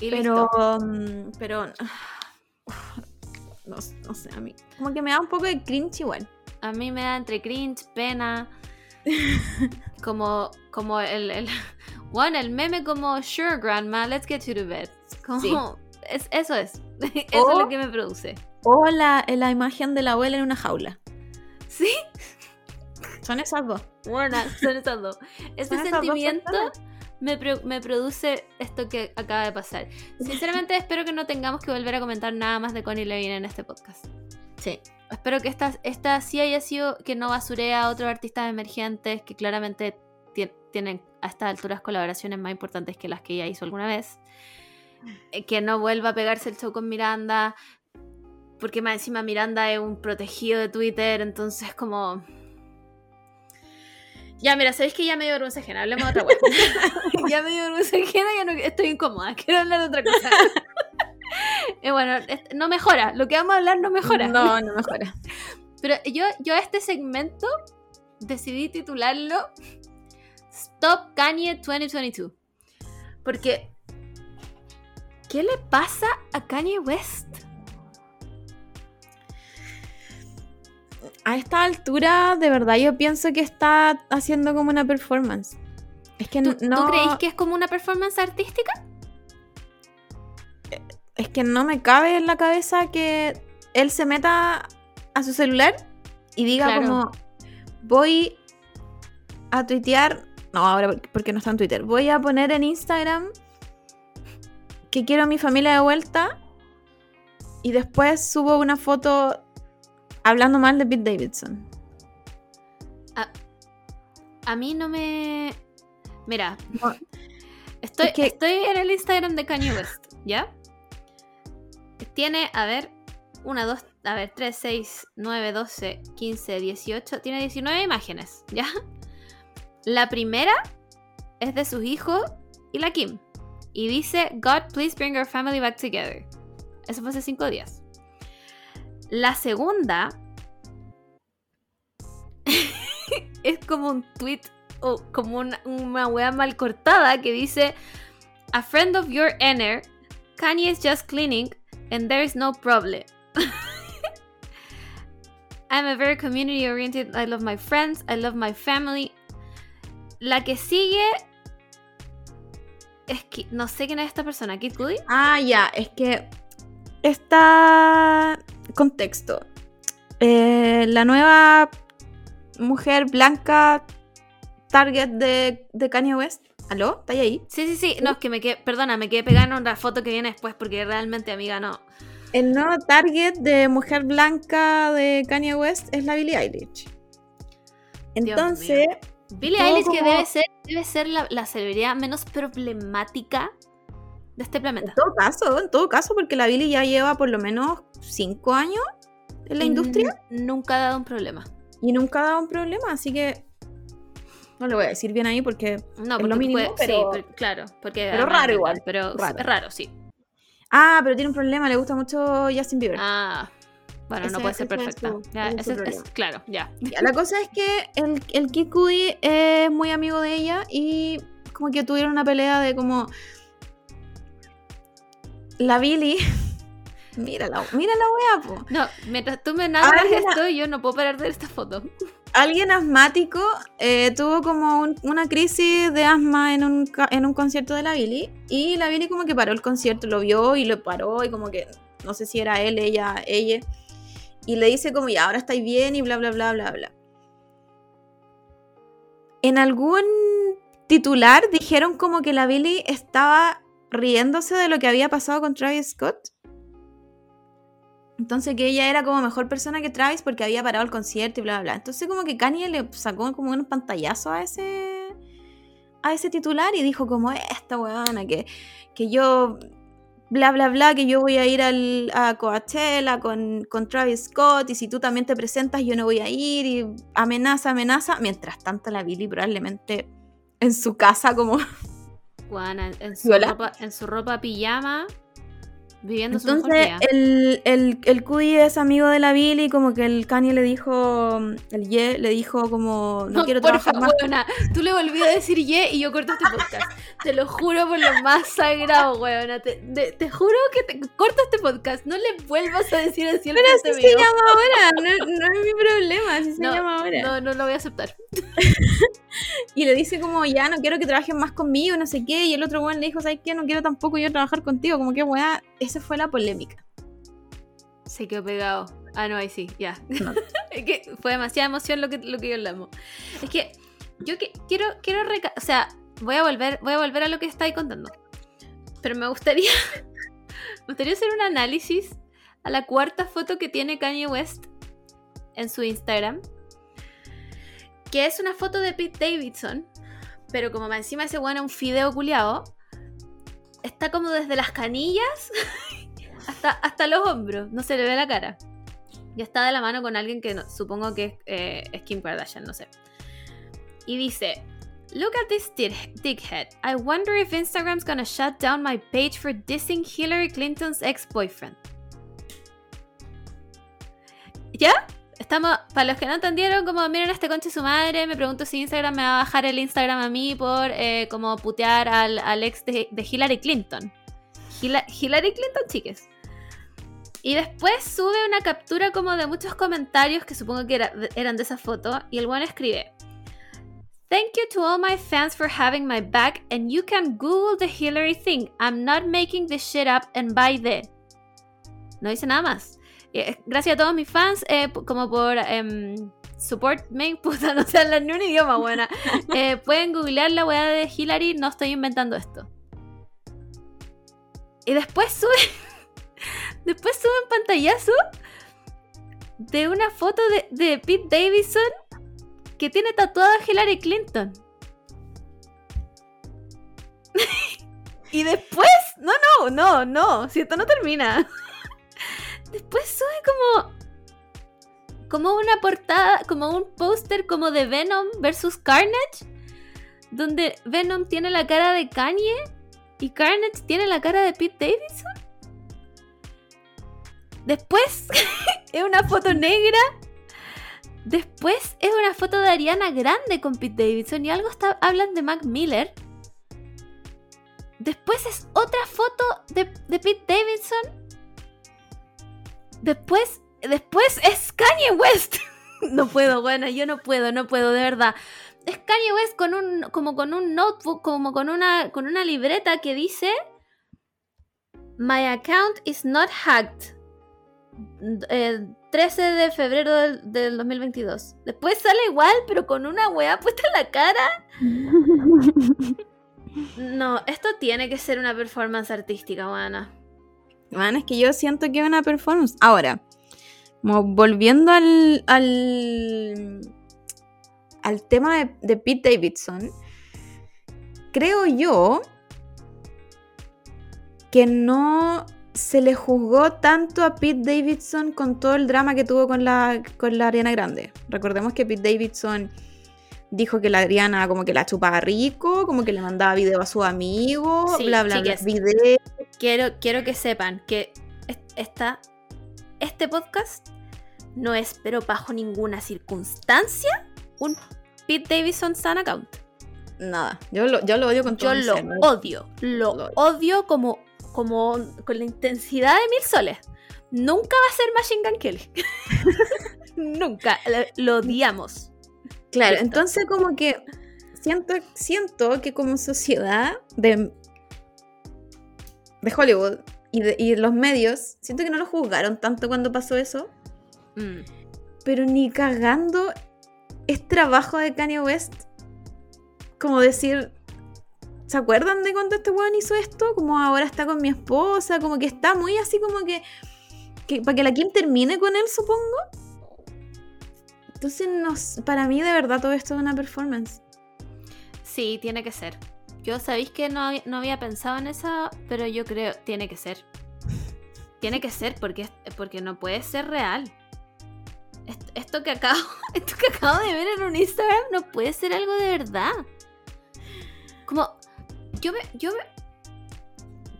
Y Pero, listo. mm, pero, no, no sé, a mí, como que me da un poco de cringe igual. A mí me da entre cringe, pena. como como el, el bueno, el meme como sure grandma, let's get to the bed. Como Sí. es, eso es. eso es lo que me produce. O la, la imagen de la abuela en una jaula. Sí, Son esas dos. bueno, son esas dos. Son dos sentimiento me, pro- me produce esto que acaba de pasar. Sinceramente espero que no tengamos que volver a comentar nada más de Connie Levine en este podcast. Sí. Espero que esta, esta sí haya sido que no basuree a otros artistas emergentes que claramente tienen a estas alturas colaboraciones más importantes que las que ella hizo alguna vez. Eh, Que no vuelva a pegarse el show con Miranda. Porque más encima Miranda es un protegido de Twitter, entonces como... Ya, mira, sabéis que ya me dio vergüenza ajena, hablemos de otra cosa. ya me dio vergüenza ajena, ya no estoy incómoda, quiero hablar de otra cosa. Eh, bueno, no mejora, lo que vamos a hablar no mejora. No, no mejora. Pero yo, yo a este segmento decidí titularlo Stop Kanye 2022. Porque, ¿qué le pasa a Kanye West? A esta altura, de verdad, yo pienso que está haciendo como una performance. Es que ¿Tú, no. tú creéis que es como una performance artística? Es que no me cabe en la cabeza que él se meta a su celular y diga Claro. como voy a tuitear. No, ahora porque- no está en Twitter. Voy a poner en Instagram que quiero a mi familia de vuelta. Y después subo una foto hablando mal de Pete Davidson. A mí no me... Mira, No, estoy, es que- estoy en el Instagram de Kanye West, ¿ya? Tiene, a ver, 1, 2, a ver, 3, 6, 9, 12, 15, 18, tiene 19 imágenes, ¿ya? La primera es de sus hijos y la Kim. Y dice, God, please bring our family back together. Eso fue hace 5 días. La segunda es como un tweet o como una, una wea mal cortada que dice A friend of your inner, Kanye is just cleaning and there is no problem. I'm a very community oriented. I love my friends. I love my family. La que sigue es que no sé quién es esta persona. Kid Cudi. Ah, ya, es que está contexto. Eh, la nueva mujer blanca target de, de Kanye West. ¿Aló? ¿Está ahí? Sí, sí, sí. No, es que me quedé, perdona, me quedé pegada en una foto que viene después porque realmente, amiga, no. el nuevo target de mujer blanca de Kanye West es la Billie Eilish. Entonces, Billie Eilish que debe ser, debe ser la, la celebridad menos problemática de este planeta. en todo caso, en todo caso, porque la Billie ya lleva por lo menos cinco años en la Y industria Nunca ha dado un problema. y nunca ha dado un problema, así que no le voy a decir bien ahí porque No, Es porque lo mínimo, puede- pero- sí, pero- claro, porque pero además raro igual, Pero raro. es raro, sí. ah, pero tiene un problema, le gusta mucho Justin Bieber. Ah, bueno, no puede ser ese es perfecta. su- Ya, es ese claro, ya. Ya, La cosa es que el, el Kid Cudi es muy amigo de ella y como que tuvieron una pelea de como la Billy. mira la, mira la wea, po. No, mientras tú me narras esto, yo no puedo parar de ver esta foto. Alguien asmático eh, tuvo como un- una crisis de asma en un, en un concierto de la Billy y la Billy como que paró el concierto, lo vio y lo paró y como que no sé si era él, ella, ella y le dice como ya ahora estáis bien y bla bla bla bla bla. En algún titular dijeron como que la Billy estaba riéndose de lo que había pasado con Travis Scott. Entonces que ella era como mejor persona que Travis porque había parado el concierto y bla bla bla. Entonces como que Kanye le sacó como un pantallazo a ese a ese titular y dijo como esta weona que, que yo bla bla bla que yo voy a ir al, a Coachella con, con Travis Scott y si tú también te presentas yo no voy a ir y amenaza, amenaza. Mientras tanto la Billy probablemente en su casa como Juana, en, su ropa, en su ropa pijama, viviendo su mejor Entonces día. el, el, el Cudi es amigo de la Billy, como que el Kanye le dijo, el Ye le dijo como, no, quiero por trabajar favor, más. weona, tú le volví a decir ye y yo corto este podcast. te lo juro por lo más sagrado, weona. Te, de- te juro que te podcast. No le vuelvas a decir así al Pero así se llama ahora, no, no es mi problema, así se No, llama ahora. No, no lo voy a aceptar. Y le dice como, ya no quiero que trabajes más conmigo, no sé qué, y el otro weón le dijo, ¿sabes qué? No quiero tampoco yo trabajar contigo, como que weá, esa fue la polémica. Se quedó pegado. Ah, no, ahí sí, ya. No. es que fue demasiada emoción lo que, lo que hablamos. Es que yo que, quiero, quiero reca- o sea, voy a volver, voy a volver a lo que estáis contando. Pero me gustaría, me gustaría hacer un análisis a la cuarta foto que tiene Kanye West en su Instagram. Que es una foto de Pete Davidson. Pero como más encima ese bueno un fideo culiado. Está como desde las canillas hasta, hasta los hombros. No se le ve la cara. Y está de la mano con alguien que no- supongo que es, eh, es Kim Kardashian, no sé. Y dice, Look at this dick- dickhead. I wonder if Instagram's gonna shut down my page for dissing Hillary Clinton's ex-boyfriend. ¿Ya? Estamos, para los que no entendieron, como miren a este conche su madre, me pregunto si Instagram me va a bajar el Instagram a mí por eh, como putear al, al ex de, Hillary Clinton. Hillary Clinton, chiques. Y después sube una captura como de muchos comentarios que supongo que era- eran de esa foto. Y el buen escribe: Thank you to all my fans for having my back. And you can Google the Hillary thing. I'm not making this shit up and buy the. No dice nada más. Eh, Gracias a todos mis fans, eh, como por em, support me, puta, no sé hablar ni un idioma buena. Eh, pueden googlear la weá de Hillary, no estoy inventando esto. Y después sube. Después sube un pantallazo de una foto de, de Pete Davidson que tiene tatuada Hillary Clinton. y después. No, no, no, no. Si esto no termina. Después sube como. Como una portada, como un póster como de Venom versus Carnage. Donde Venom tiene la cara de Kanye y Carnage tiene la cara de Pete Davidson. Después es una foto negra. Después es una foto de Ariana Grande con Pete Davidson y algo está, hablan de Mac Miller. Después es otra foto de, Pete Davidson. Después, después es Kanye West. no puedo, bueno, yo no puedo, no puedo, de verdad. Es Kanye West con un, como con un notebook, como con una, con una libreta que dice My account is not hacked. Eh, 13 de febrero del, del 2022. Después sale igual, pero con una weá puesta en la cara. No, esto tiene que ser una performance artística, buena. Man, es que yo siento que es una performance. Ahora, volviendo al, al, al tema de, de Pete Davidson, creo yo que no se le juzgó tanto a Pete Davidson con todo el drama que tuvo con la, con la Ariana Grande. Recordemos que Pete Davidson dijo que la Ariana como que la chupaba rico, como que le mandaba video a su amigo, Sí, bla, bla, bla, video. Quiero, quiero que sepan que es- esta, este podcast no es, pero bajo ninguna circunstancia, un Pete Davidson Sun account. Nada, yo lo, yo lo odio con todo Yo lo ser, ¿no? odio. Lo Lo odio como, como con la intensidad de mil soles. Nunca va a ser Machine Gun Kelly. Nunca. Lo, odiamos. Claro, entonces como que siento, siento que como sociedad de, de Hollywood y, de, y los medios, siento que no lo juzgaron tanto cuando pasó eso, Mm. pero ni cagando es trabajo de Kanye West. Como decir, ¿se acuerdan de cuando este weón hizo esto? Como ahora está con mi esposa, como que está muy así como que, para que la Kim termine con él, supongo. Entonces, no sé, para mí de verdad todo esto es una performance. Sí, tiene que ser. Yo sabéis que no, no había pensado en eso, pero yo creo, tiene que ser. Tiene que ser porque, porque no puede ser real. Que, acabo, esto que acabo de ver en un Instagram no puede ser algo de verdad. Como, yo me, yo me...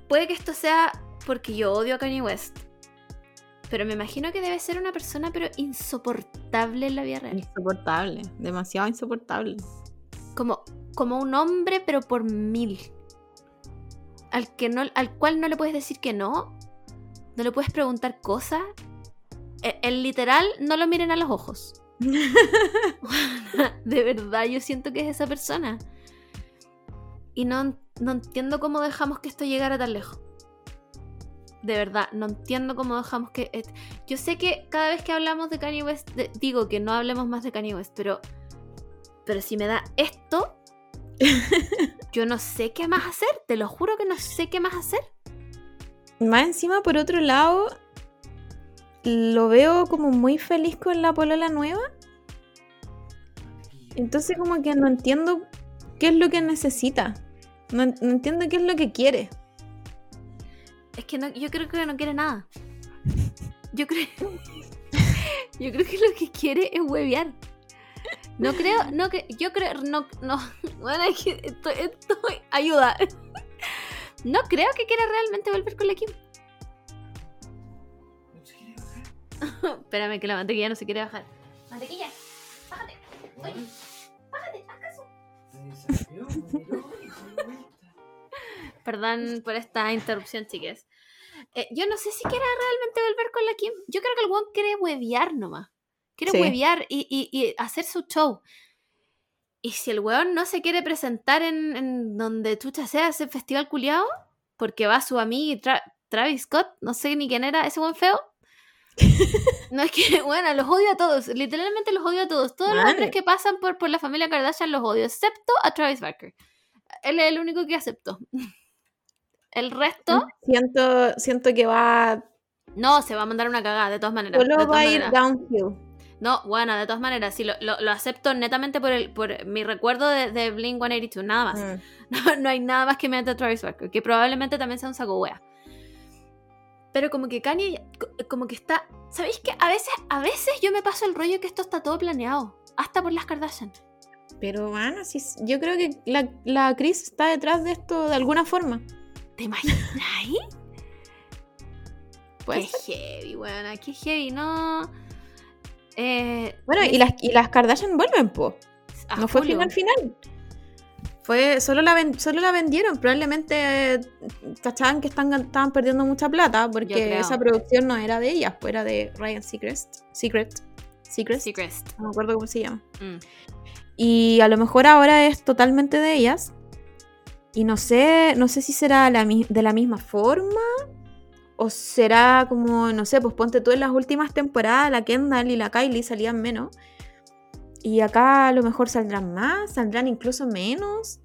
Puede que esto sea porque yo odio a Kanye West. Pero me imagino que debe ser una persona pero insoportable en la vida real. Insoportable, demasiado insoportable. como, como un hombre, pero por mil. Al, que no, al cual no le puedes decir que no, no le puedes preguntar cosas. E- El, literal, no lo miren a los ojos. De verdad, yo siento que es esa persona. Y no, no entiendo cómo dejamos que esto llegara tan lejos. De verdad, no entiendo cómo dejamos que... Yo sé que cada vez que hablamos de Kanye West, de- digo que no hablemos más de Kanye West, pero... Pero si me da esto, yo no sé qué más hacer. Te lo juro que no sé qué más hacer. Más encima, por otro lado, lo veo como muy feliz con la polola nueva. Entonces como que no entiendo qué es lo que necesita. No, no entiendo qué es lo que quiere. Es que no, yo creo que no quiere nada. Yo creo. Yo creo que lo que quiere es huevear. No creo, no que. Yo creo. No, no. Bueno, es que estoy, estoy- Ayuda. No creo que quiera realmente volver con la Kim. Espérame que la mantequilla no se quiere bajar. Mantequilla, bájate. Oye, bájate, haz caso. Perdón por esta interrupción, chiques. Eh, yo no sé si quiera realmente volver con la Kim. Yo creo que el weón quiere huevear nomás. Quiere Sí. huevear y, y- y hacer su show. Y si el weón no se quiere presentar en, en donde chucha sea ese festival culiado, porque va su amigo Tra- Travis Scott, no sé ni quién era, ese buen feo. no es que, bueno, los odio a todos, literalmente los odio a todos. Todos los hombres que pasan por, por la familia Kardashian los odio, excepto a Travis Barker. Él es el único que acepto. El resto, Siento, siento que va. no, se va a mandar una cagada, de todas maneras. de Solo va a ir downhill. No, bueno, de todas maneras, sí, lo, lo- lo acepto netamente por, el, por mi recuerdo de, de Blink 182, nada más. Mm. No, no hay nada más que me a Travis Barker, que probablemente también sea un saco wea. Pero como que Kanye, co- como que está. ¿Sabéis que a veces, a veces yo me paso el rollo que esto está todo planeado? Hasta por las Kardashian. Pero bueno, sí, yo creo que la, la Chris está detrás de esto de alguna forma. ¿Te imaginas? Puede qué heavy, weón, qué heavy, no. Eh, Bueno, y las, y las Kardashian vuelven, po. a No fue Hulu. final final. Fue, solo la, ven- solo la vendieron. Probablemente cachaban que están, estaban perdiendo mucha plata porque esa producción no era de ellas, pues era de Ryan Seacrest. Secret. Secret. Seacrest. No me acuerdo cómo se llama. Mm. Y a lo mejor ahora es totalmente de ellas. Y no sé, no sé si será la de la misma forma. O será como, no sé, pues ponte tú en las últimas temporadas, la Kendall y la Kylie salían menos. Y acá a lo mejor saldrán más, saldrán incluso menos.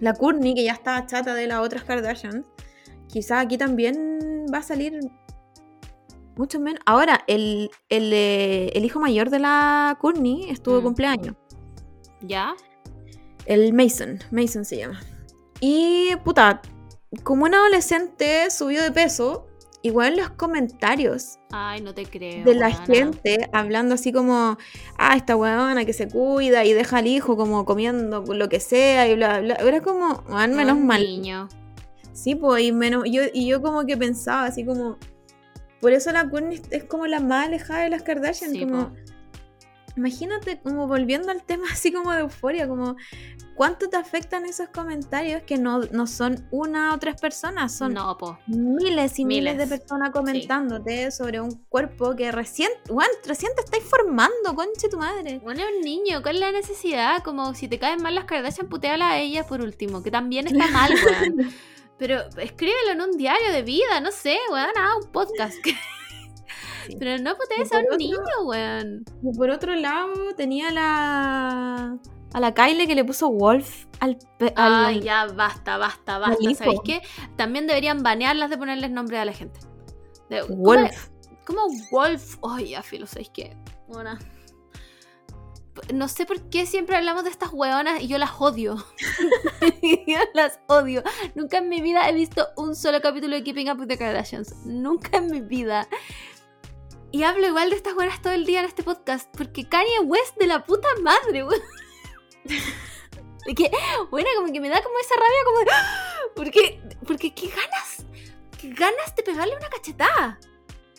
La Courtney, que ya estaba chata de las otras Kardashian. Quizás aquí también va a salir mucho menos. Ahora, el, el, eh, el hijo mayor de la Courtney estuvo de Mm. cumpleaños. ¿Ya? El Mason, Mason se llama. Y puta, como un adolescente subió de peso, igual los comentarios Ay, no te creo. de la gente hablando así como, ah, esta weona que se cuida y deja al hijo como comiendo lo que sea y bla, bla. Era como, man, menos Un mal. niño. Sí, pues, y, menos, yo, y yo como que pensaba así como, por eso la Courtney es como la más alejada de las Kardashian, Sí, como... po. Imagínate como volviendo al tema así como de euforia, como cuánto te afectan esos comentarios que no, no son una o tres personas, son No, miles y miles, Miles. de personas comentándote sobre un cuerpo que recién, bueno, recién te estáis formando, conche tu madre. Bueno, es un niño, ¿cuál es la necesidad? Como si te caen mal las Kardashian, puteala a ellas por último, que también está mal, weón. Pero escríbelo en un diario de vida, no sé, weón, ah, un podcast. Sí. Pero no putees a un otro- niño, weón. Y por otro lado, tenía la a la Kylie que le puso Wolf al, pe- al- Ay, ya, basta, basta, basta. ¿Sabéis qué? También deberían banearlas de ponerles nombre a la gente. De- ¿cómo- Wolf. ¿Cómo Wolf? Ay, ya, filo, ¿sabéis qué? Bueno. No sé por qué siempre hablamos de estas hueonas y yo las odio. yo las odio. Nunca en mi vida he visto un solo capítulo de Keeping Up with the Kardashians. Nunca en mi vida. Y hablo igual de estas hueonas todo el día en este podcast. Porque Kanye West de la puta madre, weón. Que, bueno, como que me da como esa rabia como de... Porque, porque qué ganas, qué ganas de pegarle una cachetada.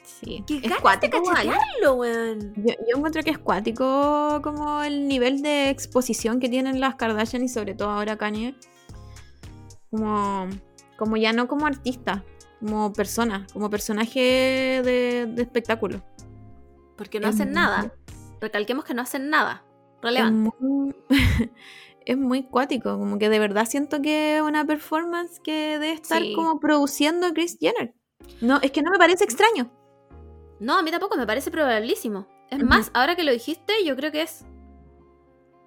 Sí. Qué Es ganas de cachetearlo, weón. Yo, yo encuentro que es cuático como el nivel de exposición que tienen las Kardashian y sobre todo ahora Kanye. Como, como ya no como artista, como persona, como personaje de, de espectáculo. Porque no Es hacen muy- nada. Recalquemos que no hacen nada. Es Relevante. muy, es muy cuático, como que de verdad siento que es una performance que debe estar Sí. como produciendo Chris Jenner. No, es que no me parece extraño. No, a mí tampoco, me parece probabilísimo. Es más, ahora que lo dijiste, yo creo que es.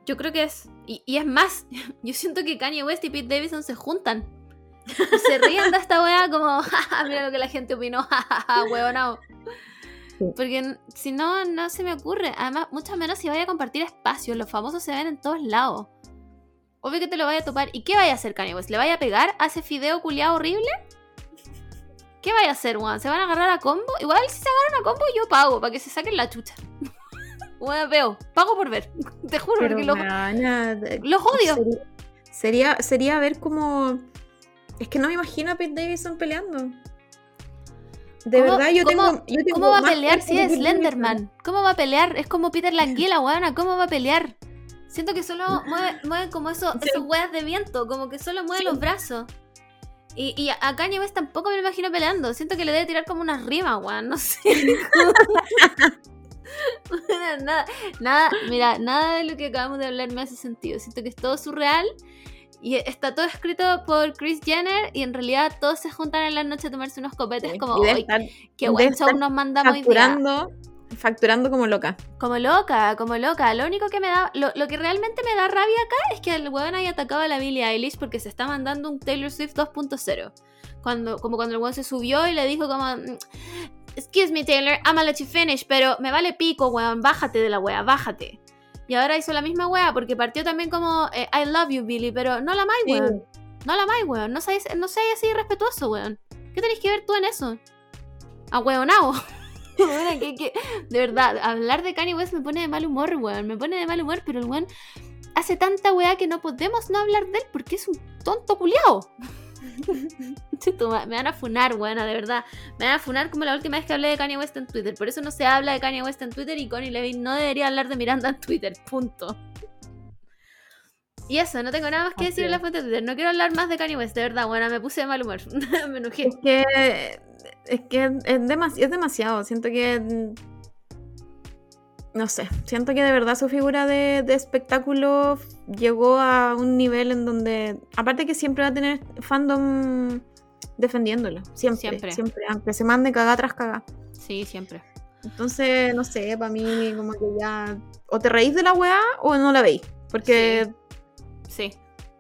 Yo creo que es. Y, y es más, yo siento que Kanye West y Pete Davidson se juntan. Y se ríen de esta weá como, "Jaja, mira lo que la gente opinó, jajaja. Sí. Porque si no, no se me ocurre. Además, mucho menos si vaya a compartir espacios. Los famosos se ven en todos lados. Obvio que te lo vaya a topar. ¿Y qué vaya a hacer Kanye West? ¿Le vaya a pegar a ese fideo culiado horrible? ¿Qué vaya a hacer, weón? ¿Se van a agarrar a combo? Igual si se agarran a combo, yo pago para que se saquen la chucha. Weón, veo. Pago por ver. Te juro, Pero porque los, los odio. Sería, sería, sería ver como. Es que no me imagino a Pete Davidson peleando. De ¿Cómo- verdad, yo cómo- tengo. yo tengo ¿Cómo va a pelear si es. Slenderman? ¿Cómo va a pelear? Es como Peter Languila, weona. ¿Cómo va a pelear? Siento que solo mueve, mueve como eso, Sí. esos weas de viento, como que solo mueve Sí. los brazos. Y, y a Kanye West tampoco me lo imagino peleando. Siento que le debe tirar como una rima, weón. No sé. nada, nada, mira, nada de lo que acabamos de hablar me hace sentido. Siento que es todo surreal. Y está todo escrito por Chris Jenner. Y en realidad todos se juntan en la noche a tomarse unos copetes. Sí, Como, y debe "Ay, estar qué debe buen show nos mandamos hoy día. facturando, como loca. Como loca, como loca. Lo único que me da, lo, lo que realmente me da rabia acá es que el weón haya atacado a la Billie Eilish porque se está mandando un Taylor Swift 2.0. Cuando, como cuando el weón se subió y le dijo como, "Mm, excuse me Taylor, I'ma let you finish, pero me vale pico, weón, bájate de la wea, bájate. Y ahora hizo la misma wea porque partió también como, eh, I love you Billie, pero no la amáis, Sí. weón. No la amáis, weón. No seáis, no seáis así respetuoso, weón. ¿Qué tenéis que ver tú en eso? A weonao. Weona, que- que- de verdad, hablar de Kanye West me pone de mal humor, weón. Me pone de mal humor, pero el weón hace tanta weá que no podemos no hablar de él porque es un tonto culiao. Me van a funar, weona, de verdad. Me van a funar como la última vez que hablé de Kanye West en Twitter. Por eso no se habla de Kanye West en Twitter y Connie Levin no debería hablar de Miranda en Twitter. Punto. Y eso, no tengo nada más que Así decir en la fuente de Twitter. No quiero hablar más de Kanye West, de verdad, buena, me puse de mal humor. me enojé. Es que. Es que es, demasi- es demasiado. Siento que. No sé. Siento que de verdad su figura de, de espectáculo llegó a un nivel en donde. Aparte que siempre va a tener fandom defendiéndolo. Siempre. Siempre. Siempre. Aunque se mande cagada tras cagada. Sí, siempre. Entonces, no sé, para mí como que ya... O te reís de la weá o no la veis. Porque Sí.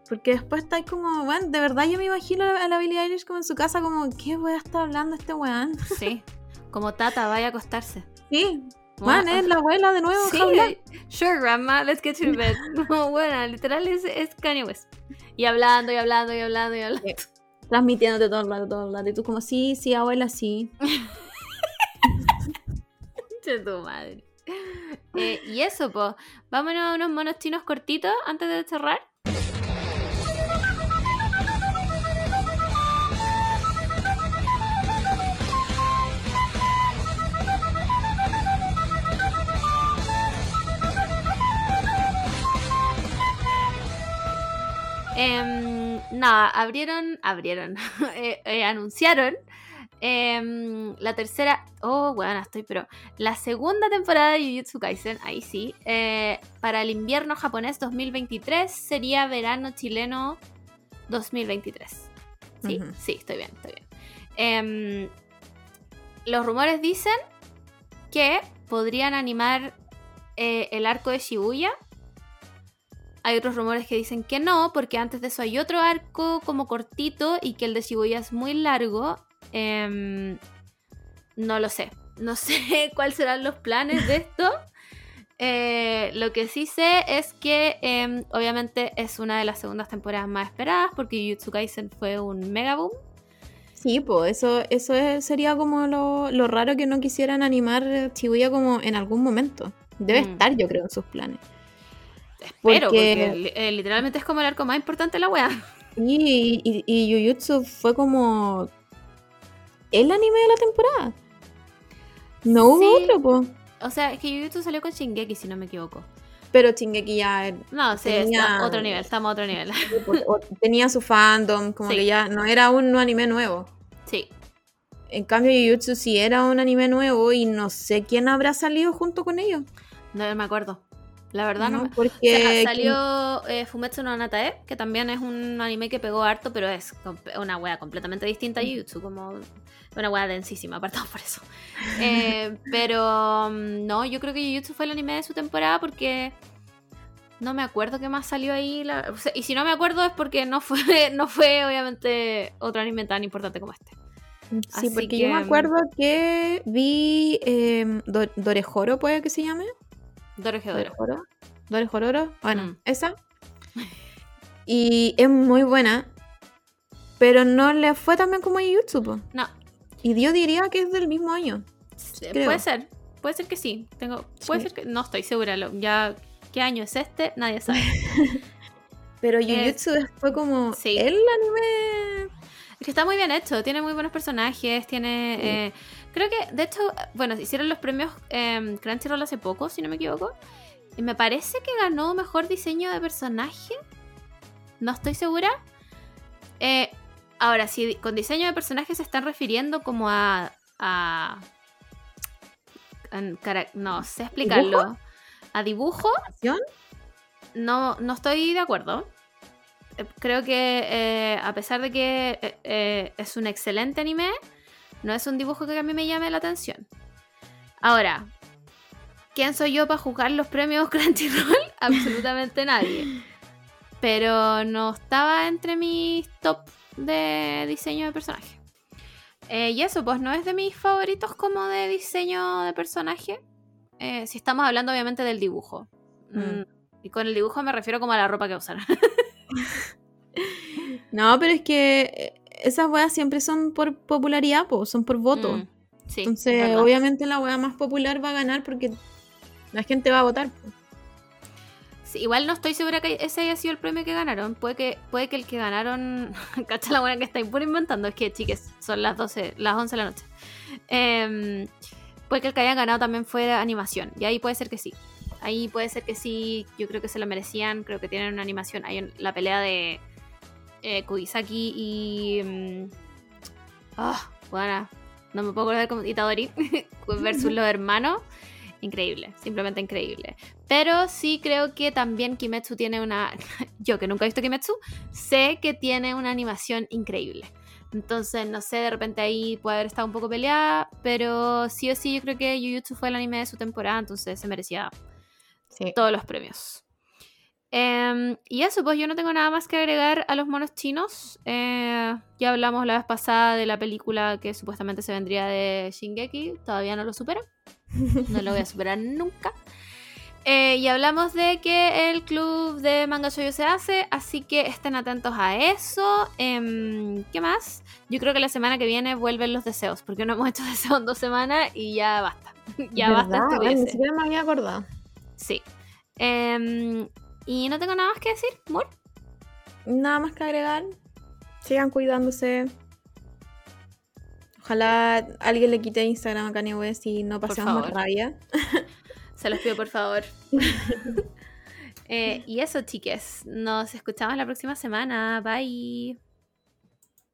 Porque después está como, bueno, de verdad yo me imagino a la Billie Eilish como en su casa, como, ¿qué a estar hablando este weón? Sí. Como Tata, vaya a acostarse. Sí, man, es la abuela de nuevo, Sí, sure, grandma, let's get to bed. No, bueno, literal es, es Kanye West. Y hablando, y hablando, y hablando, y hablando. Transmitiéndote todo el rato, todo el rato. Y tú como, sí, sí, abuela, sí. De tu madre. Eh, y eso, pues. Vámonos a unos monos chinos cortitos antes de cerrar. Em, nada, abrieron, abrieron, eh, eh, anunciaron em, la tercera, oh, bueno, estoy, pero la segunda temporada de Jujutsu Kaisen, ahí sí, eh, para el invierno japonés 2023 sería verano chileno 2023. ¿Sí? Sí, estoy bien, estoy bien. Em, los rumores dicen que podrían animar eh, el arco de Shibuya. Hay otros rumores que dicen que no, porque antes de eso hay otro arco como cortito y que el de Shibuya es muy largo. Em, no lo sé. No sé cuáles serán los planes de esto. Eh, lo que sí sé es que em, obviamente es una de las segundas temporadas más esperadas porque Jujutsu Kaisen fue un mega boom. Sí, pues eso, eso es- sería como lo, lo raro que no quisieran animar Shibuya como en algún momento. Debe Mm. estar, yo creo, en sus planes. Espero, porque, eh, literalmente es como el arco más importante de la wea. Y, y, y Jujutsu fue como el anime de la temporada. No hubo Sí. otro, po. O sea, es que Jujutsu salió con Shingeki, si no me equivoco. Pero Shingeki ya No, sí, Tenía- está a otro nivel, estamos a otro nivel. tenía su fandom, como Sí. que ya no era un anime nuevo. Sí. En cambio, Jujutsu sí era un anime nuevo y no sé quién habrá salido junto con ellos. No me acuerdo. La verdad no, ¿no? me... Porque Sa- salió eh, Fumetsu no Natae, que también es un anime que pegó harto, pero es una wea completamente distinta a Jujutsu, como una wea densísima, apartado por eso. Eh, pero mm, no, yo creo que Jujutsu fue el anime de su temporada porque no me acuerdo qué más salió ahí. la- o sea, y si no me acuerdo es porque no fue, no fue obviamente otro anime tan importante como este. Sí, Así porque que, yo me mm, acuerdo que vi eh, Do- Dorejoro, ¿puede que se llame? Dorohedoro. Dorejoro. Dorejororo. Bueno, Mm. esa. Y es muy buena. Pero no le fue tan bien como po. No, Y yo diría que es del mismo año. Creo. Puede ser, puede ser que sí. Tengo, puede Sí. ser que no estoy segura. lo- ya qué año es este, nadie sabe. Pero Es- Jujutsu fue como Sí. el anime. es que está muy bien hecho, tiene muy buenos personajes, tiene, Sí. eh, creo que de hecho, bueno, hicieron los premios eh, Crunchyroll hace poco, si no me equivoco, y me parece que ganó mejor diseño de personaje. No estoy segura. Eh, ahora, si con diseño de personaje se están refiriendo como a, a no sé explicarlo. A dibujo, no, no estoy de acuerdo. Eh, Creo que eh, a pesar de que eh, eh, es un excelente anime, no es un dibujo que a mí me llame la atención. Ahora, ¿quién soy yo para juzgar los premios Crunchyroll? Absolutamente nadie. Pero no estaba entre mis top de diseño de personaje. Eh, y eso, pues no es de mis favoritos como de diseño de personaje. Eh, si estamos hablando obviamente del dibujo. Mm. Mm, Y con el dibujo me refiero como a la ropa que usan. No, pero es que eh, esas weas siempre son por popularidad, po, son por voto. Mm, sí, Entonces, obviamente la wea más popular va a ganar porque la gente va a votar. po. Sí, igual no estoy segura que ese haya sido el premio que ganaron. Puede que, puede que el que ganaron. Cacha la buena que estáis por inventando. Es que, chiques, son las 12, las 11 de la noche. Em, puede que el que haya ganado también fuera animación. Y ahí puede ser que sí. Ahí puede ser que sí. Yo creo que se lo merecían. Creo que tienen una animación. Hay la pelea de eh, Kugisaki y. mm, Ah, bueno. No me puedo acordar como Itadori versus los hermanos. Increíble, simplemente increíble. Pero sí creo que también Kimetsu tiene una. Yo que nunca he visto Kimetsu, sé que tiene una animación increíble. Entonces, no sé, de repente ahí puede haber estado un poco peleada, pero sí o sí yo creo que Jujutsu fue el anime de su temporada, entonces se merecía Sí. todos los premios. Em, y eso, pues yo no tengo nada más que agregar a los monos chinos. Eh, ya hablamos la vez pasada de la película que supuestamente se vendría de Shingeki. Todavía no lo supero. No lo voy a superar nunca. Eh, y hablamos de que el club de Manga Shoujo se hace, así que estén atentos a eso. Em, ¿Qué más? Yo creo que la semana que viene vuelven los deseos, porque no hemos hecho deseos en dos semanas y ya basta. ya basta. ¿Verdad? Ay, Ni siquiera me había acordado. Sí. Y no tengo nada más que decir, Mur. Nada más que agregar. Sigan cuidándose. Ojalá alguien le quite Instagram a Kanye West y no pasemos más rabia. Se los pido, por favor. Eh, y eso, chiques. Nos escuchamos la próxima semana. Bye.